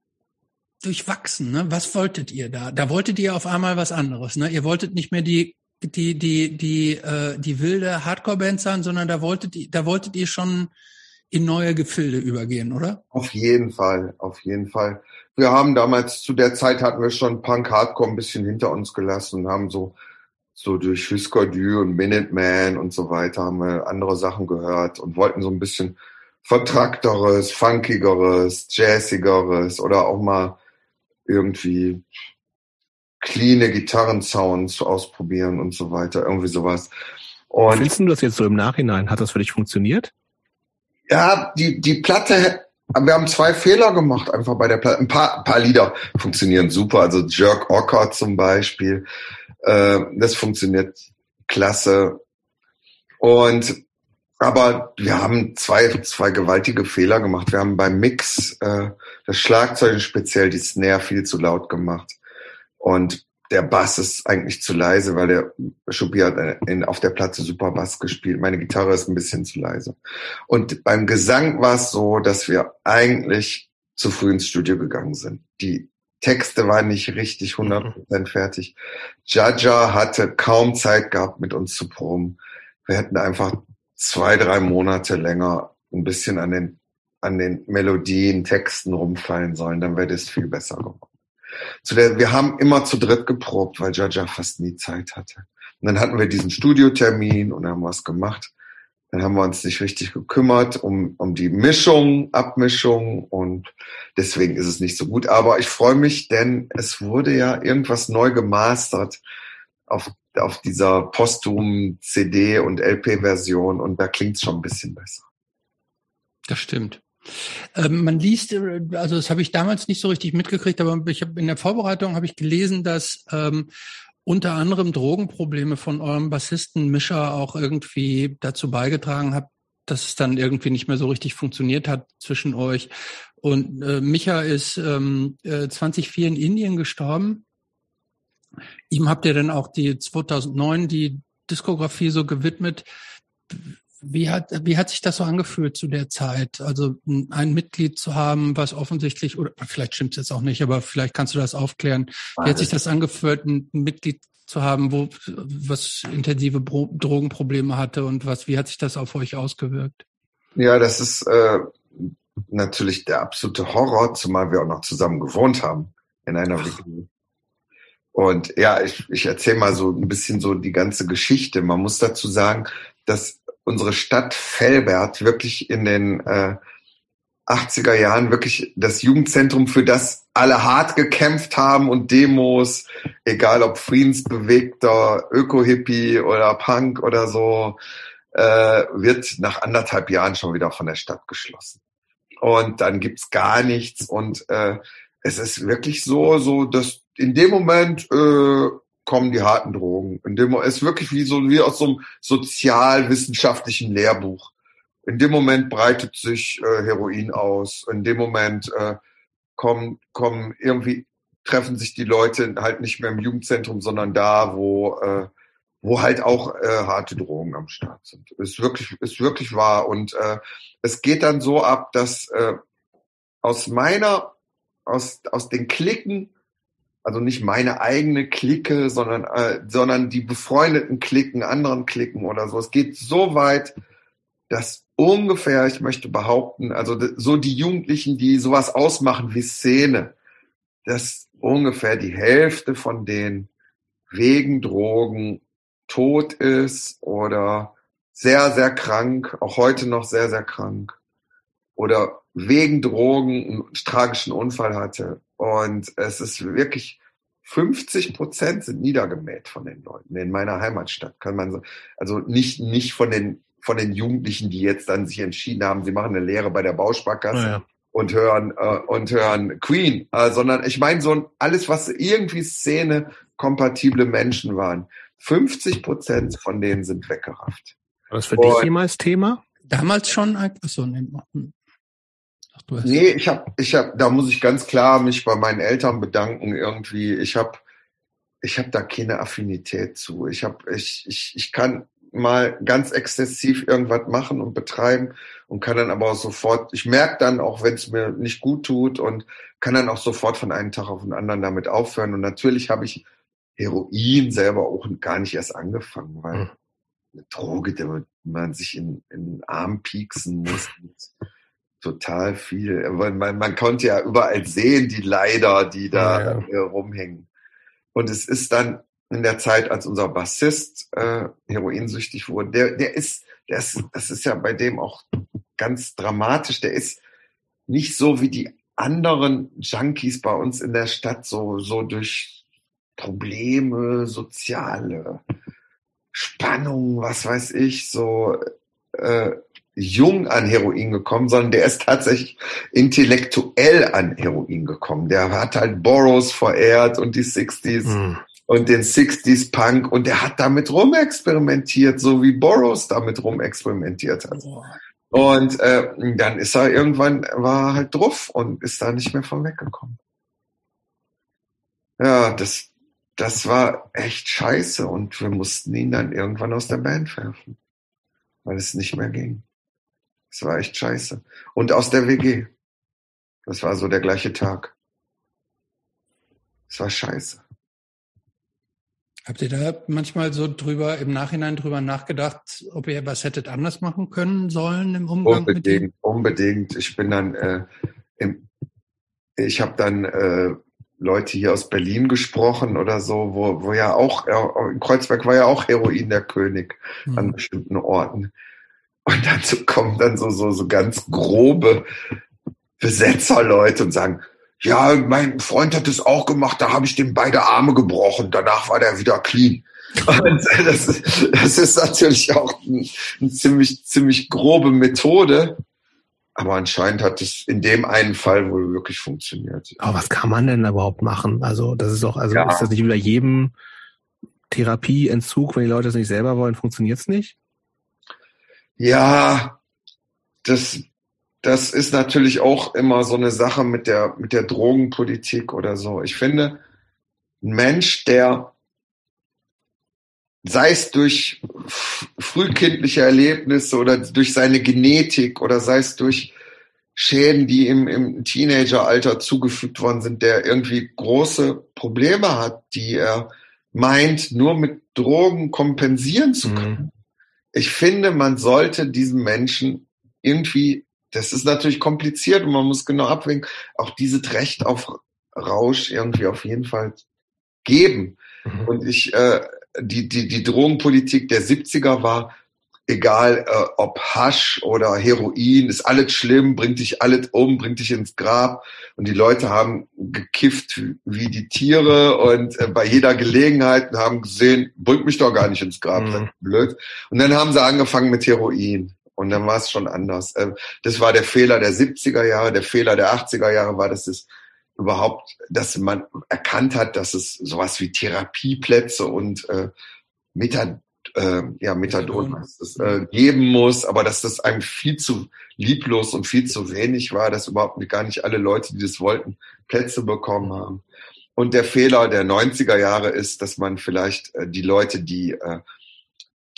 durchwachsen. Ne? Was wolltet ihr da? Da wolltet ihr auf einmal was anderes. Ne? Ihr wolltet nicht mehr die die die die äh, die wilde Hardcore-Band sein, sondern da wolltet ihr da wolltet ihr schon in neue Gefilde übergehen, oder? Auf jeden Fall, auf jeden Fall. Wir haben damals zu der Zeit hatten wir schon Punk Hardcore ein bisschen hinter uns gelassen und haben so so durch Husker Du und Minuteman und so weiter haben wir andere Sachen gehört und wollten so ein bisschen vertrackteres, funkigeres, jazzigeres oder auch mal irgendwie cleane Gitarrensounds ausprobieren und so weiter, irgendwie sowas. Und Findest du das jetzt so im Nachhinein? Hat das für dich funktioniert? Ja, die, die Platte, wir haben zwei Fehler gemacht einfach bei der Platte. Ein paar, ein paar Lieder funktionieren super, also Jerk Ocker zum Beispiel. Äh, das funktioniert klasse. Und aber wir haben zwei, zwei gewaltige Fehler gemacht. Wir haben beim Mix äh, das Schlagzeug speziell die Snare viel zu laut gemacht. Und der Bass ist eigentlich zu leise, weil der Schuppi hat in, auf der Platte super Bass gespielt. Meine Gitarre ist ein bisschen zu leise. Und beim Gesang war es so, dass wir eigentlich zu früh ins Studio gegangen sind. Die Texte waren nicht richtig 100% mhm. <laughs> fertig. Jaja hatte kaum Zeit gehabt, mit uns zu proben. Wir hätten einfach zwei, drei Monate länger ein bisschen an den, an den Melodien, Texten rumfallen sollen, dann wäre das viel besser geworden. Der, wir haben immer zu dritt geprobt, weil Jaja fast nie Zeit hatte. Und dann hatten wir diesen Studiotermin und haben was gemacht. Dann haben wir uns nicht richtig gekümmert um, um die Mischung, Abmischung und deswegen ist es nicht so gut. Aber ich freue mich, denn es wurde ja irgendwas neu gemastert auf, auf dieser posthum CD und LP-Version und da klingt es schon ein bisschen besser. Das stimmt. Ähm, man liest, äh, also das habe ich damals nicht so richtig mitgekriegt, aber ich habe in der Vorbereitung habe ich gelesen, dass ähm, unter anderem Drogenprobleme von eurem Bassisten Mischer auch irgendwie dazu beigetragen hat, dass es dann irgendwie nicht mehr so richtig funktioniert hat zwischen euch. Und äh, Micha ist ähm, äh, 2004 in Indien gestorben. Ihm habt ihr dann auch die 2009 die Diskografie so gewidmet. Wie hat, wie hat sich das so angefühlt zu der Zeit? Also ein Mitglied zu haben, was offensichtlich, oder vielleicht stimmt es jetzt auch nicht, aber vielleicht kannst du das aufklären. Wie hat sich das angefühlt, ein Mitglied zu haben, wo was intensive Drogenprobleme hatte und was, wie hat sich das auf euch ausgewirkt? Ja, das ist äh, natürlich der absolute Horror, zumal wir auch noch zusammen gewohnt haben in einer WG. Und ja, ich, ich erzähle mal so ein bisschen so die ganze Geschichte. Man muss dazu sagen, dass unsere Stadt Velbert wirklich in den äh, 80er Jahren wirklich das Jugendzentrum, für das alle hart gekämpft haben und Demos, egal ob friedensbewegter Öko-Hippie oder Punk oder so, äh, wird nach anderthalb Jahren schon wieder von der Stadt geschlossen. Und dann gibt's gar nichts und äh, es ist wirklich so, so dass in dem Moment äh, kommen die harten Drogen. In dem, ist wirklich wie so wie aus so einem sozialwissenschaftlichen Lehrbuch. In dem Moment breitet sich äh, Heroin aus. In dem Moment äh, kommen, kommen irgendwie treffen sich die Leute halt nicht mehr im Jugendzentrum, sondern da, wo äh, wo halt auch äh, harte Drogen am Start sind. Ist wirklich, ist wirklich wahr. Und äh, es geht dann so ab, dass äh, aus meiner, aus, aus den Klicken, also nicht meine eigene Clique, sondern, äh, sondern die befreundeten Klicken, anderen Klicken oder so. Es geht so weit, dass ungefähr, ich möchte behaupten, also so die Jugendlichen, die sowas ausmachen wie Szene, dass ungefähr die Hälfte von denen wegen Drogen tot ist oder sehr, sehr krank, auch heute noch sehr, sehr krank oder wegen Drogen einen tragischen Unfall hatte. Und es ist wirklich 50 Prozent sind niedergemäht von den Leuten in meiner Heimatstadt, kann man so, also nicht, nicht von den, von den Jugendlichen, die jetzt dann sich entschieden haben, sie machen eine Lehre bei der Bausparkasse. Ja, Und hören äh, und hören Queen, äh, sondern ich meine so alles, was irgendwie Szene kompatible Menschen waren. 50 Prozent von denen sind weggerafft. War das für und, dich jemals Thema? Damals schon? Achso, nee, Ach, nee, ich habe, ich hab, da muss ich ganz klar mich bei meinen Eltern bedanken irgendwie. Ich habe, ich habe da keine Affinität zu. Ich habe, ich, ich, ich kann mal ganz exzessiv irgendwas machen und betreiben und kann dann aber auch sofort, ich merke dann auch, wenn es mir nicht gut tut und kann dann auch sofort von einem Tag auf den anderen damit aufhören. Und natürlich habe ich Heroin selber auch gar nicht erst angefangen, weil hm. eine Droge, der man sich in, in den Arm pieksen muss total viel. Man, man, man konnte ja überall sehen, die Leider, die da ja, ja. rumhängen. Und es ist dann in der Zeit, als unser Bassist äh, heroinsüchtig wurde, der, der ist, der ist, das ist ja bei dem auch ganz dramatisch, der ist nicht so wie die anderen Junkies bei uns in der Stadt, so, so durch Probleme, soziale Spannung, was weiß ich, so äh, jung an Heroin gekommen, sondern der ist tatsächlich intellektuell an Heroin gekommen. Der hat halt Boros verehrt und die 60s mhm. und den 60s Punk und der hat damit rumexperimentiert, so wie Boros damit rumexperimentiert hat. Und äh, dann ist er irgendwann, war halt drauf und ist da nicht mehr von weggekommen. Ja, das, das war echt scheiße und wir mussten ihn dann irgendwann aus der Band werfen, weil es nicht mehr ging. Das war echt scheiße. Und aus der WG. Das war so der gleiche Tag. Das war scheiße. Habt ihr da manchmal so drüber, im Nachhinein drüber nachgedacht, ob ihr was hättet anders machen können sollen im Umgang unbedingt, mit ihm? Unbedingt. Ich bin dann, äh, im, ich habe dann äh, Leute hier aus Berlin gesprochen oder so, wo, wo ja auch, in Kreuzberg war ja auch Heroin der König mhm. an bestimmten Orten. Und dazu kommen dann so, so, so ganz grobe Besetzerleute und sagen, ja, mein Freund hat das auch gemacht, da habe ich dem beide Arme gebrochen, danach war der wieder clean. Und das, das ist natürlich auch eine ein ziemlich, ziemlich grobe Methode. Aber anscheinend hat es in dem einen Fall wohl wirklich funktioniert. Aber was kann man denn überhaupt machen? Also, das ist doch, also ja. ist das nicht wieder jedem Therapieentzug, wenn die Leute es nicht selber wollen, funktioniert es nicht? Ja, das, das ist natürlich auch immer so eine Sache mit der, mit der Drogenpolitik oder so. Ich finde, ein Mensch, der sei es durch frühkindliche Erlebnisse oder durch seine Genetik oder sei es durch Schäden, die ihm im Teenageralter zugefügt worden sind, der irgendwie große Probleme hat, die er meint, nur mit Drogen kompensieren zu können. Mhm ich finde, man sollte diesen Menschen irgendwie, das ist natürlich kompliziert und man muss genau abwägen, auch dieses Recht auf Rausch irgendwie auf jeden Fall geben. Mhm. Und ich, äh, die, die, die Drogenpolitik der 70er war, egal äh, ob Hasch oder Heroin, ist alles schlimm, bringt dich alles um, bringt dich ins Grab. Und die Leute haben gekifft wie die Tiere und äh, bei jeder Gelegenheit haben gesehen, bringt mich doch gar nicht ins Grab, mhm. blöd. Und dann haben sie angefangen mit Heroin. Und dann war es schon anders. Äh, das war der Fehler der 70er Jahre, der Fehler der 80er Jahre war, dass es überhaupt, dass man erkannt hat, dass es sowas wie Therapieplätze und äh, Methadon äh, ja, Methadon es, äh, geben muss, aber dass das einem viel zu lieblos und viel zu wenig war, dass überhaupt gar nicht alle Leute, die das wollten, Plätze bekommen haben. Und der Fehler der 90er Jahre ist, dass man vielleicht äh, die Leute, die, äh,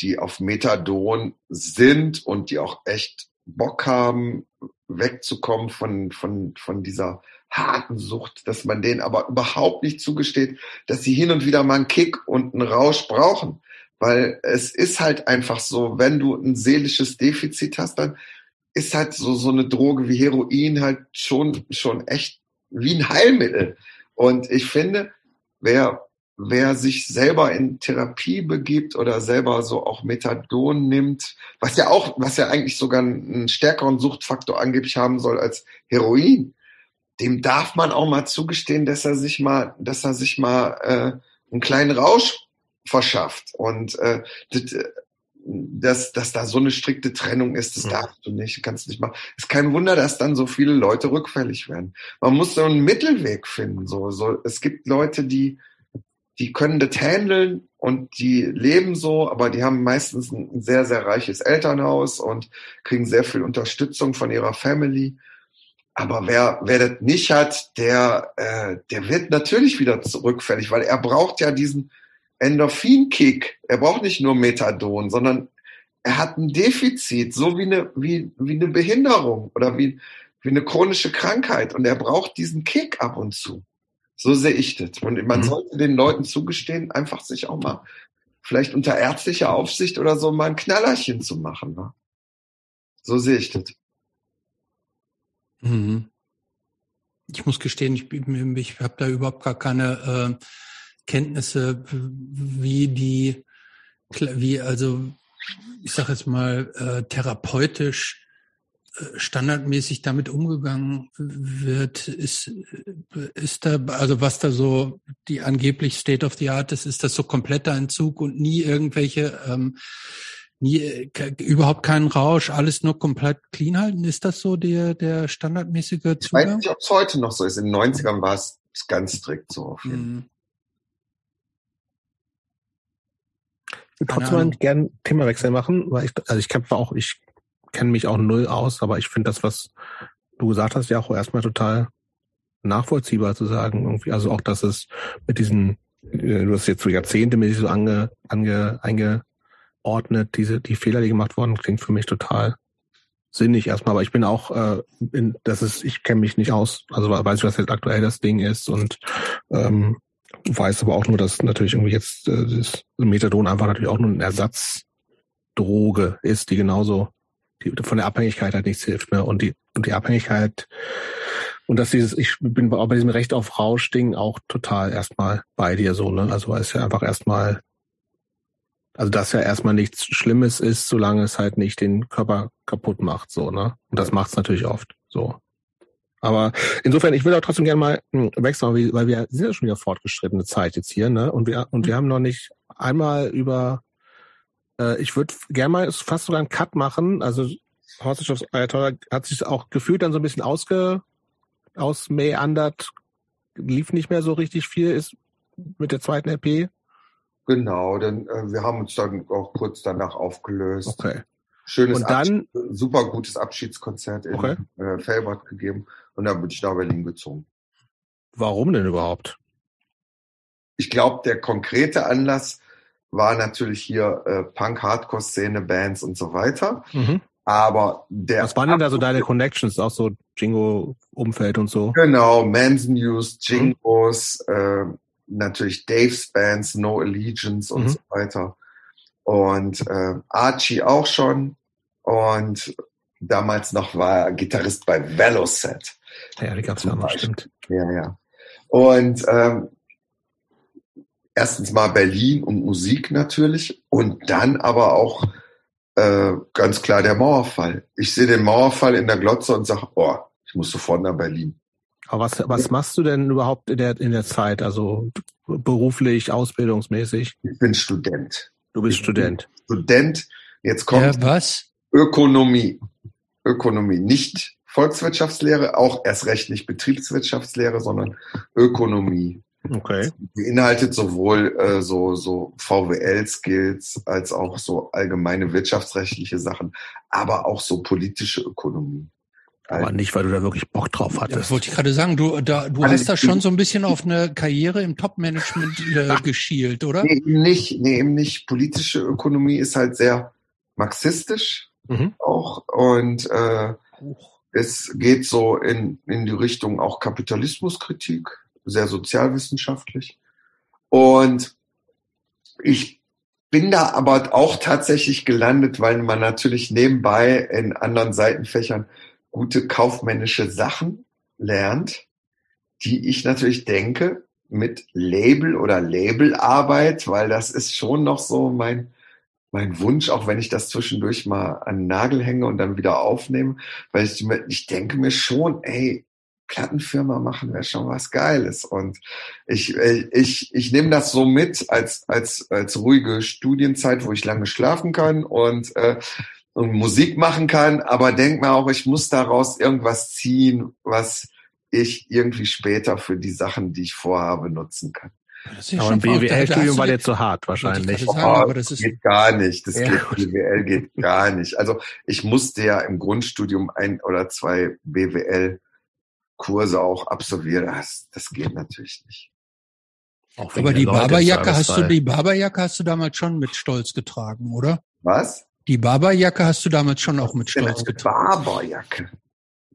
die auf Methadon sind und die auch echt Bock haben, wegzukommen von, von, von dieser harten Sucht, dass man denen aber überhaupt nicht zugesteht, dass sie hin und wieder mal einen Kick und einen Rausch brauchen. Weil es ist halt einfach so, wenn du ein seelisches Defizit hast, dann ist halt so, so eine Droge wie Heroin halt schon, schon echt wie ein Heilmittel. Und ich finde, wer, wer sich selber in Therapie begibt oder selber so auch Methadon nimmt, was ja auch, was ja eigentlich sogar einen stärkeren Suchtfaktor angeblich haben soll als Heroin, dem darf man auch mal zugestehen, dass er sich mal, dass er sich mal äh, einen kleinen Rausch verschafft. Und äh, das, dass, dass da so eine strikte Trennung ist, das ja. darfst du nicht, kannst nicht machen. Ist kein Wunder, dass dann so viele Leute rückfällig werden. Man muss so einen Mittelweg finden. So, so, es gibt Leute, die, die können das handeln und die leben so, aber die haben meistens ein sehr, sehr reiches Elternhaus und kriegen sehr viel Unterstützung von ihrer Family. Aber wer, wer das nicht hat, der, äh, der wird natürlich wieder zurückfällig, weil er braucht ja diesen Endorphin-Kick. Er braucht nicht nur Methadon, sondern er hat ein Defizit, so wie eine, wie, wie eine Behinderung oder wie, wie eine chronische Krankheit. Und er braucht diesen Kick ab und zu. So sehe ich das. Und man mhm. sollte den Leuten zugestehen, einfach sich auch mal vielleicht unter ärztlicher Aufsicht oder so mal ein Knallerchen zu machen. Ne? So sehe ich das. Mhm. Ich muss gestehen, ich, ich habe da überhaupt gar keine äh, Kenntnisse, wie die, wie also, ich sage jetzt mal, äh, therapeutisch äh, standardmäßig damit umgegangen wird, ist, ist da, also was da so die angeblich State of the Art ist, ist das so kompletter Entzug und nie irgendwelche ähm, nie, überhaupt keinen Rausch, alles nur komplett clean halten. Ist das so der, der standardmäßige Zugang? Ich weiß nicht, ob es heute noch so ist. In den 90ern war es ganz strikt so. Auf jeden. Mhm. Ich würde trotzdem gern Themawechsel machen, weil ich, also ich kämpfe auch, ich kenne mich auch null aus, aber ich finde das, was du gesagt hast, ja auch erstmal total nachvollziehbar zu sagen, irgendwie, also auch, dass es mit diesen, äh, du hast jetzt so Jahrzehnte mit so ange, ange, einge, ordnet, diese, die Fehler, die gemacht wurden, klingt für mich total sinnig erstmal, aber ich bin auch, äh, in, das ist, ich kenne mich nicht aus, also weiß ich, was jetzt aktuell das Ding ist und ähm, weiß aber auch nur, dass natürlich irgendwie jetzt äh, das Methadon einfach natürlich auch nur eine Ersatzdroge ist, die genauso die von der Abhängigkeit halt nichts hilft. Ne? Und die und die Abhängigkeit und dass dieses, ich bin auch bei diesem Recht auf Rausch-Ding auch total erstmal bei dir so, ne? Also weil es ja einfach erstmal also dass ja erstmal nichts Schlimmes ist, solange es halt nicht den Körper kaputt macht, so, ne? Und das macht es natürlich oft, so. Aber insofern, ich will auch trotzdem gerne mal hm, wechseln, weil wir sind ja schon wieder fortgeschrittene Zeit jetzt hier, ne? Und wir, und wir haben noch nicht einmal über, äh, ich würde gerne mal fast sogar einen Cut machen. Also Hostage of Ayatollah hat sich auch gefühlt dann so ein bisschen ausge, ausmeandert, lief nicht mehr so richtig viel, ist mit der zweiten EP. Genau, denn äh, wir haben uns dann auch kurz danach aufgelöst. Okay. Schönes, und dann, super gutes Abschiedskonzert in okay. äh, Felbert gegeben und dann bin ich nach Berlin gezogen. Warum denn überhaupt? Ich glaube, der konkrete Anlass war natürlich hier äh, Punk, Hardcore-Szene, Bands und so weiter. Mhm. Aber der. Was waren denn da so deine Connections? Auch so Jingo-Umfeld und so? Genau, Men's News, Jingos, mhm. äh, natürlich Dave's Bands, No Allegiance und mhm. so weiter. Und äh, Archie auch schon. Und damals noch war er Gitarrist bei Veloset. Ja, die gab es ja noch, stimmt. Ja, ja. Und ähm, erstens mal Berlin und Musik natürlich und dann aber auch äh, ganz klar der Mauerfall. Ich sehe den Mauerfall in der Glotze und sage, oh, ich muss sofort nach Berlin. Aber was, was machst du denn überhaupt in der, in der Zeit? Also beruflich, ausbildungsmäßig? Ich bin Student. Du bist ich Student. Student. Jetzt kommt ja, was? Ökonomie. Ökonomie. Nicht Volkswirtschaftslehre, auch erst recht nicht Betriebswirtschaftslehre, sondern Ökonomie. Okay. Beinhaltet sowohl äh, so, so VWL-Skills als auch so allgemeine wirtschaftsrechtliche Sachen, aber auch so politische Ökonomie. Aber nicht, weil du da wirklich Bock drauf hattest. Ja, wollte ich gerade sagen, du, da, du also hast da schon so ein bisschen auf eine Karriere im Top-Management äh, <laughs> geschielt, oder? Nee, eben nicht. Nee, eben nicht. Politische Ökonomie ist halt sehr marxistisch mhm. auch. Und äh, es geht so in, in die Richtung auch Kapitalismuskritik, sehr sozialwissenschaftlich. Und ich bin da aber auch tatsächlich gelandet, weil man natürlich nebenbei in anderen Seitenfächern gute kaufmännische Sachen lernt, die ich natürlich denke mit Label oder Labelarbeit, weil das ist schon noch so mein, mein Wunsch, auch wenn ich das zwischendurch mal an den Nagel hänge und dann wieder aufnehme, weil ich, ich denke mir schon, ey, Plattenfirma machen wäre schon was Geiles. Und ich, äh, ich, ich nehme das so mit als, als, als ruhige Studienzeit, wo ich lange schlafen kann und, äh, und Musik machen kann, aber denk mir auch, ich muss daraus irgendwas ziehen, was ich irgendwie später für die Sachen, die ich vorhabe, nutzen kann. Ja aber ein BWL-Studium war dir zu hart wahrscheinlich. Sagen, oh, aber das, das geht gar nicht. Das ja. geht, BWL geht gar nicht. Also ich musste ja im Grundstudium ein oder zwei BWL Kurse auch absolvieren. Das, das geht natürlich nicht. Aber die Barberjacke hast du, die Barberjacke hast du damals schon mit Stolz getragen, oder? Was? Die Barberjacke hast du damals schon auch mit Stolz getragen. Barberjacke.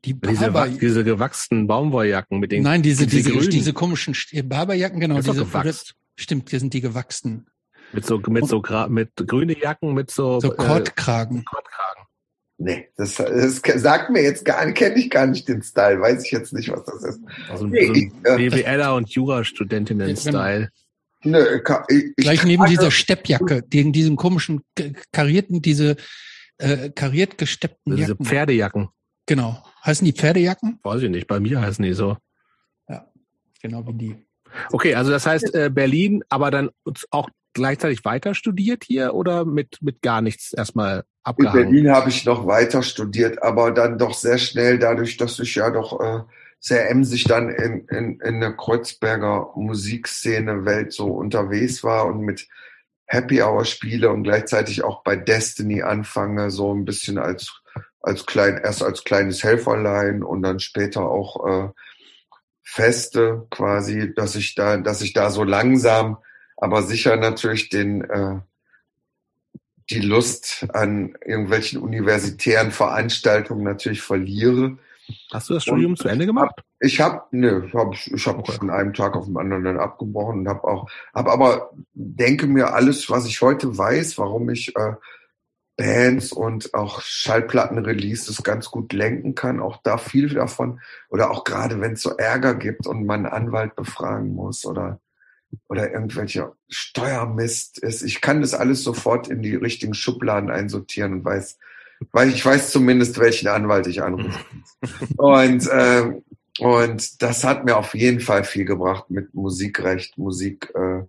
Die Barber diese, diese gewachsenen Baumwolljacken mit den Nein, diese diese, diese, diese komischen Barberjacken, genau, diese gewachst. stimmt, die sind die gewachsen. Mit so mit so mit grüne Jacken mit so so Kordkragen. Äh, Kordkragen. Nee, das, das sagt mir jetzt gar nicht, kenne ich gar nicht den Style, weiß ich jetzt nicht, was das ist. Also nee, so ein äh, BWLer und Jurastudentinnen-Style. Nö, ich, ich Gleich neben dieser Steppjacke, gegen diesen komischen karierten, diese äh, kariert gesteppten also Jacken. Diese Pferdejacken. Genau. Heißen die Pferdejacken? Weiß ich nicht, bei mir heißen die so. Ja, genau wie die. Okay, also das heißt äh, Berlin, aber dann auch gleichzeitig weiter studiert hier oder mit, mit gar nichts erstmal abgehangen? In Berlin habe ich noch weiter studiert, aber dann doch sehr schnell, dadurch, dass ich ja doch äh, sehr emsig dann in, in, in der Kreuzberger Musikszene Welt so unterwegs war und mit Happy Hour spiele und gleichzeitig auch bei Destiny anfange, so ein bisschen als, als klein, erst als kleines Helferlein und dann später auch äh, Feste quasi, dass ich da, dass ich da so langsam aber sicher natürlich den, äh, die Lust an irgendwelchen universitären Veranstaltungen natürlich verliere. Hast du das Studium und zu Ende gemacht? Hab, ich habe, ne, hab, ich habe okay. von einem Tag auf den anderen dann abgebrochen und habe auch, habe aber denke mir alles, was ich heute weiß, warum ich äh, Bands und auch Schallplattenreleases ganz gut lenken kann, auch da viel davon oder auch gerade wenn es so Ärger gibt und man einen Anwalt befragen muss oder oder irgendwelcher Steuermist ist. Ich kann das alles sofort in die richtigen Schubladen einsortieren und weiß, weil ich weiß zumindest, welchen Anwalt ich anrufe. <laughs> und, äh, und das hat mir auf jeden Fall viel gebracht mit Musikrecht, Musik, äh,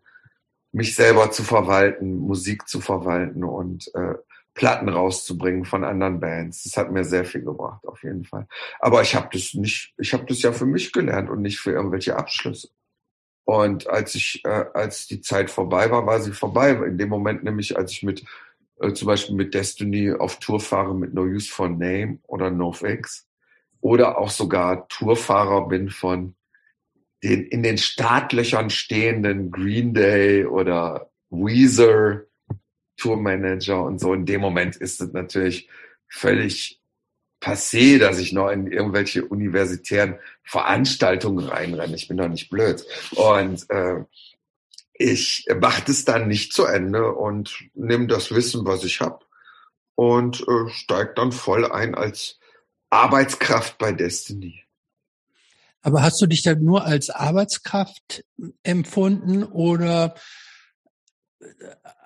mich selber zu verwalten, Musik zu verwalten und äh, Platten rauszubringen von anderen Bands. Das hat mir sehr viel gebracht, auf jeden Fall. Aber ich habe das nicht, ich habe das ja für mich gelernt und nicht für irgendwelche Abschlüsse. Und als ich, äh, als die Zeit vorbei war, war sie vorbei. In dem Moment nämlich, als ich mit äh, zum Beispiel mit Destiny auf Tour fahre mit No Use for Name oder NoFX oder auch sogar Tourfahrer bin von den in den Startlöchern stehenden Green Day oder Weezer Tourmanager und so. In dem Moment ist es natürlich völlig passé, dass ich noch in irgendwelche universitären Veranstaltungen reinrenne. Ich bin doch nicht blöd. Und äh, ich mache das dann nicht zu Ende und nehme das Wissen, was ich habe und äh, steige dann voll ein als Arbeitskraft bei Destiny. Aber hast du dich dann nur als Arbeitskraft empfunden oder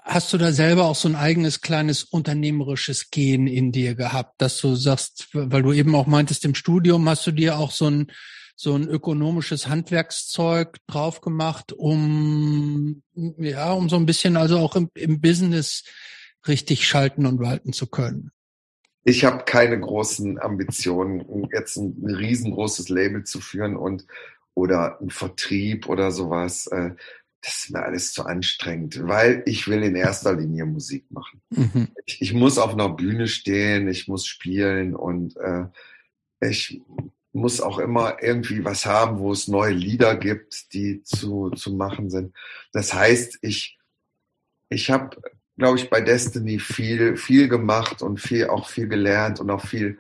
hast du da selber auch so ein eigenes kleines unternehmerisches Gen in dir gehabt, dass du sagst, weil du eben auch meintest, im Studium hast du dir auch so ein, so ein ökonomisches Handwerkszeug drauf gemacht, um, ja, um so ein bisschen also auch im, im Business richtig schalten und walten zu können? Ich habe keine großen Ambitionen, jetzt ein riesengroßes Label zu führen und oder ein Vertrieb oder sowas. Das ist mir alles zu anstrengend, weil ich will in erster Linie Musik machen. Mhm. Ich, ich, muss auf einer Bühne stehen, ich muss spielen und äh, ich muss auch immer irgendwie was haben, wo es neue Lieder gibt, die zu, zu machen sind. Das heißt, ich, ich habe, glaube ich, bei Destiny viel, viel gemacht und viel, auch viel gelernt und auch viel,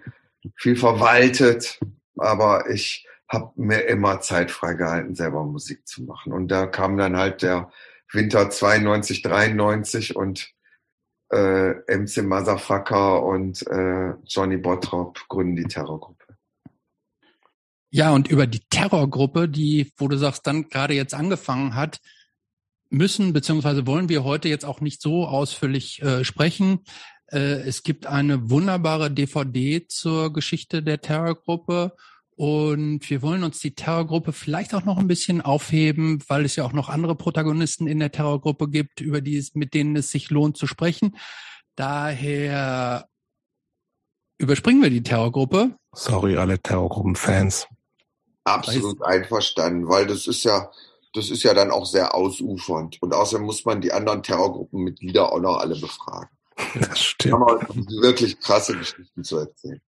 viel verwaltet. Aber ich habe mir immer Zeit freigehalten, selber Musik zu machen. Und da kam dann halt der Winter 92, 93 und äh, MC Motherfucker und äh, Johnny Bottrop gründen die Terrorgruppe. Ja, und über die Terrorgruppe, die, wo du sagst, dann gerade jetzt angefangen hat, müssen beziehungsweise wollen wir heute jetzt auch nicht so ausführlich äh, sprechen. Äh, es gibt eine wunderbare DVD zur Geschichte der Terrorgruppe und wir wollen uns die Terrorgruppe vielleicht auch noch ein bisschen aufheben, weil es ja auch noch andere Protagonisten in der Terrorgruppe gibt, über die es, mit denen es sich lohnt zu sprechen. Daher überspringen wir die Terrorgruppe. Sorry, alle Terrorgruppen-Fans. Absolut Weiß. einverstanden, weil das ist ja, das ist ja dann auch sehr ausufernd. Und außerdem muss man die anderen Terrorgruppenmitglieder auch noch alle befragen. Das stimmt. Haben wirklich krasse Geschichten zu erzählen.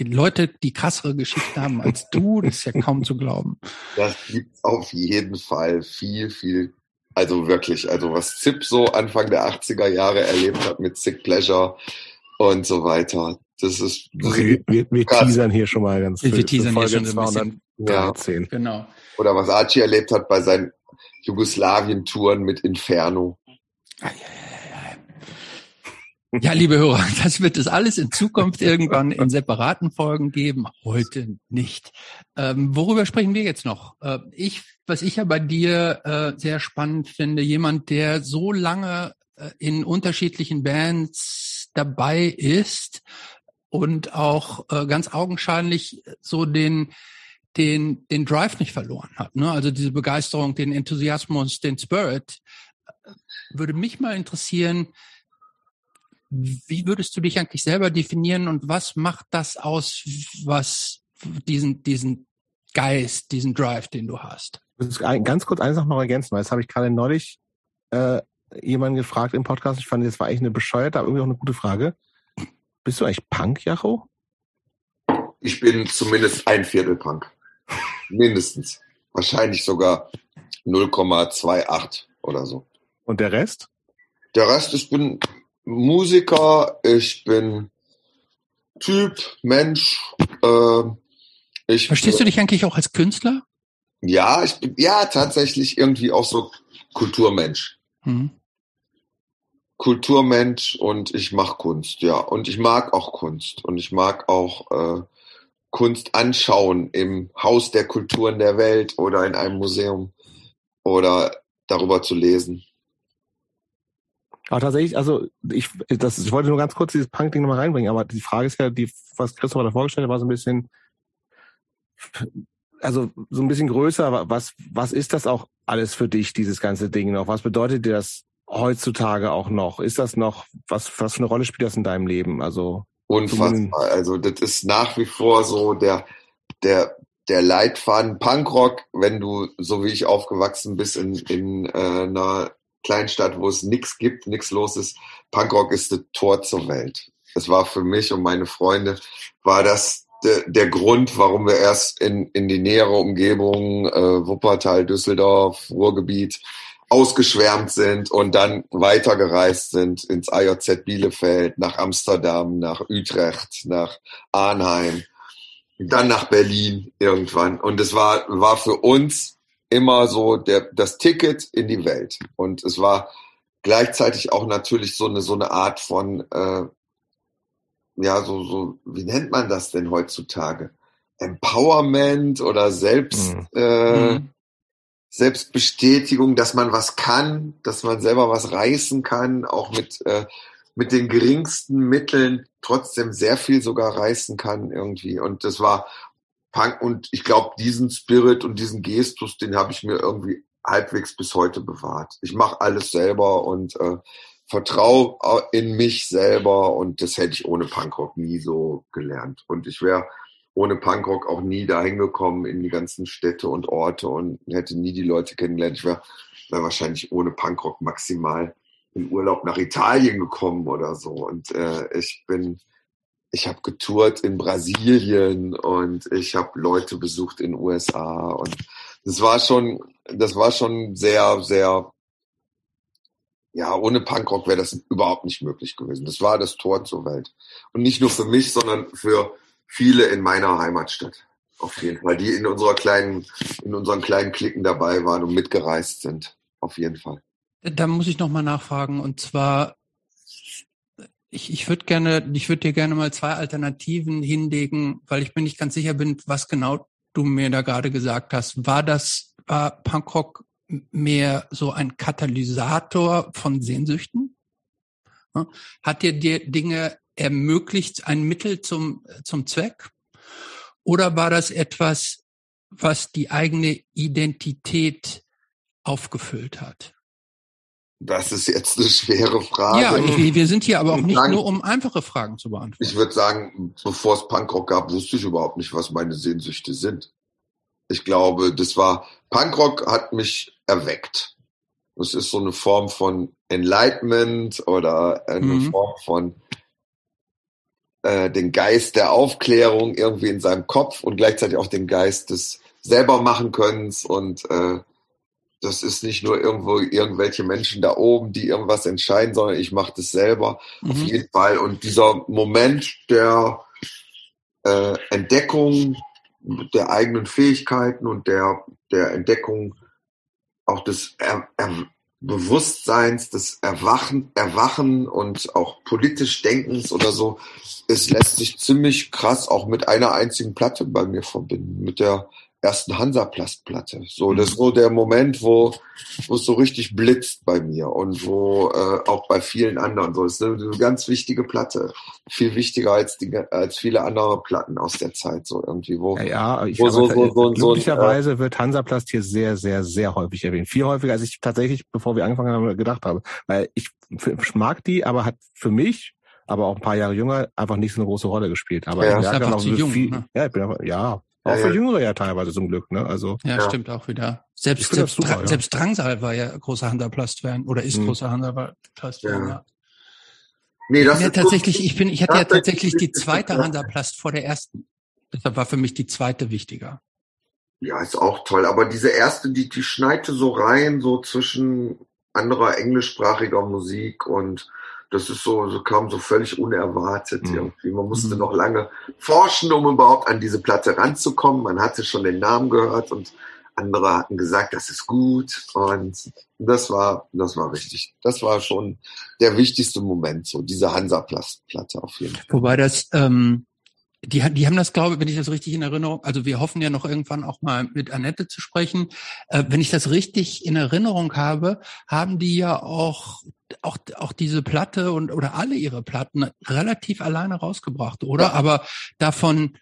Leute, die krassere Geschichten haben als du, das ist ja kaum zu glauben. Das gibt auf jeden Fall viel, viel. Also wirklich, also was Zip so Anfang der 80er Jahre erlebt hat mit Sick Pleasure und so weiter, das ist. Das wir, wir, wir teasern hier schon mal ganz viel. Wir teasern hier schon ein bisschen. Ja. Genau. Oder was Archie erlebt hat bei seinen Jugoslawien-Touren mit Inferno. Ja, liebe Hörer, <laughs> das wird es alles in Zukunft irgendwann in <laughs> separaten Folgen geben. Heute nicht. Ähm, worüber sprechen wir jetzt noch? Äh, ich, was ich ja bei dir äh, sehr spannend finde, jemand, der so lange äh, in unterschiedlichen Bands dabei ist, und auch äh, ganz augenscheinlich so den den den Drive nicht verloren hat. Ne? Also diese Begeisterung, den Enthusiasmus, den Spirit. Äh, würde mich mal interessieren, wie würdest du dich eigentlich selber definieren und was macht das aus, was diesen diesen Geist, diesen Drive, den du hast? Ganz kurz eines noch ergänzen, weil das habe ich gerade neulich äh, jemanden gefragt im Podcast. Ich fand, das war eigentlich eine bescheuerte, aber irgendwie auch eine gute Frage. Bist du eigentlich Punk, Jacho? Ich bin zumindest ein Viertel Punk. Mindestens. Wahrscheinlich sogar 0,28 oder so. Und der Rest? Der Rest, ich bin Musiker, ich bin Typ, Mensch. Äh, ich, Verstehst du dich eigentlich auch als Künstler? Ja, ich bin ja tatsächlich irgendwie auch so Kulturmensch. Mhm. Kulturmensch und ich mache Kunst, ja. Und ich mag auch Kunst und ich mag auch äh, Kunst anschauen im Haus der Kulturen der Welt oder in einem Museum oder darüber zu lesen. Aber tatsächlich, also ich, das, ich wollte nur ganz kurz dieses Punk-Ding nochmal reinbringen, aber die Frage ist ja, die, was Christopher da vorgestellt hat, war so ein bisschen, also so ein bisschen größer. Was, was ist das auch alles für dich, dieses ganze Ding noch? Was bedeutet dir das heutzutage auch noch? Ist das noch, was, was für eine Rolle spielt das in deinem Leben? Also Unfassbar. Also das ist nach wie vor so der, der, der Leitfaden Punkrock, wenn du, so wie ich aufgewachsen bist, in, in äh, einer Kleinstadt, wo es nichts gibt, nichts los ist. Punkrock ist das Tor zur Welt. Es war für mich und meine Freunde, war das der, der Grund, warum wir erst in, in die nähere Umgebung, äh, Wuppertal, Düsseldorf, Ruhrgebiet, ausgeschwärmt sind und dann weitergereist sind ins IJZ Bielefeld, nach Amsterdam, nach Utrecht, nach Arnheim, dann nach Berlin irgendwann. Und es war, war für uns immer so der, das Ticket in die Welt. Und es war gleichzeitig auch natürlich so eine, so eine Art von, äh, ja, so, so, wie nennt man das denn heutzutage? Empowerment oder Selbst, mhm. Äh, mhm. Selbstbestätigung, dass man was kann, dass man selber was reißen kann, auch mit, äh, mit den geringsten Mitteln trotzdem sehr viel sogar reißen kann irgendwie. Und das war Punk und ich glaube, diesen Spirit und diesen Gestus, den habe ich mir irgendwie halbwegs bis heute bewahrt. Ich mache alles selber und äh, vertraue in mich selber und das hätte ich ohne Punkrock nie so gelernt. Und ich wäre ohne Punkrock auch nie dahin gekommen in die ganzen Städte und Orte und hätte nie die Leute kennengelernt. Ich wäre wär wahrscheinlich ohne Punkrock maximal in Urlaub nach Italien gekommen oder so. Und äh, ich bin ich habe getourt in Brasilien und ich habe Leute besucht in USA und das war schon, das war schon sehr, sehr, ja, ohne Punkrock wäre das überhaupt nicht möglich gewesen. Das war das Tor zur Welt. Und nicht nur für mich, sondern für viele in meiner Heimatstadt. Auf jeden Fall, die in unserer kleinen, in unseren kleinen Klicken dabei waren und mitgereist sind. Auf jeden Fall. Da muss ich nochmal nachfragen. Und zwar, ich, ich würde gerne, ich würde dir gerne mal zwei Alternativen hinlegen, weil ich mir nicht ganz sicher bin, was genau du mir da gerade gesagt hast. War das, war Punkrock mehr so ein Katalysator von Sehnsüchten? Hat dir dir Dinge ermöglicht, ein Mittel zum, zum Zweck? Oder war das etwas, was die eigene Identität aufgefüllt hat? Das ist jetzt eine schwere Frage. Ja, ich, wir sind hier aber auch nicht sagen, nur, um einfache Fragen zu beantworten. Ich würde sagen, bevor es Punkrock gab, wusste ich überhaupt nicht, was meine Sehnsüchte sind. Ich glaube, das war, Punkrock hat mich erweckt. Das ist so eine Form von Enlightenment oder eine mhm. Form von äh, den Geist der Aufklärung irgendwie in seinem Kopf und gleichzeitig auch den Geist des selber machen Könnens und äh, das ist nicht nur irgendwo irgendwelche Menschen da oben, die irgendwas entscheiden, sondern ich mache das selber mhm. auf jeden Fall. Und dieser Moment der äh, Entdeckung der eigenen Fähigkeiten und der, der Entdeckung auch des er, er, Bewusstseins, des Erwachen, Erwachen und auch politisch Denkens oder so, es lässt sich ziemlich krass auch mit einer einzigen Platte bei mir verbinden, mit der ersten Hansaplastplatte. So, das ist so der Moment, wo, wo es so richtig blitzt bei mir und wo äh, auch bei vielen anderen so. Das ist eine, eine ganz wichtige Platte. Viel wichtiger als die, als viele andere Platten aus der Zeit, so irgendwie, wo. Ja, ja ich wo so, so, so, so, glücklicherweise äh, wird Hansaplast hier sehr, sehr, sehr häufig erwähnt. Viel häufiger, als ich tatsächlich, bevor wir angefangen haben, gedacht habe. Weil ich mag die, aber hat für mich aber auch ein paar Jahre jünger einfach nicht so eine große Rolle gespielt. Aber ja, ich merke einfach zu jung, viel, ne? ja, ich bin einfach, ja, auch für Jüngere ja teilweise zum Glück, ne? Also. Ja, ja. stimmt auch wieder. Selbst, selbst, super, selbst Drangsal war ja großer Hansaplast-Fan oder ist hm. großer Hansaplast-Fan, ja. Nee, das ich ja tatsächlich, ich bin, ich hatte ja tatsächlich die zweite Hansaplast vor der ersten. Deshalb war für mich die zweite wichtiger. Ja, ist auch toll. Aber diese erste, die, die schneite so rein, so zwischen anderer englischsprachiger Musik und das ist so, so kam so völlig unerwartet mhm. irgendwie. Man musste mhm. noch lange forschen, um überhaupt an diese Platte ranzukommen. Man hatte schon den Namen gehört und andere hatten gesagt, das ist gut. Und das war, das war richtig. Das war schon der wichtigste Moment, so diese Hansa-Platte auf jeden Fall. Wobei das, ähm, die, die haben das, glaube ich, wenn ich das richtig in Erinnerung, also wir hoffen ja noch irgendwann auch mal mit Annette zu sprechen. Äh, wenn ich das richtig in Erinnerung habe, haben die ja auch auch auch diese Platte und oder alle ihre Platten relativ alleine rausgebracht, oder? Ja. Aber davon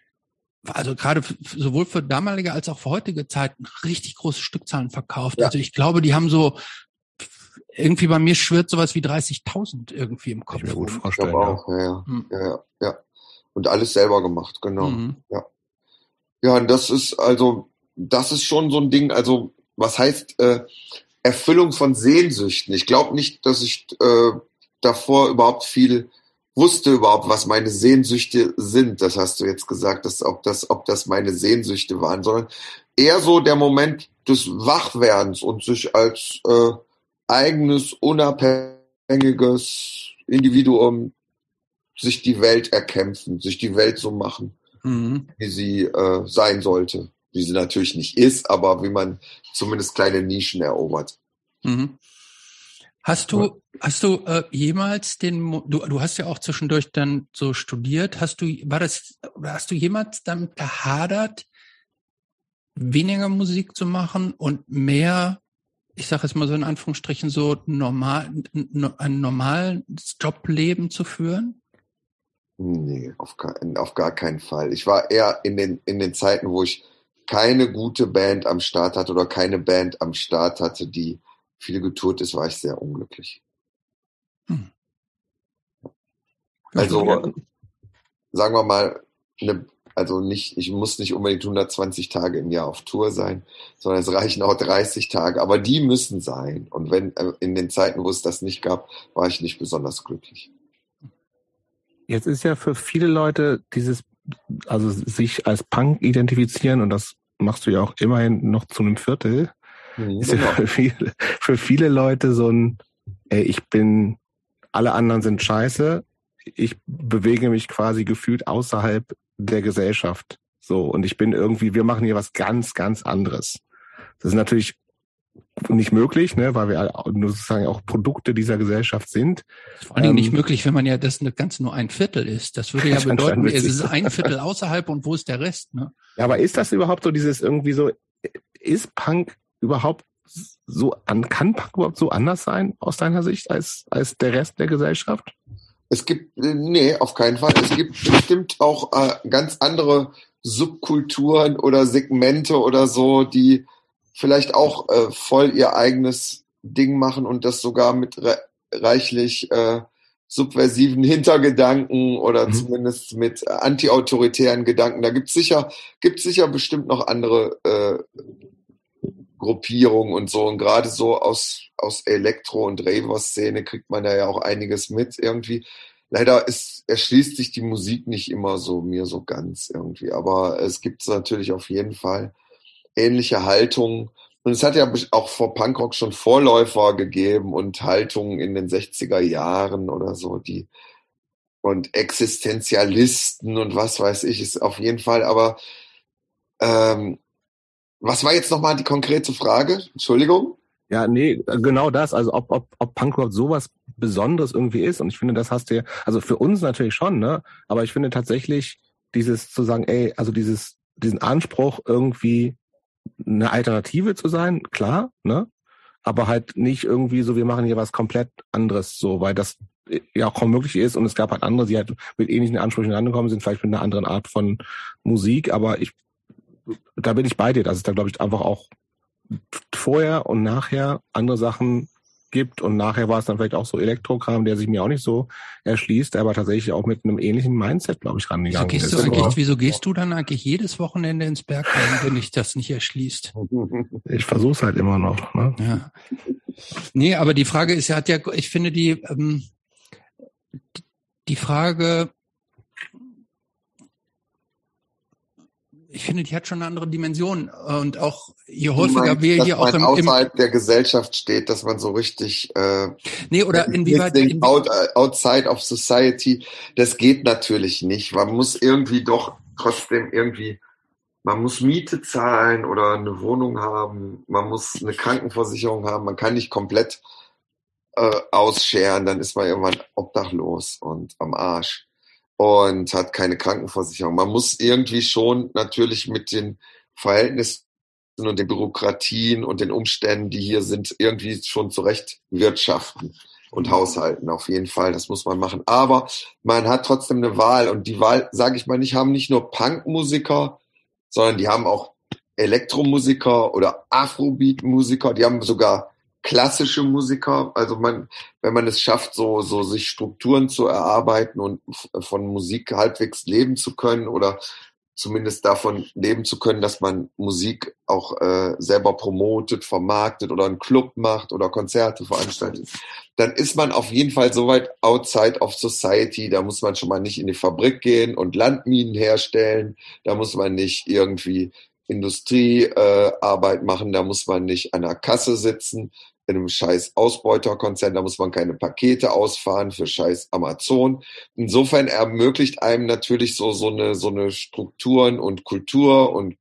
also gerade sowohl für damalige als auch für heutige Zeiten richtig große Stückzahlen verkauft. Ja. Also ich glaube, die haben so irgendwie bei mir schwirrt sowas wie 30.000 irgendwie im Kopf. Ich mir gut vorstellen. Ich auch, ja. Ja, hm. ja, ja. Und alles selber gemacht, genau. Mhm. Ja. Ja, und das ist also, das ist schon so ein Ding, also was heißt äh, Erfüllung von Sehnsüchten? Ich glaube nicht, dass ich äh, davor überhaupt viel wusste überhaupt, was meine Sehnsüchte sind. Das hast du jetzt gesagt, dass, ob, das, ob das meine Sehnsüchte waren, sondern eher so der Moment des Wachwerdens und sich als äh, eigenes, unabhängiges Individuum sich die Welt erkämpfen, sich die Welt so machen, mhm. wie sie äh, sein sollte. Wie sie natürlich nicht ist, aber wie man zumindest kleine Nischen erobert. Mhm. Hast du, hast du äh, jemals den, du, du hast ja auch zwischendurch dann so studiert, hast du, war das, hast du jemals damit gehadert, weniger Musik zu machen und mehr, ich sage jetzt mal so in Anführungsstrichen, so normal, ein normales Jobleben zu führen? Nee, auf gar, auf gar keinen Fall. Ich war eher in den, in den Zeiten, wo ich keine gute Band am Start hatte oder keine Band am Start hatte, die viel getourt ist, war ich sehr unglücklich. Hm. Also, sagen wir mal, eine, also nicht, ich muss nicht unbedingt 120 Tage im Jahr auf Tour sein, sondern es reichen auch 30 Tage, aber die müssen sein. Und wenn, äh, in den Zeiten, wo es das nicht gab, war ich nicht besonders glücklich. Jetzt ist ja für viele Leute dieses, also sich als Punk identifizieren, und das machst du ja auch immerhin noch zu einem Viertel, mhm, ist ja genau. für viele, für viele Leute so ein, ey, ich bin, alle anderen sind scheiße, ich bewege mich quasi gefühlt außerhalb der Gesellschaft. So, und ich bin irgendwie, wir machen hier was ganz, ganz anderes. Das ist natürlich nicht möglich, ne, weil wir nur sozusagen auch Produkte dieser Gesellschaft sind. Vor allen Dingen ähm, nicht möglich, wenn man ja das Ganze nur ein Viertel ist. Das würde <laughs> ja bedeuten, es ist ein Viertel <laughs> außerhalb und wo ist der Rest? Ne? Ja, aber ist das überhaupt so dieses irgendwie so, ist Punk überhaupt so an, kann Punk überhaupt so anders sein aus deiner Sicht als, als der Rest der Gesellschaft? Es gibt, nee, auf keinen Fall. Es gibt bestimmt auch äh, ganz andere Subkulturen oder Segmente oder so, die vielleicht auch äh, voll ihr eigenes Ding machen und das sogar mit re reichlich äh, subversiven Hintergedanken oder mhm. zumindest mit antiautoritären Gedanken. Da gibt's sicher, gibt's sicher bestimmt noch andere äh, Gruppierungen und so. Und gerade so aus, aus Elektro- und Raver-Szene kriegt man da ja auch einiges mit irgendwie. Leider ist, erschließt sich die Musik nicht immer so mir so ganz irgendwie. Aber es gibt natürlich auf jeden Fall ähnliche Haltungen. Und es hat ja auch vor Punkrock schon Vorläufer gegeben und Haltungen in den 60er Jahren oder so, die und Existenzialisten und was weiß ich, ist auf jeden Fall, aber ähm, was war jetzt nochmal die konkrete Frage? Entschuldigung. Ja, nee, genau das. Also ob, ob, ob Punkrock sowas Besonderes irgendwie ist. Und ich finde, das hast du ja, also für uns natürlich schon, ne? Aber ich finde tatsächlich dieses zu sagen, ey, also dieses, diesen Anspruch irgendwie eine Alternative zu sein, klar, ne? Aber halt nicht irgendwie so, wir machen hier was komplett anderes, so, weil das ja auch kaum möglich ist und es gab halt andere, die halt mit ähnlichen Ansprüchen rangekommen sind, vielleicht mit einer anderen Art von Musik, aber ich, da bin ich bei dir, dass es da glaube ich einfach auch vorher und nachher andere Sachen gibt und nachher war es dann vielleicht auch so Elektrokram, der sich mir auch nicht so erschließt, aber tatsächlich auch mit einem ähnlichen Mindset, glaube ich, rangegangen wieso gehst ist. Du eigentlich, wieso gehst du dann eigentlich jedes Wochenende ins Bergheim, wenn dich das nicht erschließt? <laughs> Ich versuche es halt immer noch. Ne? Ja. Nee, aber die Frage ist ja, hat ja, ich finde die, ähm, die Frage, ich finde, die hat schon eine andere Dimension. Und auch je häufiger meinst, wir hier auch im, außerhalb der Gesellschaft steht, dass man so richtig äh, nee oder inwieweit in, out, äh, outside of society, das geht natürlich nicht. Man muss irgendwie doch trotzdem irgendwie, man muss Miete zahlen oder eine Wohnung haben, man muss eine Krankenversicherung haben, man kann nicht komplett äh, ausscheren, dann ist man irgendwann obdachlos und am Arsch und hat keine Krankenversicherung. Man muss irgendwie schon natürlich mit den Verhältnissen und den Bürokratien und den Umständen, die hier sind, irgendwie schon zurecht wirtschaften und mhm. haushalten. Auf jeden Fall, das muss man machen. Aber man hat trotzdem eine Wahl und die Wahl, sage ich mal, nicht haben nicht nur Punkmusiker, sondern die haben auch Elektromusiker oder Afrobeat-Musiker, die haben sogar klassische Musiker. Also man, wenn man es schafft, so, so sich Strukturen zu erarbeiten und von Musik halbwegs leben zu können oder zumindest davon leben zu können, dass man Musik auch äh, selber promotet, vermarktet oder einen Club macht oder Konzerte veranstaltet, dann ist man auf jeden Fall so weit outside of society. Da muss man schon mal nicht in die Fabrik gehen und Landminen herstellen. Da muss man nicht irgendwie Industriearbeit äh, machen, da muss man nicht an der Kasse sitzen, in einem scheiß Ausbeuterkonzern, da muss man keine Pakete ausfahren für scheiß Amazon. Insofern ermöglicht einem natürlich so, so eine, so eine Strukturen und Kultur und,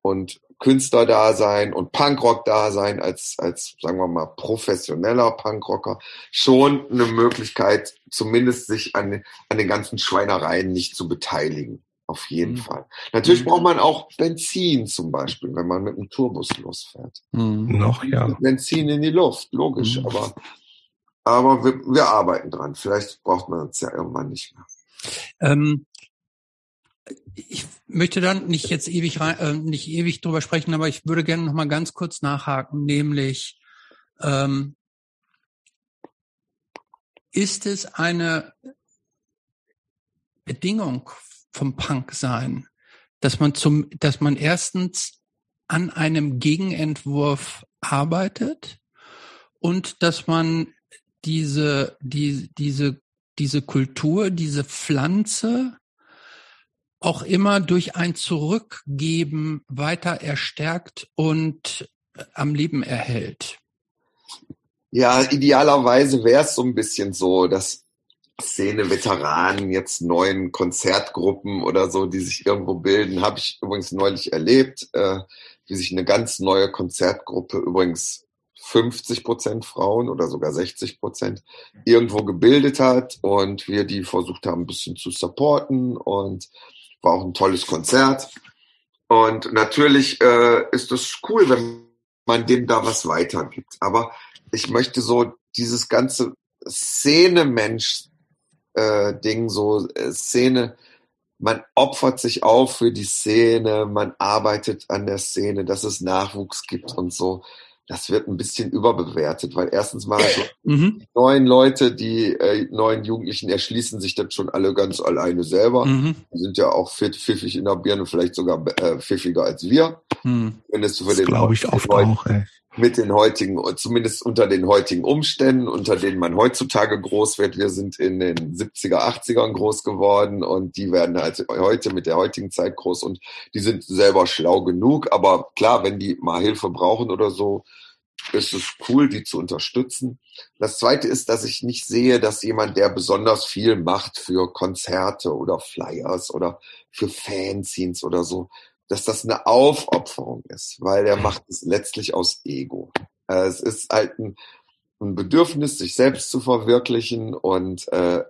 und Künstler-Dasein und Punkrock-Dasein als, als, sagen wir mal, professioneller Punkrocker schon eine Möglichkeit, zumindest sich an, an den ganzen Schweinereien nicht zu beteiligen. Auf jeden mhm. Fall. Natürlich mhm. braucht man auch Benzin zum Beispiel, wenn man mit einem Tourbus losfährt. Mhm. Noch, ja. Benzin in die Luft, logisch, mhm. aber, aber wir, wir arbeiten dran. Vielleicht braucht man es ja irgendwann nicht mehr. Ähm, ich möchte dann nicht jetzt ewig rein, äh, nicht ewig drüber sprechen, aber ich würde gerne noch mal ganz kurz nachhaken, nämlich ähm, ist es eine Bedingung vom Punk sein, dass man zum, dass man erstens an einem Gegenentwurf arbeitet und dass man diese, die, diese diese Kultur, diese Pflanze auch immer durch ein Zurückgeben weiter erstärkt und äh, am Leben erhält. Ja, idealerweise wäre es so ein bisschen so, dass Szene-Veteranen jetzt neuen Konzertgruppen oder so, die sich irgendwo bilden, habe ich übrigens neulich erlebt, äh, wie sich eine ganz neue Konzertgruppe, übrigens 50 Prozent Frauen oder sogar 60 Prozent, irgendwo gebildet hat und wir die versucht haben, ein bisschen zu supporten und war auch ein tolles Konzert. Und natürlich äh, ist es cool, wenn man dem da was weitergibt. Aber ich möchte so dieses ganze Szene-Mensch-Ding, äh, so äh, Szene, man opfert sich auf für die Szene, man arbeitet an der Szene, dass es Nachwuchs gibt und so das wird ein bisschen überbewertet, weil erstens mal so <coughs> mhm. neuen Leute, die äh, neuen Jugendlichen erschließen sich das schon alle ganz alleine selber. Mhm. Die sind ja auch fit, pfiffig in der Birne, vielleicht sogar äh, pfiffiger als wir. Mhm. Du für das glaube ich oft Leuten, auch. Ey. Mit den heutigen, zumindest unter den heutigen Umständen, unter denen man heutzutage groß wird. Wir sind in den 70er, 80ern groß geworden und die werden halt heute mit der heutigen Zeit groß und die sind selber schlau genug. Aber klar, wenn die mal Hilfe brauchen oder so, ist es cool, die zu unterstützen. Das zweite ist, dass ich nicht sehe, dass jemand, der besonders viel macht für Konzerte oder Flyers oder für Fanzines oder so, dass das eine Aufopferung ist, weil der macht es letztlich aus Ego. Äh, es ist halt ein, ein Bedürfnis, sich selbst zu verwirklichen und äh,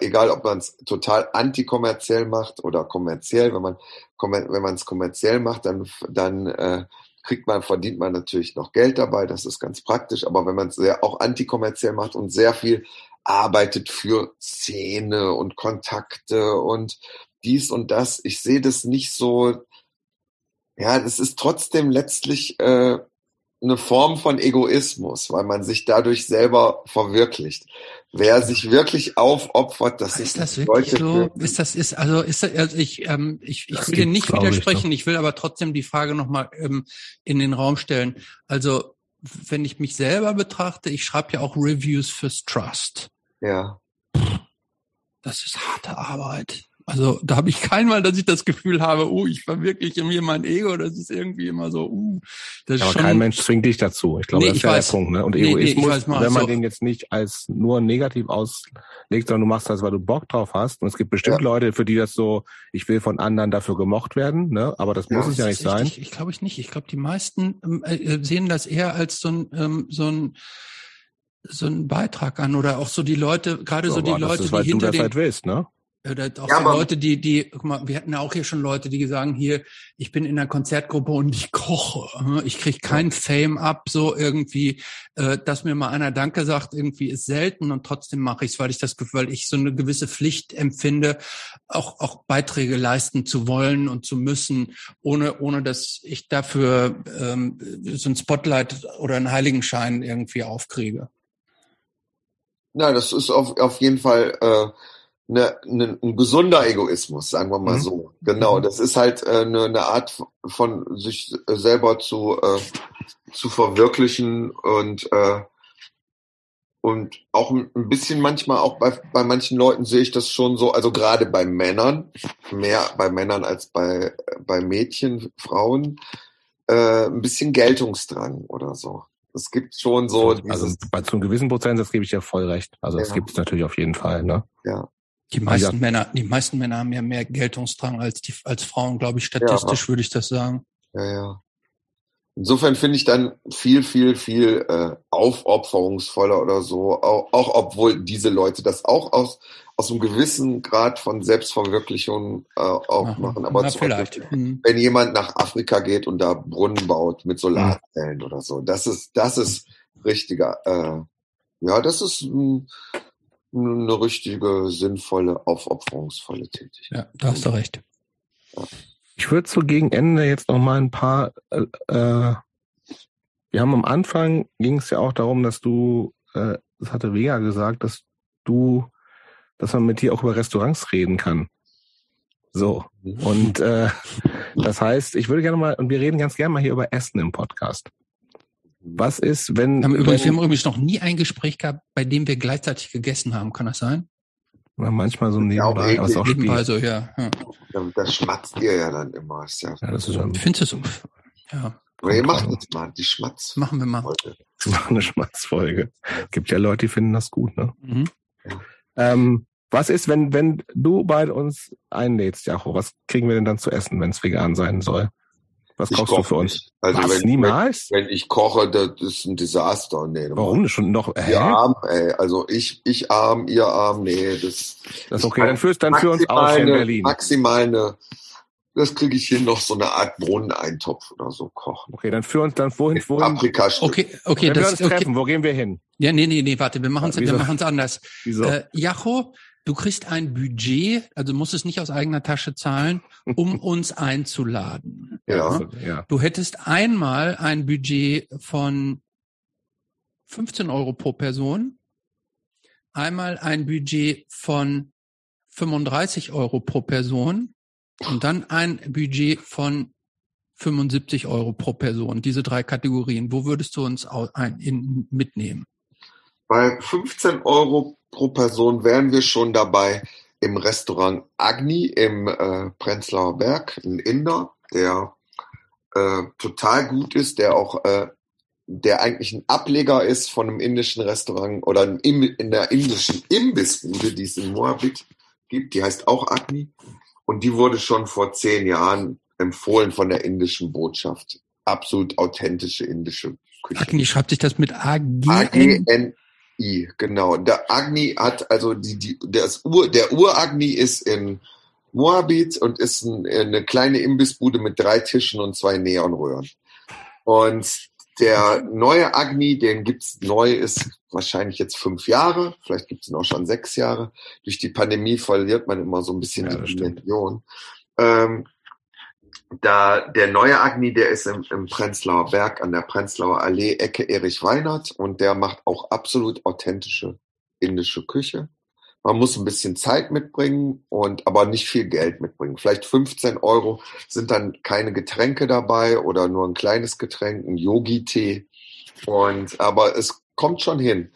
egal, ob man es total antikommerziell macht oder kommerziell, wenn man wenn man es kommerziell macht, dann dann äh, kriegt man, verdient man natürlich noch Geld dabei, das ist ganz praktisch, aber wenn man es sehr auch antikommerziell macht und sehr viel arbeitet für Szene und Kontakte und dies und das, ich sehe das nicht so, ja, das ist trotzdem letztlich äh, eine Form von Egoismus, weil man sich dadurch selber verwirklicht. Wer sich wirklich aufopfert, das ist das wirklich so? Ist das ist also ist das, also ich ähm, ich, ich will dir nicht widersprechen. Ich, ich, will aber trotzdem die Frage nochmal ähm, in den Raum stellen. Also wenn ich mich selber betrachte, ich schreibe ja auch Reviews fürs Trust. Ja. Das ist harte Arbeit. Also da habe ich keinmal, dass ich das Gefühl habe, oh, ich verwirkliche mir mein Ego. Das ist irgendwie immer so, uh. Das ja, aber schon, kein Mensch zwingt dich dazu. Ich glaube, nee, das ist ja der Punkt. Ne? Und nee, Egoismus, nee, wenn man so. den jetzt nicht als nur negativ auslegt, sondern du machst das, weil du Bock drauf hast. Und es gibt bestimmt ja. Leute, für die das so, ich will von anderen dafür gemocht werden, ne? aber das ja, muss es ja nicht sein. Ich, ich glaube ich nicht. Ich glaube, die meisten ähm, äh, sehen das eher als so ein, ähm, so ein so ein Beitrag an oder auch so die Leute, gerade so, so die Leute, ist, die hinter du das den, halt willst, ne? Oder auch ja, so Leute, die, die, guck mal, wir hatten ja auch hier schon Leute, die sagen, hier, ich bin in einer Konzertgruppe und ich koche. Ich krieg kein Fame ab, so irgendwie, äh, dass mir mal einer Danke sagt, irgendwie ist selten und trotzdem mache ich es, weil ich das Gefühl, weil ich so eine gewisse Pflicht empfinde, auch, auch Beiträge leisten zu wollen und zu müssen, ohne, ohne dass ich dafür ähm, so ein Spotlight oder einen Heiligenschein irgendwie aufkriege. Na, das ist auf, auf jeden Fall äh, eine, eine, ein gesunder Egoismus, sagen wir mal mhm. so. Genau, mhm. das ist halt äh, eine, eine Art von sich selber zu, äh, zu verwirklichen und äh, und auch ein bisschen manchmal auch bei, bei manchen Leuten sehe ich das schon so, also gerade bei Männern, mehr bei Männern als bei, bei Mädchen, Frauen, äh, ein bisschen Geltungsdrang oder so. Es gibt schon so. Also bei zu einem gewissen Prozentsatz gebe ich dir voll recht. Also ja. das gibt es natürlich auf jeden Fall, ne? Ja. Die meisten ja. Männer, die meisten Männer haben ja mehr Geltungsdrang als die, als Frauen, glaube ich, statistisch ja. würde ich das sagen. Ja, ja. Insofern finde ich dann viel, viel, viel äh, aufopferungsvoller oder so, auch, auch obwohl diese Leute das auch aus, aus einem gewissen Grad von Selbstverwirklichung äh, auch Aha. machen. Aber zum Beispiel, mhm. wenn jemand nach Afrika geht und da Brunnen baut mit Solarzellen mhm. oder so, das ist, das ist richtiger, äh, ja, das ist ein, eine richtige, sinnvolle, aufopferungsvolle Tätigkeit. Ja, da hast du recht. Ja. Ich würde so gegen Ende jetzt noch mal ein paar. Äh, äh wir haben am Anfang ging es ja auch darum, dass du, äh, das hatte Vega gesagt, dass du, dass man mit dir auch über Restaurants reden kann. So. Mhm. Und äh, das heißt, ich würde gerne mal, und wir reden ganz gerne mal hier über Essen im Podcast. Was ist, wenn. Wir haben, übrigens, wir haben übrigens noch nie ein Gespräch gehabt, bei dem wir gleichzeitig gegessen haben. Kann das sein? Oder manchmal so nebenbei, aber es auch nebenbei so, ja. ja. Das schmatzt ihr ja dann immer. Ist ja, ja das ist ja. Findest du so? Ja. Aber ihr macht jetzt mal die Schmatz. Machen wir mal. Wir <laughs> machen eine Schmatzfolge. Gibt ja Leute, die finden das gut, ne? Mhm. Ähm, was ist, wenn, wenn du bei uns einlädst, Jacho? Was kriegen wir denn dann zu essen, wenn es vegan sein soll? Was ich kochst du für uns? Nicht. Also Was, wenn, niemals? Wenn, wenn, ich koche, das ist ein Desaster. Nee, Warum schon noch? Hä? Ihr arm, ey. Also ich, ich arm, ihr arm, nee, das. Das ist okay. Dann führst dann für uns aus in Berlin. Maximal eine das kriege ich hin, noch so eine Art Brunneneintopf oder so kochen. Okay, dann führ uns dann wohin, wohin? Paprika Okay, okay, Wenn das, wir uns treffen, okay. wo gehen wir hin? Ja, nee, nee, nee, warte, wir machen es, wir machen es anders. Wieso? Äh, Jacho, du kriegst ein Budget, also musst es nicht aus eigener Tasche zahlen, um <laughs> uns einzuladen. Ja. ja. Du hättest einmal ein Budget von 15 Euro pro Person, einmal ein Budget von 35 Euro pro Person und dann ein Budget von 75 Euro pro Person. Diese drei Kategorien. Wo würdest du uns ein, in, mitnehmen? Bei 15 Euro pro Person wären wir schon dabei im Restaurant Agni im äh, Prenzlauer Berg, ein Inder, der äh, total gut ist, der auch äh, der eigentlich ein Ableger ist von einem indischen Restaurant oder in der indischen Imbissbude, die es in Moabit gibt, die heißt auch Agni. Und die wurde schon vor zehn Jahren empfohlen von der indischen Botschaft. Absolut authentische indische Küche. Agni schreibt sich das mit A-G-N-I, genau. Der Agni hat also die, die, das Ur, der Uragni ist in Moabit und ist ein, eine kleine Imbissbude mit drei Tischen und zwei Neonröhren. Und der neue Agni, den gibt's neu, ist wahrscheinlich jetzt fünf Jahre, vielleicht gibt's ihn auch schon sechs Jahre. Durch die Pandemie verliert man immer so ein bisschen ja, die Dimension. Ähm, da der neue Agni, der ist im, im Prenzlauer Berg an der Prenzlauer Allee, Ecke Erich Weinert und der macht auch absolut authentische indische Küche. Man muss ein bisschen Zeit mitbringen und aber nicht viel Geld mitbringen. Vielleicht 15 Euro sind dann keine Getränke dabei oder nur ein kleines Getränk, ein Yogi-Tee. Und aber es kommt schon hin.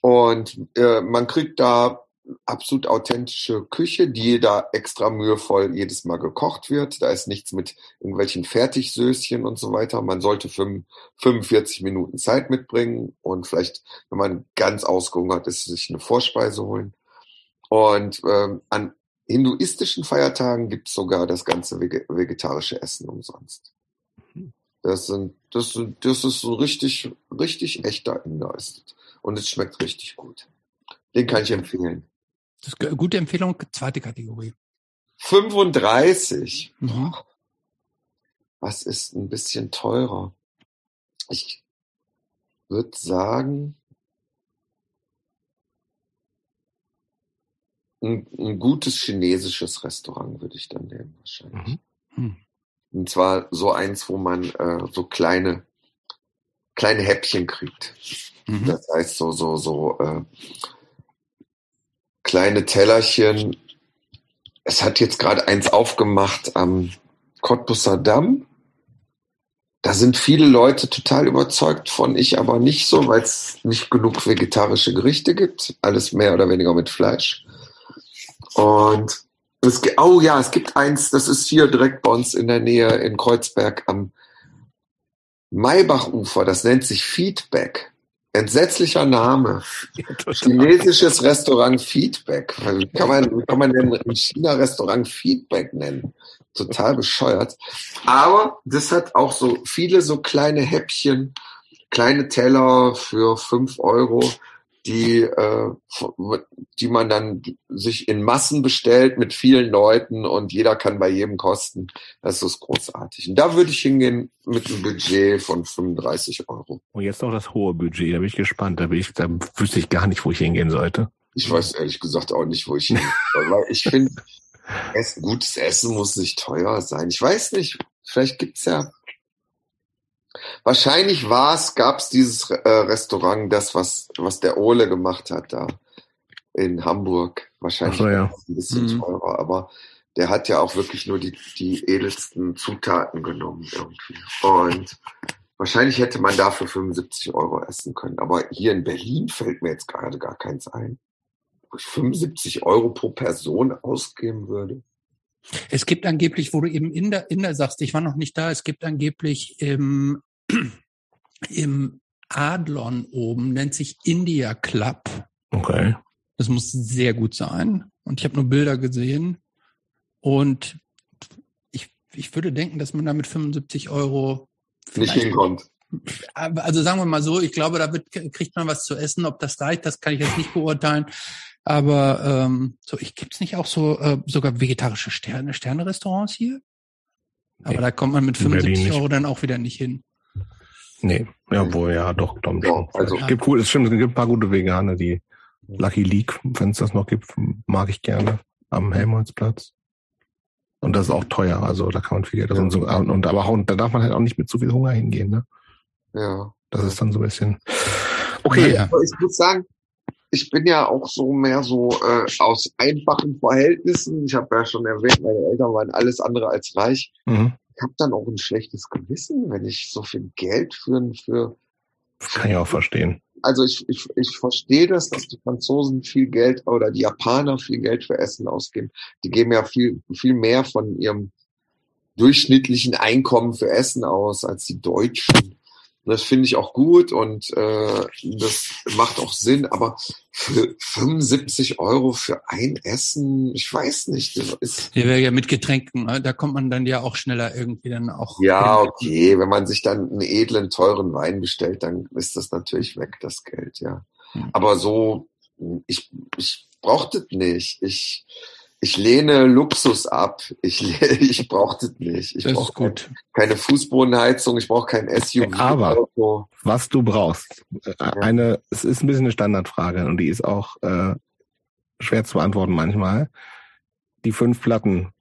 Und äh, man kriegt da absolut authentische Küche, die da extra mühevoll jedes Mal gekocht wird. Da ist nichts mit irgendwelchen Fertigsößchen und so weiter. Man sollte 45 Minuten Zeit mitbringen und vielleicht, wenn man ganz ausgehungert ist, sich eine Vorspeise holen. Und ähm, an hinduistischen Feiertagen gibt es sogar das ganze vegetarische Essen umsonst. Mhm. Das sind, das sind, das ist so richtig, richtig echter Inder. Und es schmeckt richtig gut. Den kann ich empfehlen. Das ist eine gute Empfehlung, zweite Kategorie. 35. Mhm. Was ist ein bisschen teurer? Ich würde sagen, ein, ein, gutes chinesisches Restaurant würde ich dann nehmen, wahrscheinlich. Mhm. Hm. Und zwar so eins, wo man äh, so kleine, kleine Häppchen kriegt. Mhm. Das heißt so, so, so äh, kleine Tellerchen. Es hat jetzt gerade eins aufgemacht am Cottbusser Damm. Da sind viele Leute total überzeugt von, ich aber nicht so, weil es nicht genug vegetarische Gerichte gibt. Alles mehr oder weniger mit Fleisch. Und es, oh ja, es gibt eins, das ist hier direkt bei uns in der Nähe in Kreuzberg am Maybachufer, das nennt sich Feedback. Entsetzlicher Name. <laughs> Ja, Chinesisches Restaurant Feedback. Wie kann man, wie kann man denn ein China-Restaurant Feedback nennen? Total bescheuert. Aber das hat auch so viele so kleine Häppchen, kleine Teller für fünf Euro die, äh, die man dann sich in Massen bestellt mit vielen Leuten und jeder kann bei jedem kosten. Das ist großartig. Und da würde ich hingehen mit einem Budget von 35 Euro. Und jetzt noch das hohe Budget, da bin ich gespannt. Da, bin ich, da wüsste ich gar nicht, wo ich hingehen sollte. Ich weiß ehrlich gesagt auch nicht, wo ich hingehen soll. weil ich finde, gutes Essen muss nicht teuer sein. Ich weiß nicht, vielleicht gibt's ja Wahrscheinlich war es, gab es dieses äh, Restaurant, das, was, was der Ole gemacht hat da in Hamburg. Wahrscheinlich so, ja. ein bisschen mhm. teurer, aber der hat ja auch wirklich nur die, die edelsten Zutaten genommen irgendwie. Und wahrscheinlich hätte man dafür 75 Euro essen können. Aber hier in Berlin fällt mir jetzt gerade gar keins ein. 75 Euro pro Person ausgeben würde. Es gibt angeblich, wo du eben in der, in der sagst, ich war noch nicht da, es gibt angeblich im, <clears throat> im Adlon oben, nennt sich India Club. Okay. Das muss sehr gut sein. Und ich habe nur Bilder gesehen. Und ich, ich würde denken, dass man da mit 75 Euro nicht hinkommt. Also sagen wir mal so, ich glaube, da wird, kriegt man was zu essen. Ob das reicht, das kann ich jetzt nicht beurteilen. Aber ähm, so, ich gibt's nicht auch so äh, sogar vegetarische Sterne, Sterne-Restaurants hier? Aber nee, da kommt man mit 75 Euro dann auch wieder nicht hin. Nee, ja, wohl, ja, doch, Tom. Ja, also, es gibt cool, es stimmt, es gibt ein paar gute Veganer, die Lucky League, wenn es das noch gibt, mag ich gerne am Helmholtzplatz. Und das ist auch teuer, also da kann man viel Geld. Ja. Und, so, und aber auch, da darf man halt auch nicht mit zu viel Hunger hingehen, ne? Ja. Das ist dann so ein bisschen. Okay. Ja. Ich muss sagen, ich bin ja auch so mehr so äh, aus einfachen Verhältnissen. Ich habe ja schon erwähnt, meine Eltern waren alles andere als reich. Mhm. Ich habe dann auch ein schlechtes Gewissen, wenn ich so viel Geld für für kann ich auch verstehen. Also ich, ich, ich verstehe das, dass die Franzosen viel Geld oder die Japaner viel Geld für Essen ausgeben. Die geben ja viel, viel mehr von ihrem durchschnittlichen Einkommen für Essen aus als die Deutschen. Das finde ich auch gut und äh, das macht auch Sinn. Aber für 75 Euro für ein Essen, ich weiß nicht. Ist ja, ja mit Getränken, ne? da kommt man dann ja auch schneller irgendwie dann auch. Ja, okay. Wenn man sich dann einen edlen, teuren Wein bestellt, dann ist das natürlich weg, das Geld, ja. Hm. Aber so, ich, ich brauchte das nicht. Ich, ich lehne Luxus ab. Ich, <laughs> ich brauche das nicht. Ich brauche gut. keine Fußbodenheizung, ich brauche kein SUV. Aber was du brauchst, äh, eine, es ist ein bisschen eine Standardfrage und die ist auch äh, schwer zu beantworten manchmal. Die fünf Platten,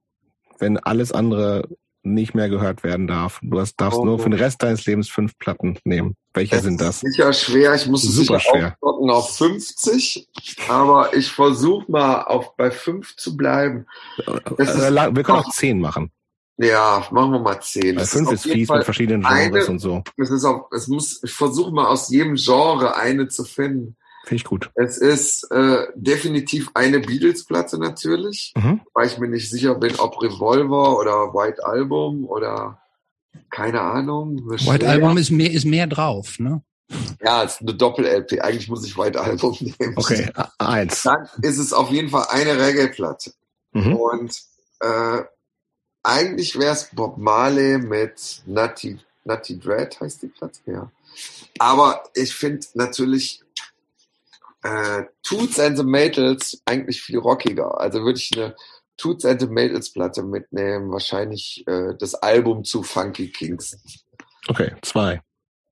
wenn alles andere nicht mehr gehört werden darf. Du hast, darfst oh. nur für den Rest deines Lebens fünf Platten nehmen. Welche das sind das? sicher schwer. Ich muss Super sicher schwer. auf 50, aber ich versuche mal auf bei fünf zu bleiben. Äh, wir können auch zehn machen. Ja, machen wir mal zehn. Bei fünf ist fies mit verschiedenen Genres eine, und so. Es ist auch, es muss, ich versuche mal aus jedem Genre eine zu finden. Finde ich gut. Es ist äh, definitiv eine Beatles-Platte natürlich, mhm. weil ich mir nicht sicher bin, ob Revolver oder White Album oder keine Ahnung. White Album ist mehr, ist mehr drauf, ne? Ja, es ist eine Doppel-LP. Eigentlich muss ich White Album <laughs> nehmen. Okay, eins. Dann ist es auf jeden Fall eine Reggae-Platte. Mhm. Und äh, eigentlich wäre es Bob Marley mit Nutty, Nutty Dread, heißt die Platte, ja. Aber ich finde natürlich äh, Toots and the Maytals eigentlich viel rockiger. Also würde ich eine Toots and the Maytals Platte mitnehmen, wahrscheinlich äh, das Album zu Funky Kings. Okay, zwei.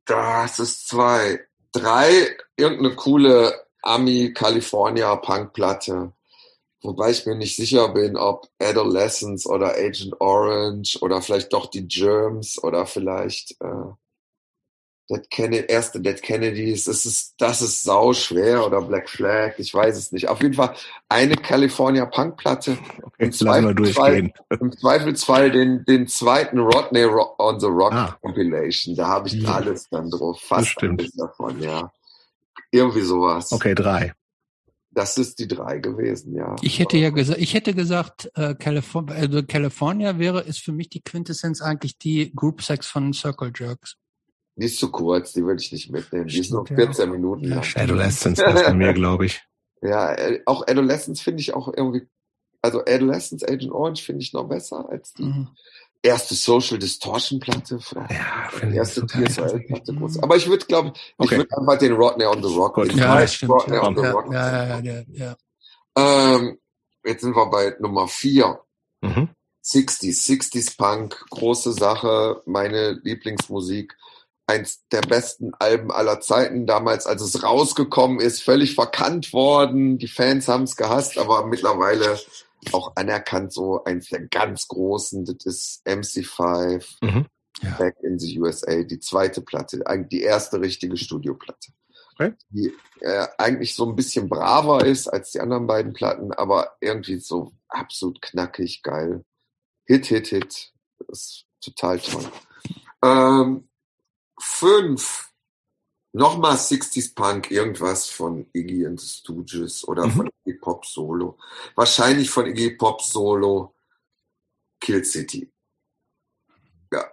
Das ist zwei. Drei, irgendeine coole Ami California Punk Platte. Wobei ich mir nicht sicher bin, ob Adolescence oder Agent Orange oder vielleicht doch die Germs oder vielleicht äh, Dead Kennedy, erste Dead Kennedys, das ist, das ist sau schwer oder Black Flag, ich weiß es nicht. Auf jeden Fall eine California Punk Platte. Okay, Im, Zweifelsfall, <laughs> Im Zweifelsfall den, den zweiten Rodney on the Rock ah. Compilation. Da habe ich ja. alles dann drauf. Fast alles davon, ja. Irgendwie sowas. Okay, drei. Das ist die drei gewesen, ja. Ich hätte ja gesagt, ich hätte gesagt, äh, California, also California wäre, ist für mich die Quintessenz eigentlich die Group Sex von Circle Jerks. Die ist zu kurz, die würde ich nicht mitnehmen. Die ist nur 14 ja. Minuten lang. Adolescence ist bei mir, glaube ich. <laughs> Ja, äh, auch Adolescence finde ich auch irgendwie, also Adolescence Agent Orange finde ich noch besser als die mhm. erste Social Distortion Platte. Ja, die erste TSL Platte. Mhm. Aber ich würde, glaube ich, okay. ich würde einfach den Rodney on the Rock. Gut. Ja, stimmt. Rodney ja. on the ja, Rock. Ja, ja, ja, ja. Ähm, jetzt sind wir bei Nummer 4. Mhm. 60s, 60s Punk, große Sache, meine Lieblingsmusik eins der besten Alben aller Zeiten. Damals, als es rausgekommen ist, völlig verkannt worden. Die Fans haben es gehasst, aber mittlerweile auch anerkannt so eins der ganz großen. Das ist MC5, mhm. ja. Back in the USA, die zweite Platte, die erste richtige Studioplatte. Okay. Die äh, eigentlich so ein bisschen braver ist als die anderen beiden Platten, aber irgendwie so absolut knackig, geil. Hit, Hit, Hit. Das ist total toll. Ähm, fünf nochmal 60s Punk, irgendwas von Iggy and the Stooges oder mhm. von Iggy Pop Solo. Wahrscheinlich von Iggy Pop Solo Kill City. Ja,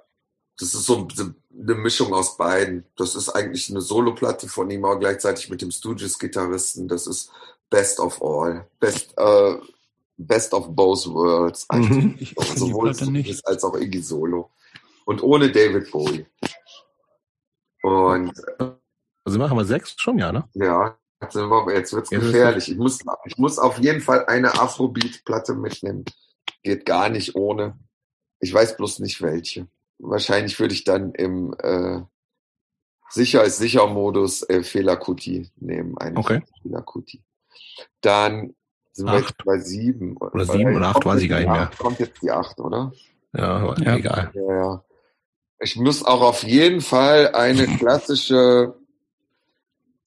das ist so eine Mischung aus beiden. Das ist eigentlich eine Soloplatte von ihm, aber gleichzeitig mit dem Stooges-Gitarristen. Das ist Best of All. Best, äh, Best of Both Worlds. Mhm. Sowohl Stooges als auch Iggy Solo. Und ohne David Bowie. Und also machen wir sechs schon, ja, ne? Ja, jetzt, jetzt wird's gefährlich. Ich muss, ich muss auf jeden Fall eine Afrobeat-Platte mitnehmen. Geht gar nicht ohne. Ich weiß bloß nicht welche. Wahrscheinlich würde ich dann im äh, sicher ist sicher Modus äh, Fehler Kuti nehmen. Okay. Fehler Kuti. Dann sind acht. wir jetzt bei sieben. Oder sieben oder acht, weiß ich gar nicht mehr. Kommt jetzt die acht, oder? Ja, ja. egal. Ja, ja. Ich muss auch auf jeden Fall eine <laughs> klassische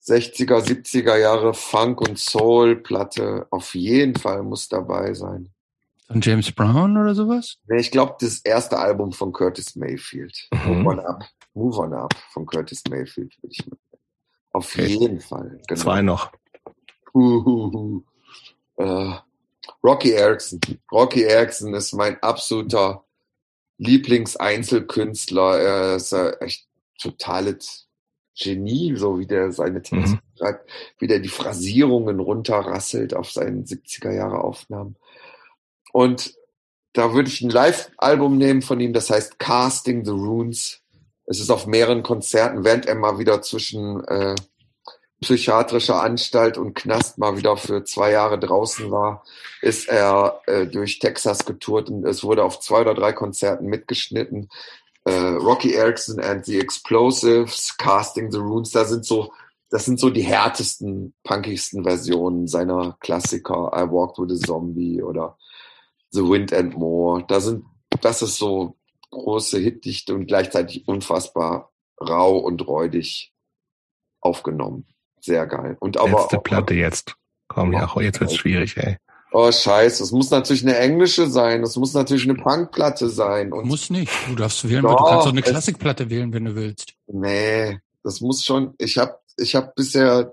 60er, 70er Jahre Funk- und Soul-Platte auf jeden Fall muss dabei sein. Von James Brown oder sowas? Nee, ich glaube, das erste Album von Curtis Mayfield. Mhm. Move on Up. Move on Up von Curtis Mayfield würde ich mitnehmen. Auf okay. jeden Fall. Genau. Zwei noch. Uh, uh, Rocky Erickson. Rocky Erickson ist mein absoluter Lieblingseinzelkünstler. Er ist echt totales Genie, so wie der seine Texte mhm. schreibt, wie der die Phrasierungen runterrasselt auf seinen 70er Jahre Aufnahmen. Und da würde ich ein Live-Album nehmen von ihm, das heißt Casting the Runes. Es ist auf mehreren Konzerten, während er mal wieder zwischen äh, psychiatrischer Anstalt und Knast mal wieder für zwei Jahre draußen war, ist er äh, durch Texas getourt und es wurde auf zwei oder drei Konzerten mitgeschnitten äh, Rocky Erickson and the Explosives, Casting the Runes, da sind so, das sind so die härtesten, punkigsten Versionen seiner Klassiker, I Walked with a Zombie oder The Wind and More. Da sind, das ist so große Hitdichte und gleichzeitig unfassbar rau und räudig aufgenommen. Sehr geil. Und aber Letzte Platte jetzt. Komm, ja, jetzt wird's schwierig, ey. Oh, scheiße. Es muss natürlich eine englische sein. Es muss natürlich eine Punkplatte sein. Und muss nicht. Du darfst wählen, doch, du kannst auch eine Klassikplatte wählen, wenn du willst. Nee, das muss schon. Ich habe ich hab bisher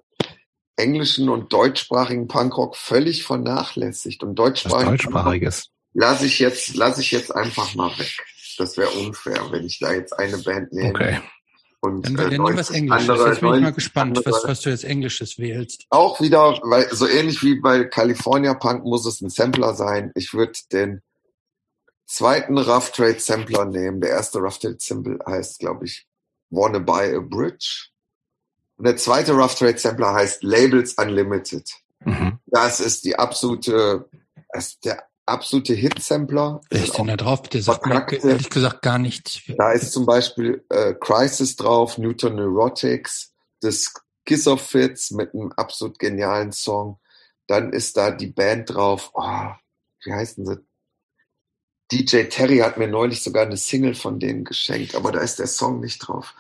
englischen und deutschsprachigen Punkrock völlig vernachlässigt. Und deutschsprachigen deutschsprachiges. Lass ich jetzt, lass ich jetzt einfach mal weg. Das wäre unfair, wenn ich da jetzt eine Band nehme. Okay. Und, dann, dann äh, nehmen wir was Englisches. Andere, jetzt bin ich mal gespannt, andere, was, was du jetzt Englisches wählst. Auch wieder, weil so ähnlich wie bei California Punk muss es ein Sampler sein. Ich würde den zweiten Rough Trade Sampler nehmen. Der erste Rough Trade Sample heißt, glaube ich, Wanna Buy a Bridge. Und der zweite Rough Trade Sampler heißt Labels Unlimited. Mhm. Das ist die absolute, das ist der absolute Hit-Sampler. Wer ist denn da drauf? Der sagt mir ehrlich gesagt gar nichts. Da ist zum Beispiel äh, Crisis drauf, Newton Neurotics, das Kiss of Fits mit einem absolut genialen Song. Dann ist da die Band drauf. Oh, wie heißen sie? DJ Terry hat mir neulich sogar eine Single von denen geschenkt, aber da ist der Song nicht drauf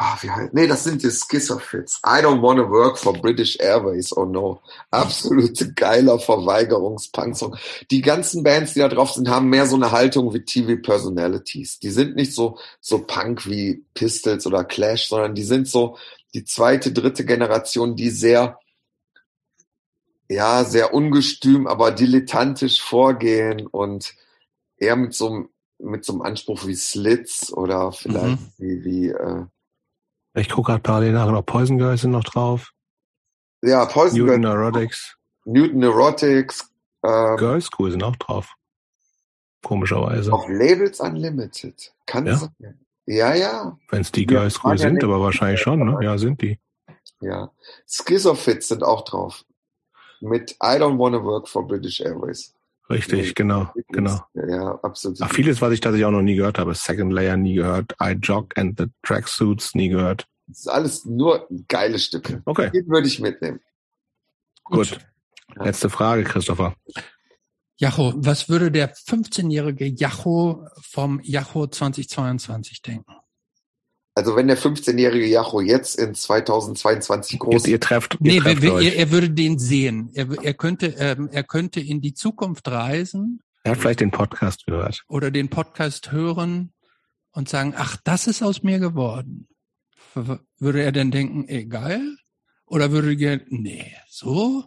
ah, wie heißt, nee, das sind die Schizophrits. I don't want to work for British Airways, oh no. Absolute geiler Verweigerungspunksong. Die ganzen Bands, die da drauf sind, haben mehr so eine Haltung wie TV Personalities. Die sind nicht so, so Punk wie Pistols oder Clash, sondern die sind so die zweite, dritte Generation, die sehr, ja, sehr ungestüm, aber dilettantisch vorgehen und eher mit so einem, mit so einem Anspruch wie Slits oder vielleicht mhm. wie, wie äh, ich gucke gerade parallel nach, noch Poison Girls sind noch drauf. Ja, Poison Newton Girls. Neurotics. Newton Neurotics. Ähm, Girls School sind auch drauf. Komischerweise. Auf Labels Unlimited. Kann ja? sein. Ja, ja. Wenn es die Girls School ja, sind, aber wahrscheinlich schon, ne? Ja, sind die. Ja. Schizophrits sind auch drauf. Mit I don't wanna work for British Airways. Richtig, genau, genau. Ja, absolut. Ach, vieles, was ich tatsächlich auch noch nie gehört habe. Second Layer nie gehört. I Jog and the Tracksuits nie gehört. Das ist alles nur geile Stücke. Okay. Die würde ich mitnehmen. Gut. Gut. Letzte Frage, Christopher. Jacho, was würde der 15-jährige Jacho vom Jacho 2022 denken? Also wenn der 15-jährige Jacho jetzt in 2022 groß ist. Ihr, trefft, ihr nee, trefft wir, er, er, würde den sehen. Er, er, könnte, ähm, er könnte in die Zukunft reisen. Er hat vielleicht den Podcast gehört. Oder den Podcast hören und sagen, ach, das ist aus mir geworden. Würde er denn denken, ey, geil? Oder würde er, nee, so?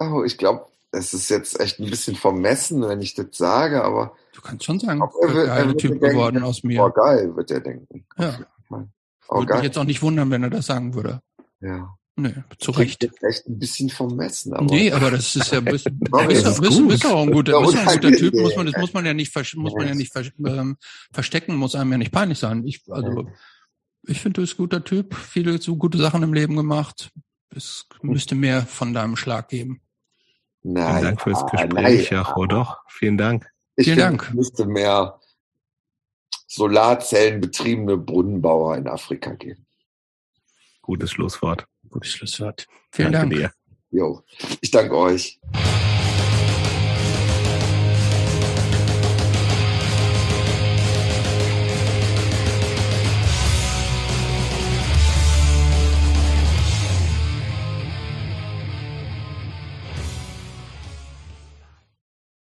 Oh, ich glaube, es ist jetzt echt ein bisschen vermessen, wenn ich das sage, aber. Du kannst schon sagen, er wird, er Typ denken, geworden aus mir. Oh, geil, wird er denken. Ja. Oh, würde mich jetzt auch nicht wundern, wenn er das sagen würde. Ja. Nee, zu Recht. Echt ein bisschen vermessen. Aber nee, aber das ist ja ein bisschen, <laughs> Sorry, bist auch ein guter, ein guter Typ, muss man, das muss man ja nicht, muss man ja nicht ähm, verstecken, muss einem ja nicht peinlich sein. Ich, also, ich finde, du bist ein guter Typ, viele so gute Sachen im Leben gemacht. Es müsste mehr von deinem Schlag geben. Nein, Vielen Dank fürs Gespräch, nein, Jacho, doch. Vielen Dank. Ich Vielen Dank. Es müsste mehr Solarzellenbetriebene Brunnenbauer in Afrika geben. Gutes Schlusswort. Gutes Schlusswort. Vielen danke Dank. Dir. Jo, ich danke euch.